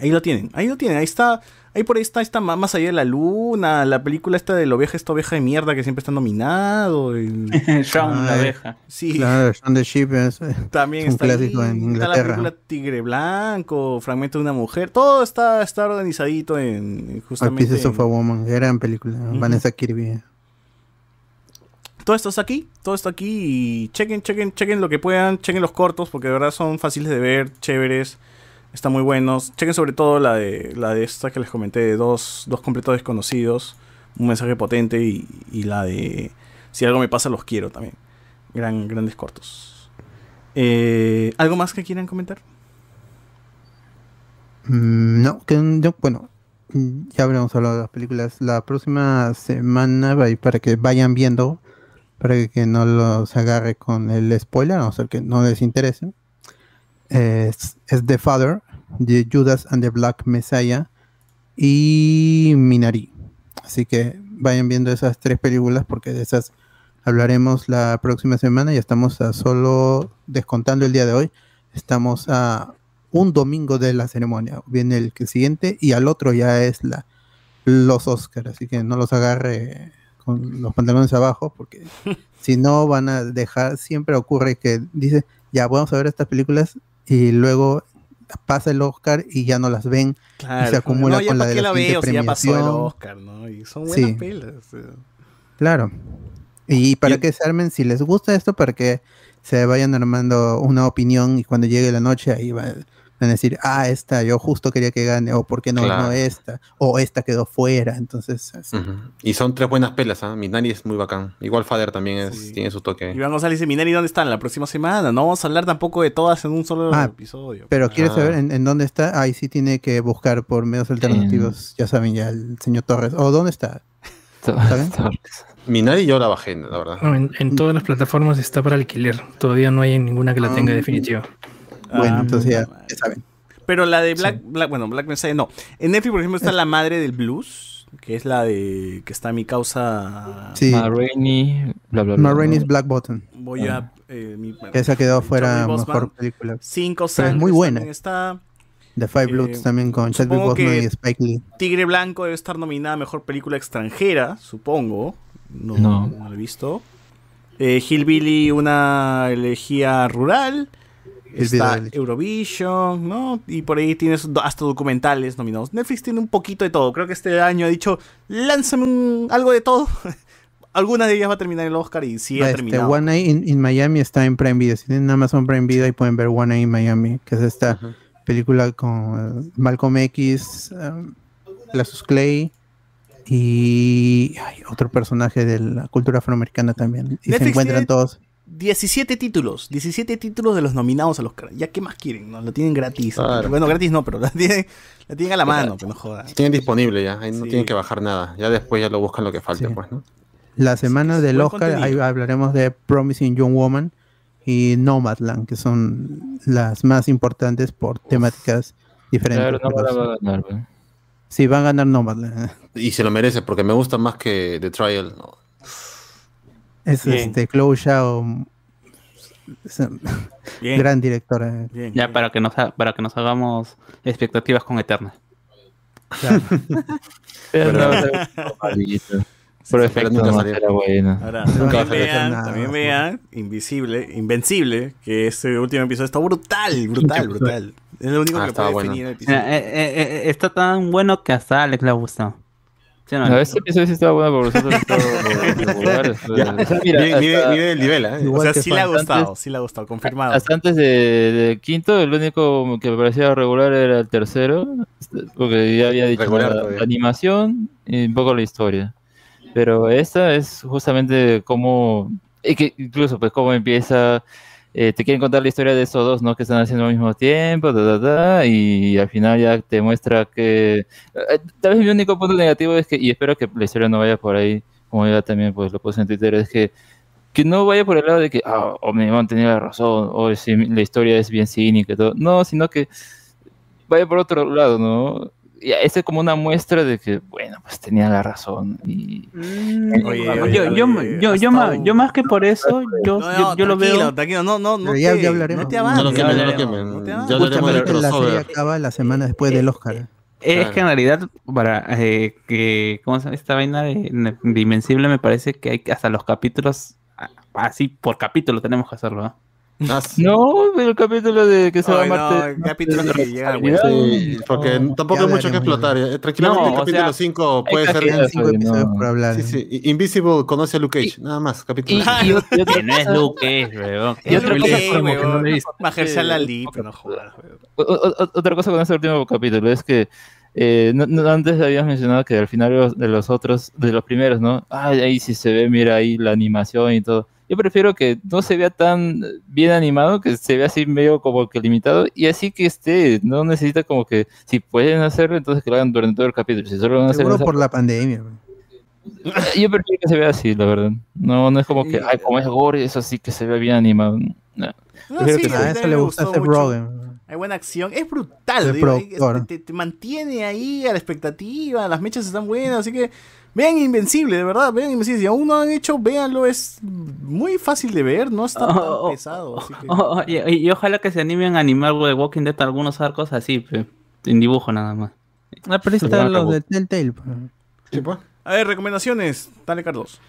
ahí lo tienen, ahí lo tienen, ahí está, ahí por ahí está, está más allá de la luna, la película esta de la oveja, esta oveja de mierda que siempre está nominado, el- Shaun, la abeja. sí, Claro, Shaun the Sheep es, también es un está, ahí, clásico está la película Tigre Blanco, Fragmento de una mujer, todo está, está organizadito en justamente Pieces of a Woman, gran película. Vanessa Kirby. Todo esto está aquí, todo esto aquí y chequen, chequen, chequen lo que puedan, chequen los cortos porque de verdad son fáciles de ver, chéveres, están muy buenos. Chequen sobre todo la de la de esta que les comenté de dos, dos completos desconocidos, un mensaje potente y, la de si algo me pasa los quiero también. Gran, grandes cortos. Eh, ¿Algo más que quieran comentar? Mm, no, que yo, bueno, ya habremos hablado de las películas. La próxima semana para que vayan viendo, para que, no los agarre con el spoiler, a no ser que no les interese. Es, es The Father, de Judas and the Black Messiah y Minari. Así que vayan viendo esas tres películas porque de esas hablaremos la próxima semana. Ya estamos a solo descontando el día de hoy. Estamos a un domingo de la ceremonia. Viene el siguiente y al otro ya es la los Oscars, así que no los agarre con los pantalones abajo, porque si no van a dejar, siempre ocurre que dice, ya vamos a ver estas películas y luego pasa el Oscar y ya no las ven Claro, y se acumula no, con la de la la veo si ya pasó el. Oscar, ¿no? Y son buenas Sí. pelas. sea. Claro. Y para que se armen, si les gusta esto, para que se vayan armando una opinión y cuando llegue la noche ahí va- van a decir, ah, esta, yo justo quería que gane, o por qué no, Claro. no esta, o esta quedó fuera. Entonces, así. Y son tres buenas pelas, ¿ah? Minari es muy bacán. Igual Father también es, Sí. tiene su toque. Iván González dice, Minari, ¿dónde están? La próxima semana. No vamos a hablar tampoco de todas en un solo Ah, episodio. Pero quieres Ah. saber en, en dónde está, ahí sí tiene que buscar por medios alternativos, ya saben ya el señor Torres. ¿O dónde está? ¿Saben? Minari yo la bajé, la verdad. No, en, en todas las plataformas está para alquiler. Todavía no hay ninguna que la tenga Ah. definitiva. Bueno, Ah, entonces ya, ya saben. Pero la de Black, Black- bueno, Black Messiah no. En Netflix, por ejemplo, está La Madre del Blues, que es la de que está mi causa. Sí, Ma Rainey, bla, bla, bla. Ma Rainey's Black Button. Voy a. eh, mi- Esa quedó fuera Bosman. mejor película. Cinco Pero es muy buena. Está. The Five Eh, Bloods también con Chadwick supongo Boseman y Spike Lee. Tigre Blanco debe estar nominada a mejor película extranjera, supongo. No, No. no la he visto. Eh, Hillbilly, una elegía rural. Está. Eurovision, ¿no? Y por ahí tienes hasta documentales nominados. Netflix tiene un poquito de todo. Creo que este año ha dicho, lánzame un- algo de todo. Algunas de ellas va a terminar el Oscar y sí ha Este, terminado. One Night in, in Miami está en Prime Video. Si tienen Amazon Prime Video, ahí pueden ver One Night in Miami, que es esta película con eh, Malcolm X, um, Glasus Clay y otro personaje de la cultura afroamericana también. Y se encuentran tiene- todos. 17 títulos, 17 títulos de los nominados al Oscar. ¿Ya qué más quieren? ¿no? Lo tienen gratis. Claro. Bueno, gratis no, pero la tienen, la tienen a la mano, que no jodan. Tienen disponible ya, ahí no tienen que bajar nada. Ya después ya lo buscan lo que falte, Sí. pues, ¿no? La semana sí, del Oscar, ahí hablaremos de Promising Young Woman y Nomadland, que son las más importantes por temáticas diferentes. Claro, no va a ganar. Sí, van a ganar Nomadland. Y se lo merece porque me gusta más que The Trial. ¿no? Es Bien. este Chloe es Bien, gran directora. bien, Ya bien. para que nos ha- para que nos hagamos expectativas con Eternal. Pero no, nunca. Ahora, también vean, también Invisible, Invencible, que este último episodio está brutal, brutal, brutal. Es lo único Ah, que puede bueno. definir el episodio. Mira, eh, eh, eh, está tan bueno que hasta Alex le ha gustado. ¿Sí no? No, este episodio sí estaba bueno, pero. O sea, mira, mide el nivel, ¿eh? o sea, sí le ha gustado, Antes- sí le ha gustado, confirmado. Hasta antes de, de quinto, el único que me parecía regular era el tercero, este, porque ya había dicho Regular la, la animación y un poco la historia. Pero esta es justamente que incluso pues cómo empieza, eh, te quieren contar la historia de esos dos, ¿no? Que están haciendo al mismo tiempo, ta, ta, ta, y al final ya te muestra que, eh, tal vez mi único punto negativo es que, y espero que la historia no vaya por ahí, como ya también pues lo puse en Twitter, es que que no vaya por el lado de que, ah, Omniman tenía la razón, o si la historia es bien cínica y todo. No, sino que vaya por otro lado, ¿no? Y esa es como una muestra de que, bueno, pues tenía la razón. Y Oye, yo, oye, yo, yo, oye, yo, has yo ma- estado- yo más que por eso, yo, No, yo, no, yo lo veo. tranquilo, no, no, no ya- te, ya hablaremos. no te No lo avances, quemen, no lo quemen. Ya avances. hablaremos del la serie acaba la semana después del Oscar. Es Claro. que en realidad, para eh, que, ¿cómo se llama esta vaina de, de Invencible? Me parece que hay que hasta los capítulos, así por capítulo tenemos que hacerlo. ¿no? Ah, no, pero el capítulo de que se va a no, Marte. el capítulo no que llega. Sí, porque No. tampoco hay mucho que explotar. eh, Tranquilamente No, el capítulo sea, 5 hay puede ser... cinco no. episodios por hablar. Sí, sí. Invisible conoce a Luke Cage, nada más, capítulo Y, 5. y ot- y otra Que no es Luke, es, weón. Y otra cosa como que no le Ali, pero no jodas, otra cosa con este último capítulo es que eh, no- no, antes habías mencionado que al final de los, de los otros, de los primeros, ¿no? Ay, ahí sí se ve, mira ahí la animación y todo. Yo prefiero que no se vea tan bien animado, que se vea así medio como que limitado, y así que esté, no necesita como que, si pueden hacerlo, entonces que lo hagan durante todo el capítulo. Si solo van a hacer Seguro esa- por la pandemia. man. Yo prefiero que se vea así, la verdad. No, no es como que, ay, como es gore, eso sí que se vea bien animado. No. No, Prefiero sí, que a eso le gusta a gustó Hay buena acción. Es brutal. Digo, es- productor. te, te mantiene ahí a la expectativa. Las mechas están buenas. Así que vean Invencible, de verdad. Vean Invencible. Si aún no han hecho, véanlo. Es muy fácil de ver. No está tan Oh, oh, pesado. Así que... Oh, oh, y, ojalá que se animen a animar The Walking Dead algunos arcos así, pe, en dibujo nada más. Ah, pero están los de Telltale. pues. Sí, pues. A ver, recomendaciones. Dale, Carlos.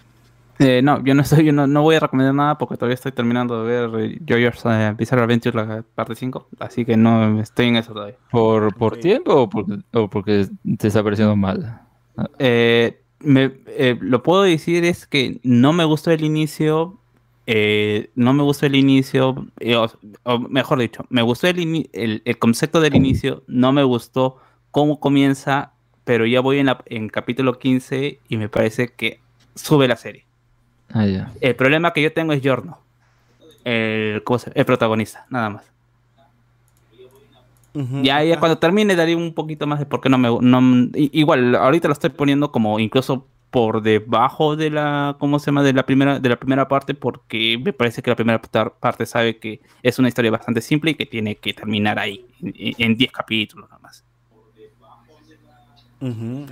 Eh, no, yo no estoy, yo no, no voy a recomendar nada porque todavía estoy terminando de ver eh, JoJo's eh, Bizarre Adventure la parte 5, así que no estoy en eso todavía. ¿Por, por Ok. tiempo o, por- o porque te está pareciendo mal? Eh, me- eh, lo puedo decir es que no me gustó el inicio, eh, no me gustó el inicio, eh, o, o mejor dicho, me gustó el, ini- el, el concepto del inicio, no me gustó cómo comienza, pero ya voy en, la, en capítulo 15 y me parece que sube la serie. Ah, ya. El problema que yo tengo es Giorno, el, ¿cómo se- el protagonista, nada más. Ujú. Ya, ya cuando termine daré un poquito más de por qué no me... No, i- igual, ahorita lo estoy poniendo como incluso por debajo de la... ¿Cómo se llama? De la primera, de la primera parte porque me parece que la primera par- parte sabe que es una historia bastante simple y que tiene que terminar ahí, en en 10 capítulos nada más.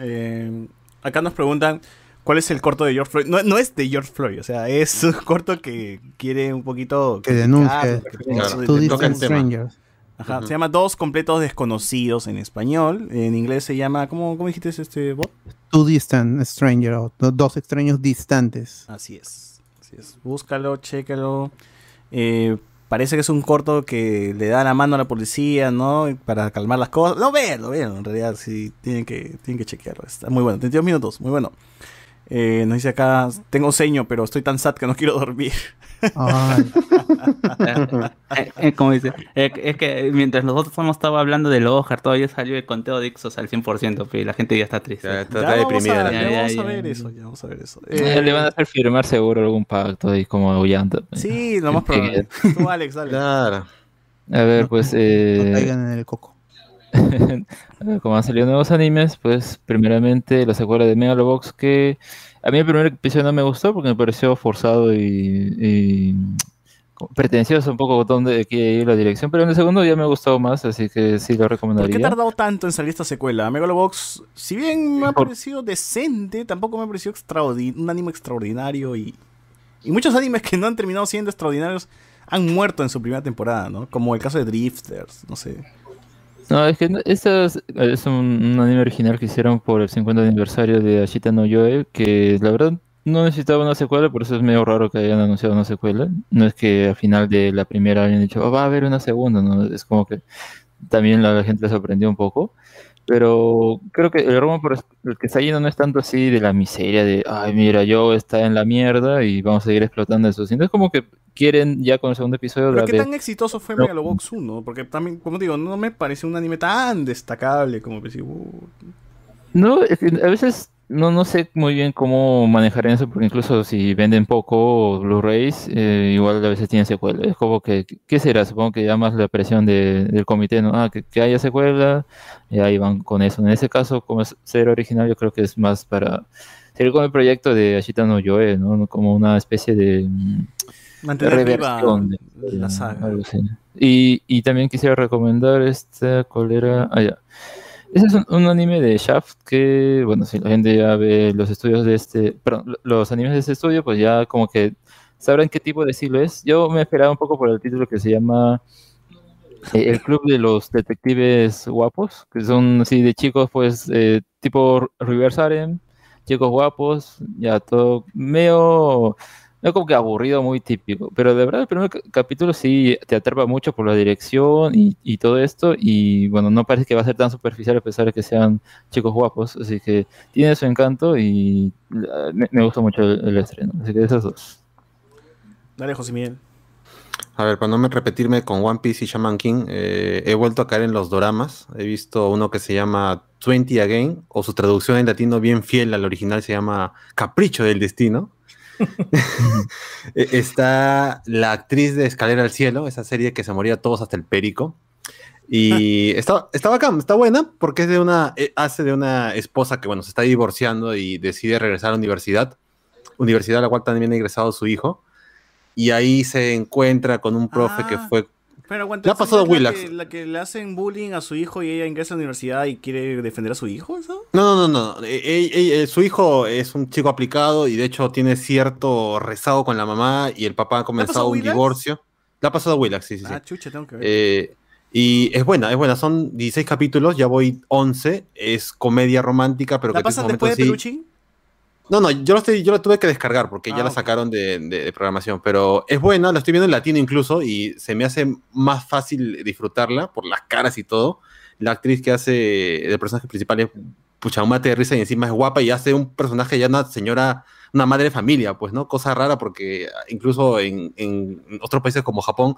Eh, acá nos preguntan cuál es el corto de George Floyd. No, no es de George Floyd, o sea, es un corto que quiere un poquito. Que denuncia. Ajá, Ujú. Se llama Dos completos desconocidos en español. En inglés se llama. ¿Cómo, cómo dijiste este bot? Two Distant Strangers. o do- Dos extraños distantes. Así es. Así es. Búscalo, chécalo. Eh, parece que es un corto que le da la mano a la policía, ¿no? Para calmar las cosas. No, véanlo, véanlo. En realidad, sí, tienen que, tienen que chequearlo. Está muy bueno. 32 minutos, muy bueno. Eh, nos dice acá, tengo sueño, pero estoy tan sad que no quiero dormir. Ay, Eh, eh, como dice, eh, es que mientras nosotros hemos estado hablando del Oscar, todavía salió el conteo de Ixos al 100%, pero la gente ya está triste. Ya, Ya está, está vamos, deprimida. a, la ya Ya, ya, vamos a ver eso, ya vamos a ver eso. Eh, Le van a hacer firmar seguro algún pacto ahí como aullando. Sí, lo más Que- probable. Tú, Alex, dale. Claro. A ver, pues... no Eh, caigan en el coco. Como han salido nuevos animes, pues primeramente la secuela de Megalobox que a mí el primer episodio no me gustó porque me pareció forzado y, y pretencioso un poco donde quiere ir la dirección, pero en el segundo ya me gustó más, así que sí lo ¿Por qué recomendaría. ha tardado tanto en salir esta secuela? Megalobox, si bien me ha parecido decente, tampoco me ha parecido un anime extraordinario y, y muchos animes que no han terminado siendo extraordinarios han muerto en su primera temporada, ¿no? Como el caso de Drifters, no sé. No, es que este es, es un, anime original que hicieron por el 50 aniversario de Ashita no Yoe, que la verdad no necesitaba una secuela, por eso es medio raro que hayan anunciado una secuela. No es que al final de la primera hayan dicho, "Oh, va a haber una segunda, ¿no? Es como que también la, la gente sorprendió un poco. Pero creo que el rumbo por el que está yendo no es tanto así de la miseria de, ay, mira, yo está en la mierda y vamos a seguir explotando eso, sino es como que quieren ya con el segundo episodio Pero qué darle- tan exitoso fue No. Megalobox 1, porque también, como digo, no me parece un anime tan destacable como pensé. uh, No, es que a veces no, no sé muy bien cómo manejar eso, porque incluso si venden poco Blu-rays, eh, igual a veces tienen secuela. Es como que, ¿qué será? Supongo que ya más la presión de- del comité, ¿no? Ah, que, que haya secuela, y ahí van con eso. En ese caso, como es ser original, yo creo que es más para seguir con el proyecto de Ashita no Yoe, ¿no? Como una especie de mm, mantener viva de, la saga. algo así. Y, y también quisiera recomendar esta, ¿cuál era? Ah, ya. Ese es un, anime de Shaft que, bueno, si la gente ya ve los estudios de este, perdón, lo- los animes de este estudio, pues ya como que sabrán qué tipo de estilo es. Yo me esperaba un poco por el título que se llama eh, El Club de los Detectives Guapos, que son así de chicos, pues, eh, tipo Reverse Harem, chicos guapos, ya todo medio, no como que aburrido, muy típico, pero de verdad el primer ca- capítulo sí te atrapa mucho por la dirección y, y todo esto, y bueno, no parece que va a ser tan superficial a pesar de que sean chicos guapos, así que tiene su encanto y eh, me, me gustó mucho el, el estreno, así que esos dos. Dale, José Miguel. A ver, para no me repetirme con One Piece y Shaman King, eh, he vuelto a caer en los doramas. He visto uno que se llama 20 Again, o su traducción en latino bien fiel al original se llama Capricho del Destino. Eh, Está la actriz de Escalera al Cielo, esa serie que se moría todos hasta el perico. Y está, está bacán, está buena, porque es de una, eh, hace de una esposa que, bueno, se está divorciando y decide regresar a la universidad, universidad a la cual también ha ingresado su hijo, y ahí se encuentra con un profe que Ah. fue... Pero aguanta, Le ha pasado a ¿es la Willax. que- La que le hacen bullying a su hijo y ella ingresa a la universidad y quiere defender a su hijo, ¿eso? No, no, no, no. Eh, eh, eh, su hijo es un chico aplicado y de hecho tiene cierto rezago con la mamá y el papá ha comenzado un Willax? divorcio. Le ha pasado a Willax, sí, sí, sí. Ah, chucha, tengo que ver. Eh, y es buena, es buena. Son 16 capítulos, ya voy 11. Es comedia romántica, pero ¿La que pasan después de Peluche? No, no, yo, lo estoy, yo la tuve que descargar porque Ah, ya la ok. sacaron de, de- de programación, pero es buena, la estoy viendo en latino incluso y se me hace más fácil disfrutarla por las caras y todo. La actriz que hace el personaje principal es pucha, un mate de risa y encima es guapa y hace un personaje ya una señora, una madre de familia, pues, ¿no? Cosa rara porque incluso en, en otros países como Japón,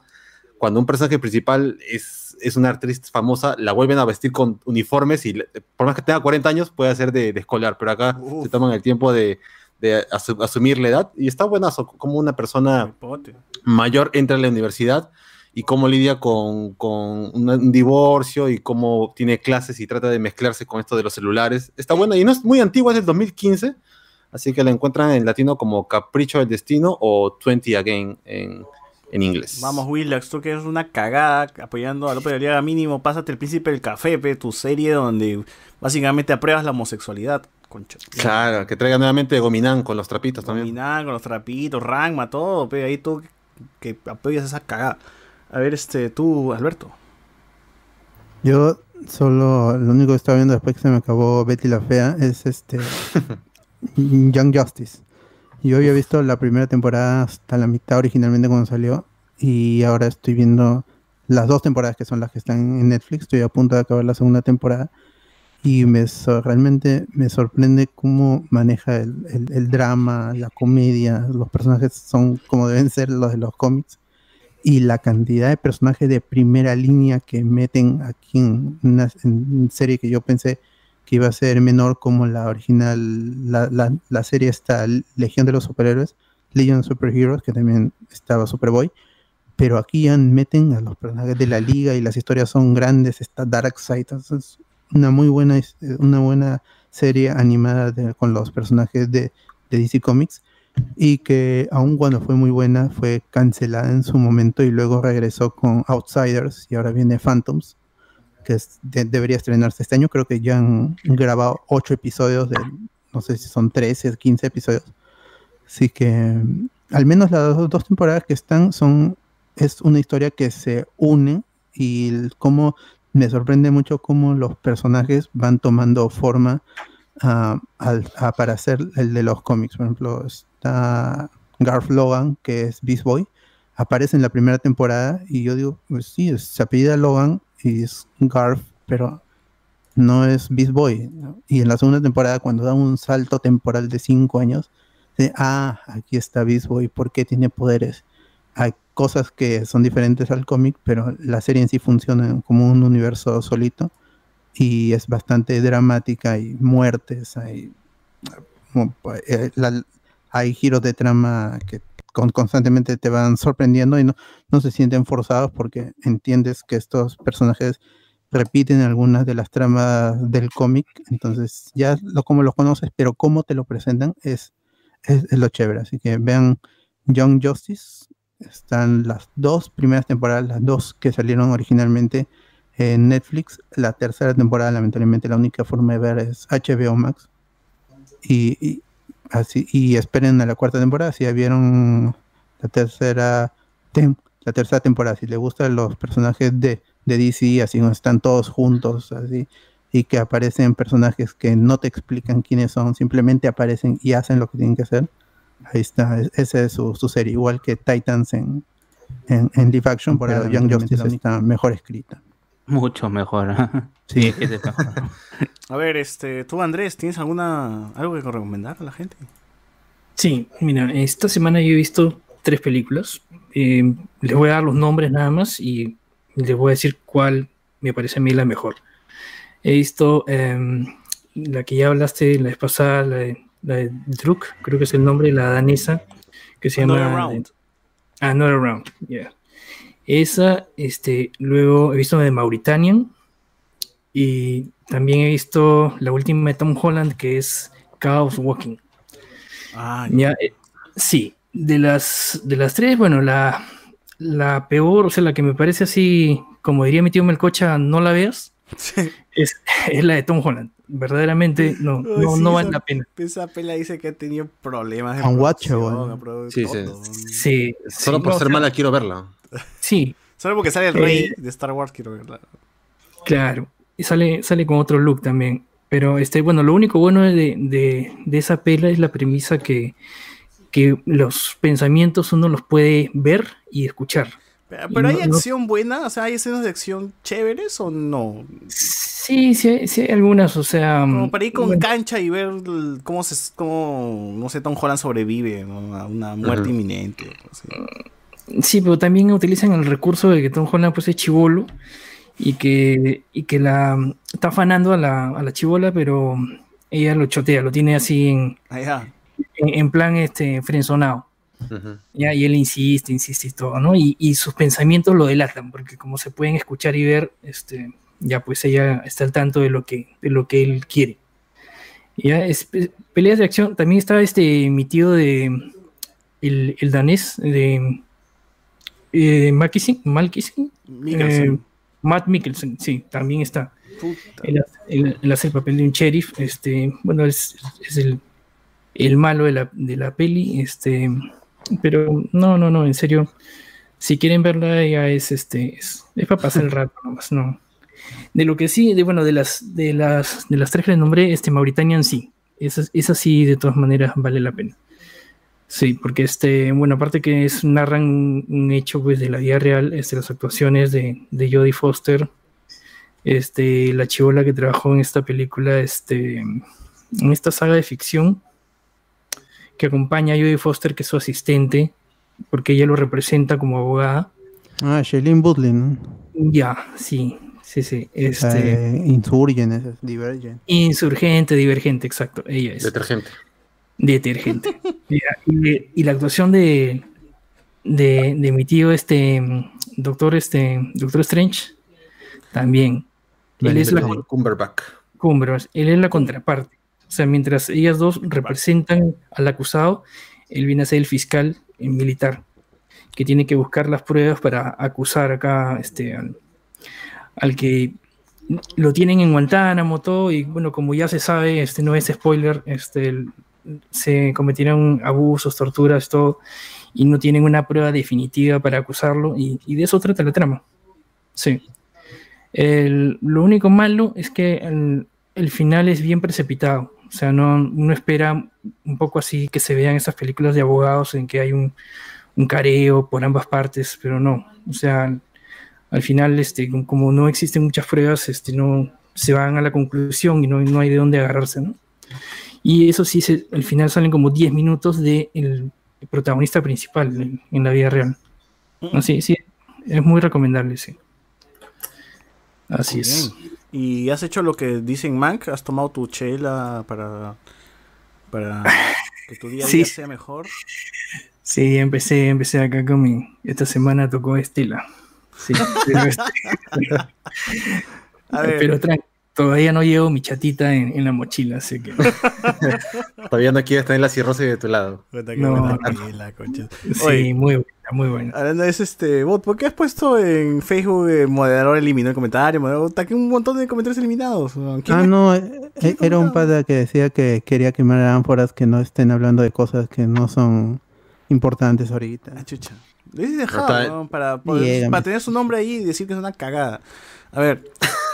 cuando un personaje principal es, es una actriz famosa, la vuelven a vestir con uniformes y por más que tenga 40 años puede ser de, de escolar, pero acá Uf. se toman el tiempo de, de asu- asumir la edad y está buenazo como una persona mayor entra a la universidad y cómo lidia con, con un, un divorcio y cómo tiene clases y trata de mezclarse con esto de los celulares. Está buena y no es muy antigua, es del 2015, así que la encuentran en latino como Capricho del Destino o 20 Again en, en inglés. Vamos, Willax, tú que eres una cagada apoyando a López de Aliaga mínimo, pásate el príncipe del café, pe, tu serie donde básicamente apruebas la homosexualidad. Concha. Claro, que traiga nuevamente Gominán con los trapitos también. Dominar con los trapitos, Rangma, todo, pe, ahí tú que apoyas esa cagada. A ver, este, tú, Alberto. Yo solo, lo único que estaba viendo después que se me acabó Betty la Fea es este Young Justice. Yo había visto la primera temporada hasta la mitad originalmente cuando salió y ahora estoy viendo las dos temporadas que son las que están en Netflix. Estoy a punto de acabar la segunda temporada y me realmente me sorprende cómo maneja el, el- el drama, la comedia. Los personajes son como deben ser los de los cómics y la cantidad de personajes de primera línea que meten aquí en una en una serie que yo pensé que iba a ser menor como la original, la, la, la serie esta Legión de los Superhéroes, Legion of Superheroes, que también estaba Superboy, pero aquí ya meten a los personajes de la liga y las historias son grandes, está Darkseid, entonces una muy buena, his- una buena serie animada con los personajes de, de DC Comics. Y que aun cuando fue muy buena fue cancelada en su momento y luego regresó con Outsiders y ahora viene Phantoms que es- de- debería estrenarse este año. Creo que ya han grabado ocho episodios de no sé si son 13 15 episodios. Así que mm, al menos las dos, dos temporadas que están son es una historia que se une y el- cómo me sorprende mucho cómo los personajes van tomando forma ah, al- ah, para hacer el de los cómics. Por ejemplo, está Garth Logan, que es Beast Boy, aparece en la primera temporada y yo digo, pues sí, se apellida Logan y es Garth, pero no es Beast Boy. Y en la segunda temporada, cuando da un salto temporal de cinco años, de, ah, aquí está Beast Boy, ¿por qué tiene poderes? Hay cosas que son diferentes al cómic, pero la serie en sí funciona como un universo solito y es bastante dramática, hay muertes, hay, eh, hay giros de trama que con- constantemente te van sorprendiendo y no, no se sienten forzados porque entiendes que estos personajes repiten algunas de las tramas del cómic, entonces ya lo como los conoces, pero cómo te lo presentan es, es, lo chévere. Así que vean Young Justice, están las dos primeras temporadas, las dos que salieron originalmente en Netflix. La tercera temporada, lamentablemente, la única forma de ver es HBO Max. Y así, y esperen a la cuarta temporada. Si ya vieron la tercera, tem- la tercera temporada, si les gustan los personajes de, de DC, así donde están todos juntos, así, y que aparecen personajes que no te explican quiénes son, simplemente aparecen y hacen lo que tienen que hacer. Ahí está, es- esa es su, su serie, igual que Titans en, en, en live action, pero Young Justice está mejor escrita. Mucho mejor. Sí. que es mejor. A ver, este, tú, Andrés, ¿tienes alguna algo que recomendar a la gente? Sí, mira, esta semana yo he visto tres películas. Eh, les voy a dar los nombres nada más y les voy a decir cuál me parece a mí la mejor. He visto em, la que ya hablaste la vez pasada, la de, la de Druk, creo que es el nombre, la danesa, que se Another llama Round. Another Round, yeah. Esa, este, luego he visto de Mauritanian y también he visto la última de Tom Holland que es Chaos Walking. Ah, Ya, eh, sí, de las, de las tres, bueno, la la peor, o sea, la que me parece así, como diría mi tío Melcocha, no la veas, es, es la de Tom Holland. Verdaderamente no, no, sí, no vale esa- la pena. Esa pela dice que ha tenido problemas de producción, ha produ- Sí, sí. Sí, Solo sí, por no, ser o sea, mala quiero verla. Sí, Solo porque sale el Eh, rey de Star Wars, quiero verla. Claro, y sale, sale con otro look también. Pero este, bueno, lo único bueno de, de, de esa pela es la premisa que, que los pensamientos uno los puede ver y escuchar. Pero, hay no- no- acción buena, o sea, hay escenas de acción chéveres o no. Sí, sí, hay- sí hay algunas, o sea. Como para ir con bueno, cancha y ver cómo se, cómo, no sé, Tom Holland sobrevive ¿no? a una muerte inminente. así. Sí, pero también utilizan el recurso de que Tom Holland pues es chivolo y que, y que la está afanando a la, a la chivola, pero ella lo chotea, lo tiene así en, Ah, en, en plan este frenzonado. Ya, y él insiste, insiste y todo, ¿no? Y, y sus pensamientos lo delatan, porque como se pueden escuchar y ver, este, ya pues ella está al tanto de lo que, de lo que él quiere. Ya, es, pe- peleas de acción, también está este, mi tío de, el, el danés, de eh, Mikkelsen. eh, Matt Mikkelsen, sí, también está. Él, él- él hace el papel de un sheriff, este, bueno, es, es el, el malo de la, de la peli, este, pero no, no, no, en serio, si quieren verla ya es, este, es, es para pasar el rato nomás, no. De lo que sí, de, bueno, de las, de las, de las tres que les nombré, este, Mauritanian sí, esa, esa sí, de todas maneras, vale la pena. Sí, porque este, bueno, aparte que es, narran un, un hecho pues de la vida real, este, las actuaciones de, de Jodie Foster, este, la chivola que trabajó en esta película, este, en esta saga de ficción, que acompaña a Jodie Foster, que es su asistente, porque ella lo representa como abogada. Ah, Shailene Woodley, ¿no? Ya, sí, sí, sí. Este, eh, Insurgent, esa es Divergent. insurgente, divergente, exacto. Ella es. Detergente. Detergente. Y, y la actuación de, de, de mi tío, este doctor, este doctor Strange, también. Él es la, Cumberbatch. Cumberbatch, él es la contraparte. O sea, mientras ellas dos representan al acusado, él viene a ser el fiscal militar, que tiene que buscar las pruebas para acusar acá este, al, al que lo tienen en Guantánamo, todo, y bueno, como ya se sabe, este no es spoiler, este, el- se cometieron abusos, torturas, todo, y no tienen una prueba definitiva para acusarlo, y, y de eso trata la trama. Sí. El- lo único malo es que el, el final es bien precipitado. O sea, no, uno espera un poco así que se vean esas películas de abogados en que hay un, un careo por ambas partes, pero no. O sea, al final, este, como no existen muchas pruebas, este, no se van a la conclusión y no, no hay de dónde agarrarse, ¿no? Y eso sí, se- al final salen como 10 minutos del el protagonista principal en, en la vida real. No, sí, sí, es muy recomendable, sí. Así es. ¿Y has hecho lo que dicen Mank? ¿Has tomado tu chela para, para que tu día a Sí. día sea mejor? Sí, empecé, empecé acá con mi. Esta semana tocó Estela. Sí, pero, este- A ver, pero tran- todavía no llevo mi chatita en, en la mochila, así que. Todavía no quieres tener la cirrosis de tu lado. no, concha. Sí, Oye. muy buena, muy buena. Hablando de eso, este, bot, ¿por qué has puesto en Facebook eh, moderador eliminó el comentario? Moderador, un montón de comentarios eliminados. weón. ¿Quién Ah, no, eh, ¿Quién eh, era un pata que decía que quería quemar ánforas que no estén hablando de cosas que no son importantes ahorita. Ah, chucha. Lo hubiese dejado, ¿no? Para, poder- para tener su nombre ahí y decir que es una cagada. A ver.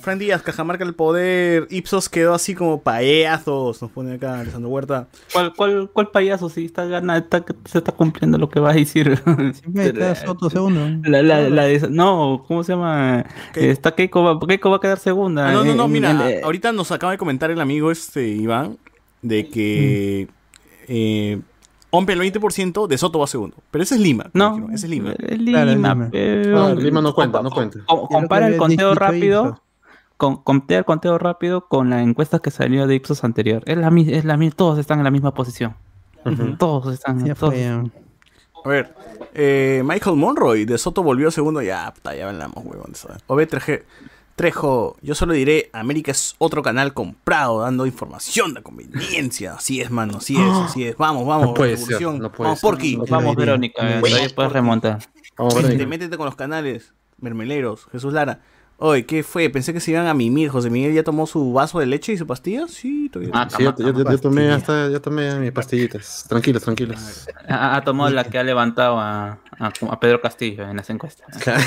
Fran Díaz, Cajamarca el poder. Ipsos quedó así como payasos. Nos pone acá Alessandro Huerta. ¿Cuál, cuál, cuál payaso? Si está gana, está, se está cumpliendo lo que va a decir. Siempre está Soto segundo. La, la, la de- no, ¿cómo se llama? ¿Qué? Está Keiko va, Keiko va a quedar segunda. Ah, no, no, no, En- mira, en- eh, ahorita nos acaba de comentar el amigo este Iván de que eh, Hombre el 20%, de Soto va segundo. Pero ese es Lima. No, ese es Lima. Lima, Claro, es Lima. pero- No, Lima no cuenta, no cuenta. com- compara el conteo rápido. Con, compara el conteo rápido con la encuesta que salió de Ipsos anterior. Es la, es la, todos están en la misma posición. Todos están. Ya todos- fue. A ver, eh, Michael Monroy de Soto volvió segundo. Ya, puta, ya hablamos, huevón. OB3G. Trejo, yo solo diré, América es otro canal comprado, dando información de conveniencia. Así es, mano, así es, así es. Vamos, vamos, No puede ser, no puede vamos, ser. Porky. No Vamos. Verónica. Eh, todavía puedes remontar. Vamos, Métete, Verónica. métete con los canales. Mermeleros. Jesús Lara. Oye, ¿qué fue? Pensé que se iban a mimir. José Miguel ya tomó su vaso de leche y su pastilla. Sí, todavía. Ah, Sí, yo, yo- yo- yo tomé hasta, ya tomé mis pastillitas. Tranquilos, tranquilos. Ha, ha tomado la que ha levantado a, a- a Pedro Castillo en las encuestas.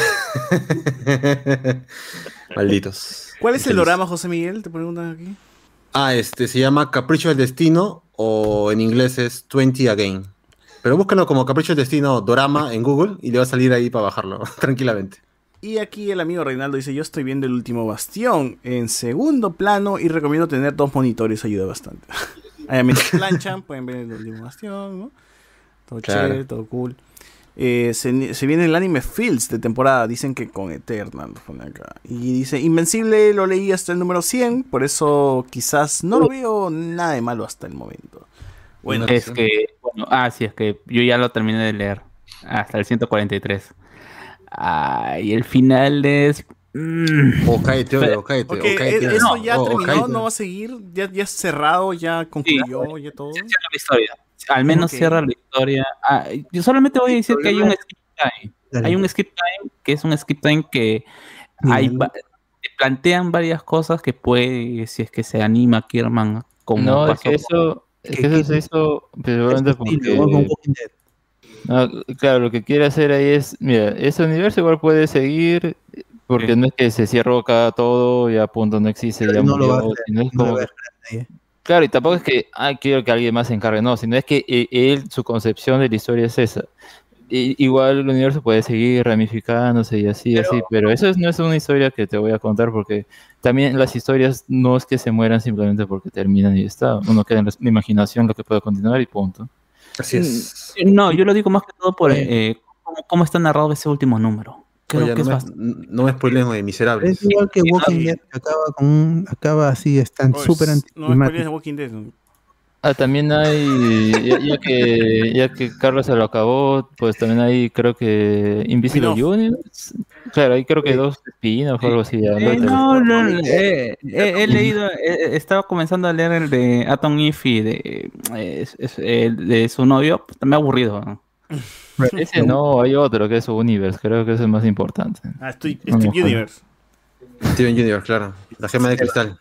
Malditos. ¿Cuál es el dorama, José Miguel? Te preguntan aquí. Ah, este se llama Capricho del Destino o en inglés es 20 Again. Pero búscalo como Capricho del Destino Dorama en Google y le va a salir ahí para bajarlo tranquilamente. Y aquí el amigo Reinaldo dice, yo estoy viendo el último bastión en segundo plano y recomiendo tener dos monitores, ayuda bastante. Ahí mientras planchan, pueden ver el último bastión, ¿no? Todo Claro. chévere, todo cool. Eh, se, se viene el anime Fields de temporada, dicen que con Eternal. pone acá. Y dice, Invencible lo leí hasta el número 100, por eso quizás no lo veo nada de malo hasta el momento. Bueno, Es que, bueno, ah, sí, es que yo ya lo terminé de leer hasta el 143. Ah, y el final es. mm, O oye, o cáete, porque o eh, eso ya O- o terminó, no va a seguir, ya, ya es cerrado, ya concluyó, ya todo. cierra la historia. Al menos cierra la historia. Ah, yo solamente voy a decir que hay un skip time. Dale. Hay un skip time que es un skip time que hay va- plantean varias cosas que puede, si es que se anima Kierman como No, es que eso, es que eso se hizo estilo, porque... No, claro, lo que quiere hacer ahí es, mira, ese universo igual puede seguir, porque Sí. no es que se cierró acá todo, ya punto no existe, ya No lo va a murió, hacer, no lo como va a hacer claro, y tampoco es que, ah, quiero que alguien más se encargue, no, sino es que eh, él, su concepción de la historia es esa. I- igual el universo puede seguir ramificándose y así, así, pero eso es- no es una historia que te voy a contar porque también las historias no es que se mueran simplemente porque terminan y está, uno queda en la imaginación lo que puede continuar y punto. Así es. No, yo lo digo más que todo por eh, cómo, cómo está narrado ese último número. Creo Oye, que no, es me, no me spoileen de miserables. Es igual que Walking Dead, que acaba, con un, acaba así, están súper No me spoilees de. Walking Dead. ¿No? Ah, también hay, ya, ya que, ya que Carlos se lo acabó, pues también hay, creo que Invisible Spin-off. Universe. Claro, ahí creo que dos spin-offs o algo así. Eh, ¿no? no, no, eh, he, he leído, eh, estaba comenzando a leer el de Atom Eve y de, eh, de su novio, pues, me ha aburrido. ¿no? Ese no, hay otro que es Universe, creo que ese es más importante. Ah, estoy, No, Steve no, Universe. Steven Universe, claro. La gema de cristal.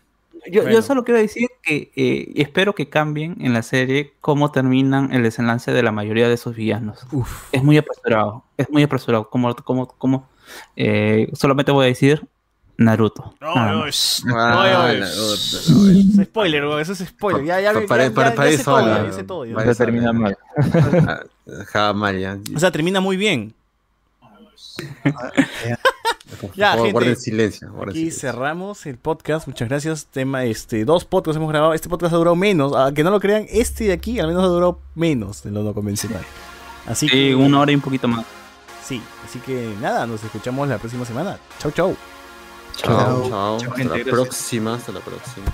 Yo, Bueno. yo solo quiero decir que eh, espero que cambien en la serie cómo terminan el desenlace de la mayoría de esos villanos. Es muy apresurado, es muy apresurado. Como, como, como, eh, solamente voy a decir Naruto. No, no, shh. Ah. Es spoiler, eso es spoiler. Ya, ya, Pa- ya, para- ya, para- ya para sé eso todo, habla, ya sé todo, ya. eso termina mal ya. O sea, termina muy bien. Por Ya, favor, gente. guarden silencio. guarden Aquí silencio. cerramos el podcast. Muchas gracias. Tema, este, dos podcasts hemos grabado. Este podcast ha durado menos. Aunque no lo crean, este de aquí al menos ha durado menos de lo no convencional. Así Sí, que una hora y un poquito más. sí, así que nada, nos escuchamos la próxima semana. Chau, chau. Chao, Chao. chao. Chao, Hasta gente, la gracias. próxima. Hasta la próxima.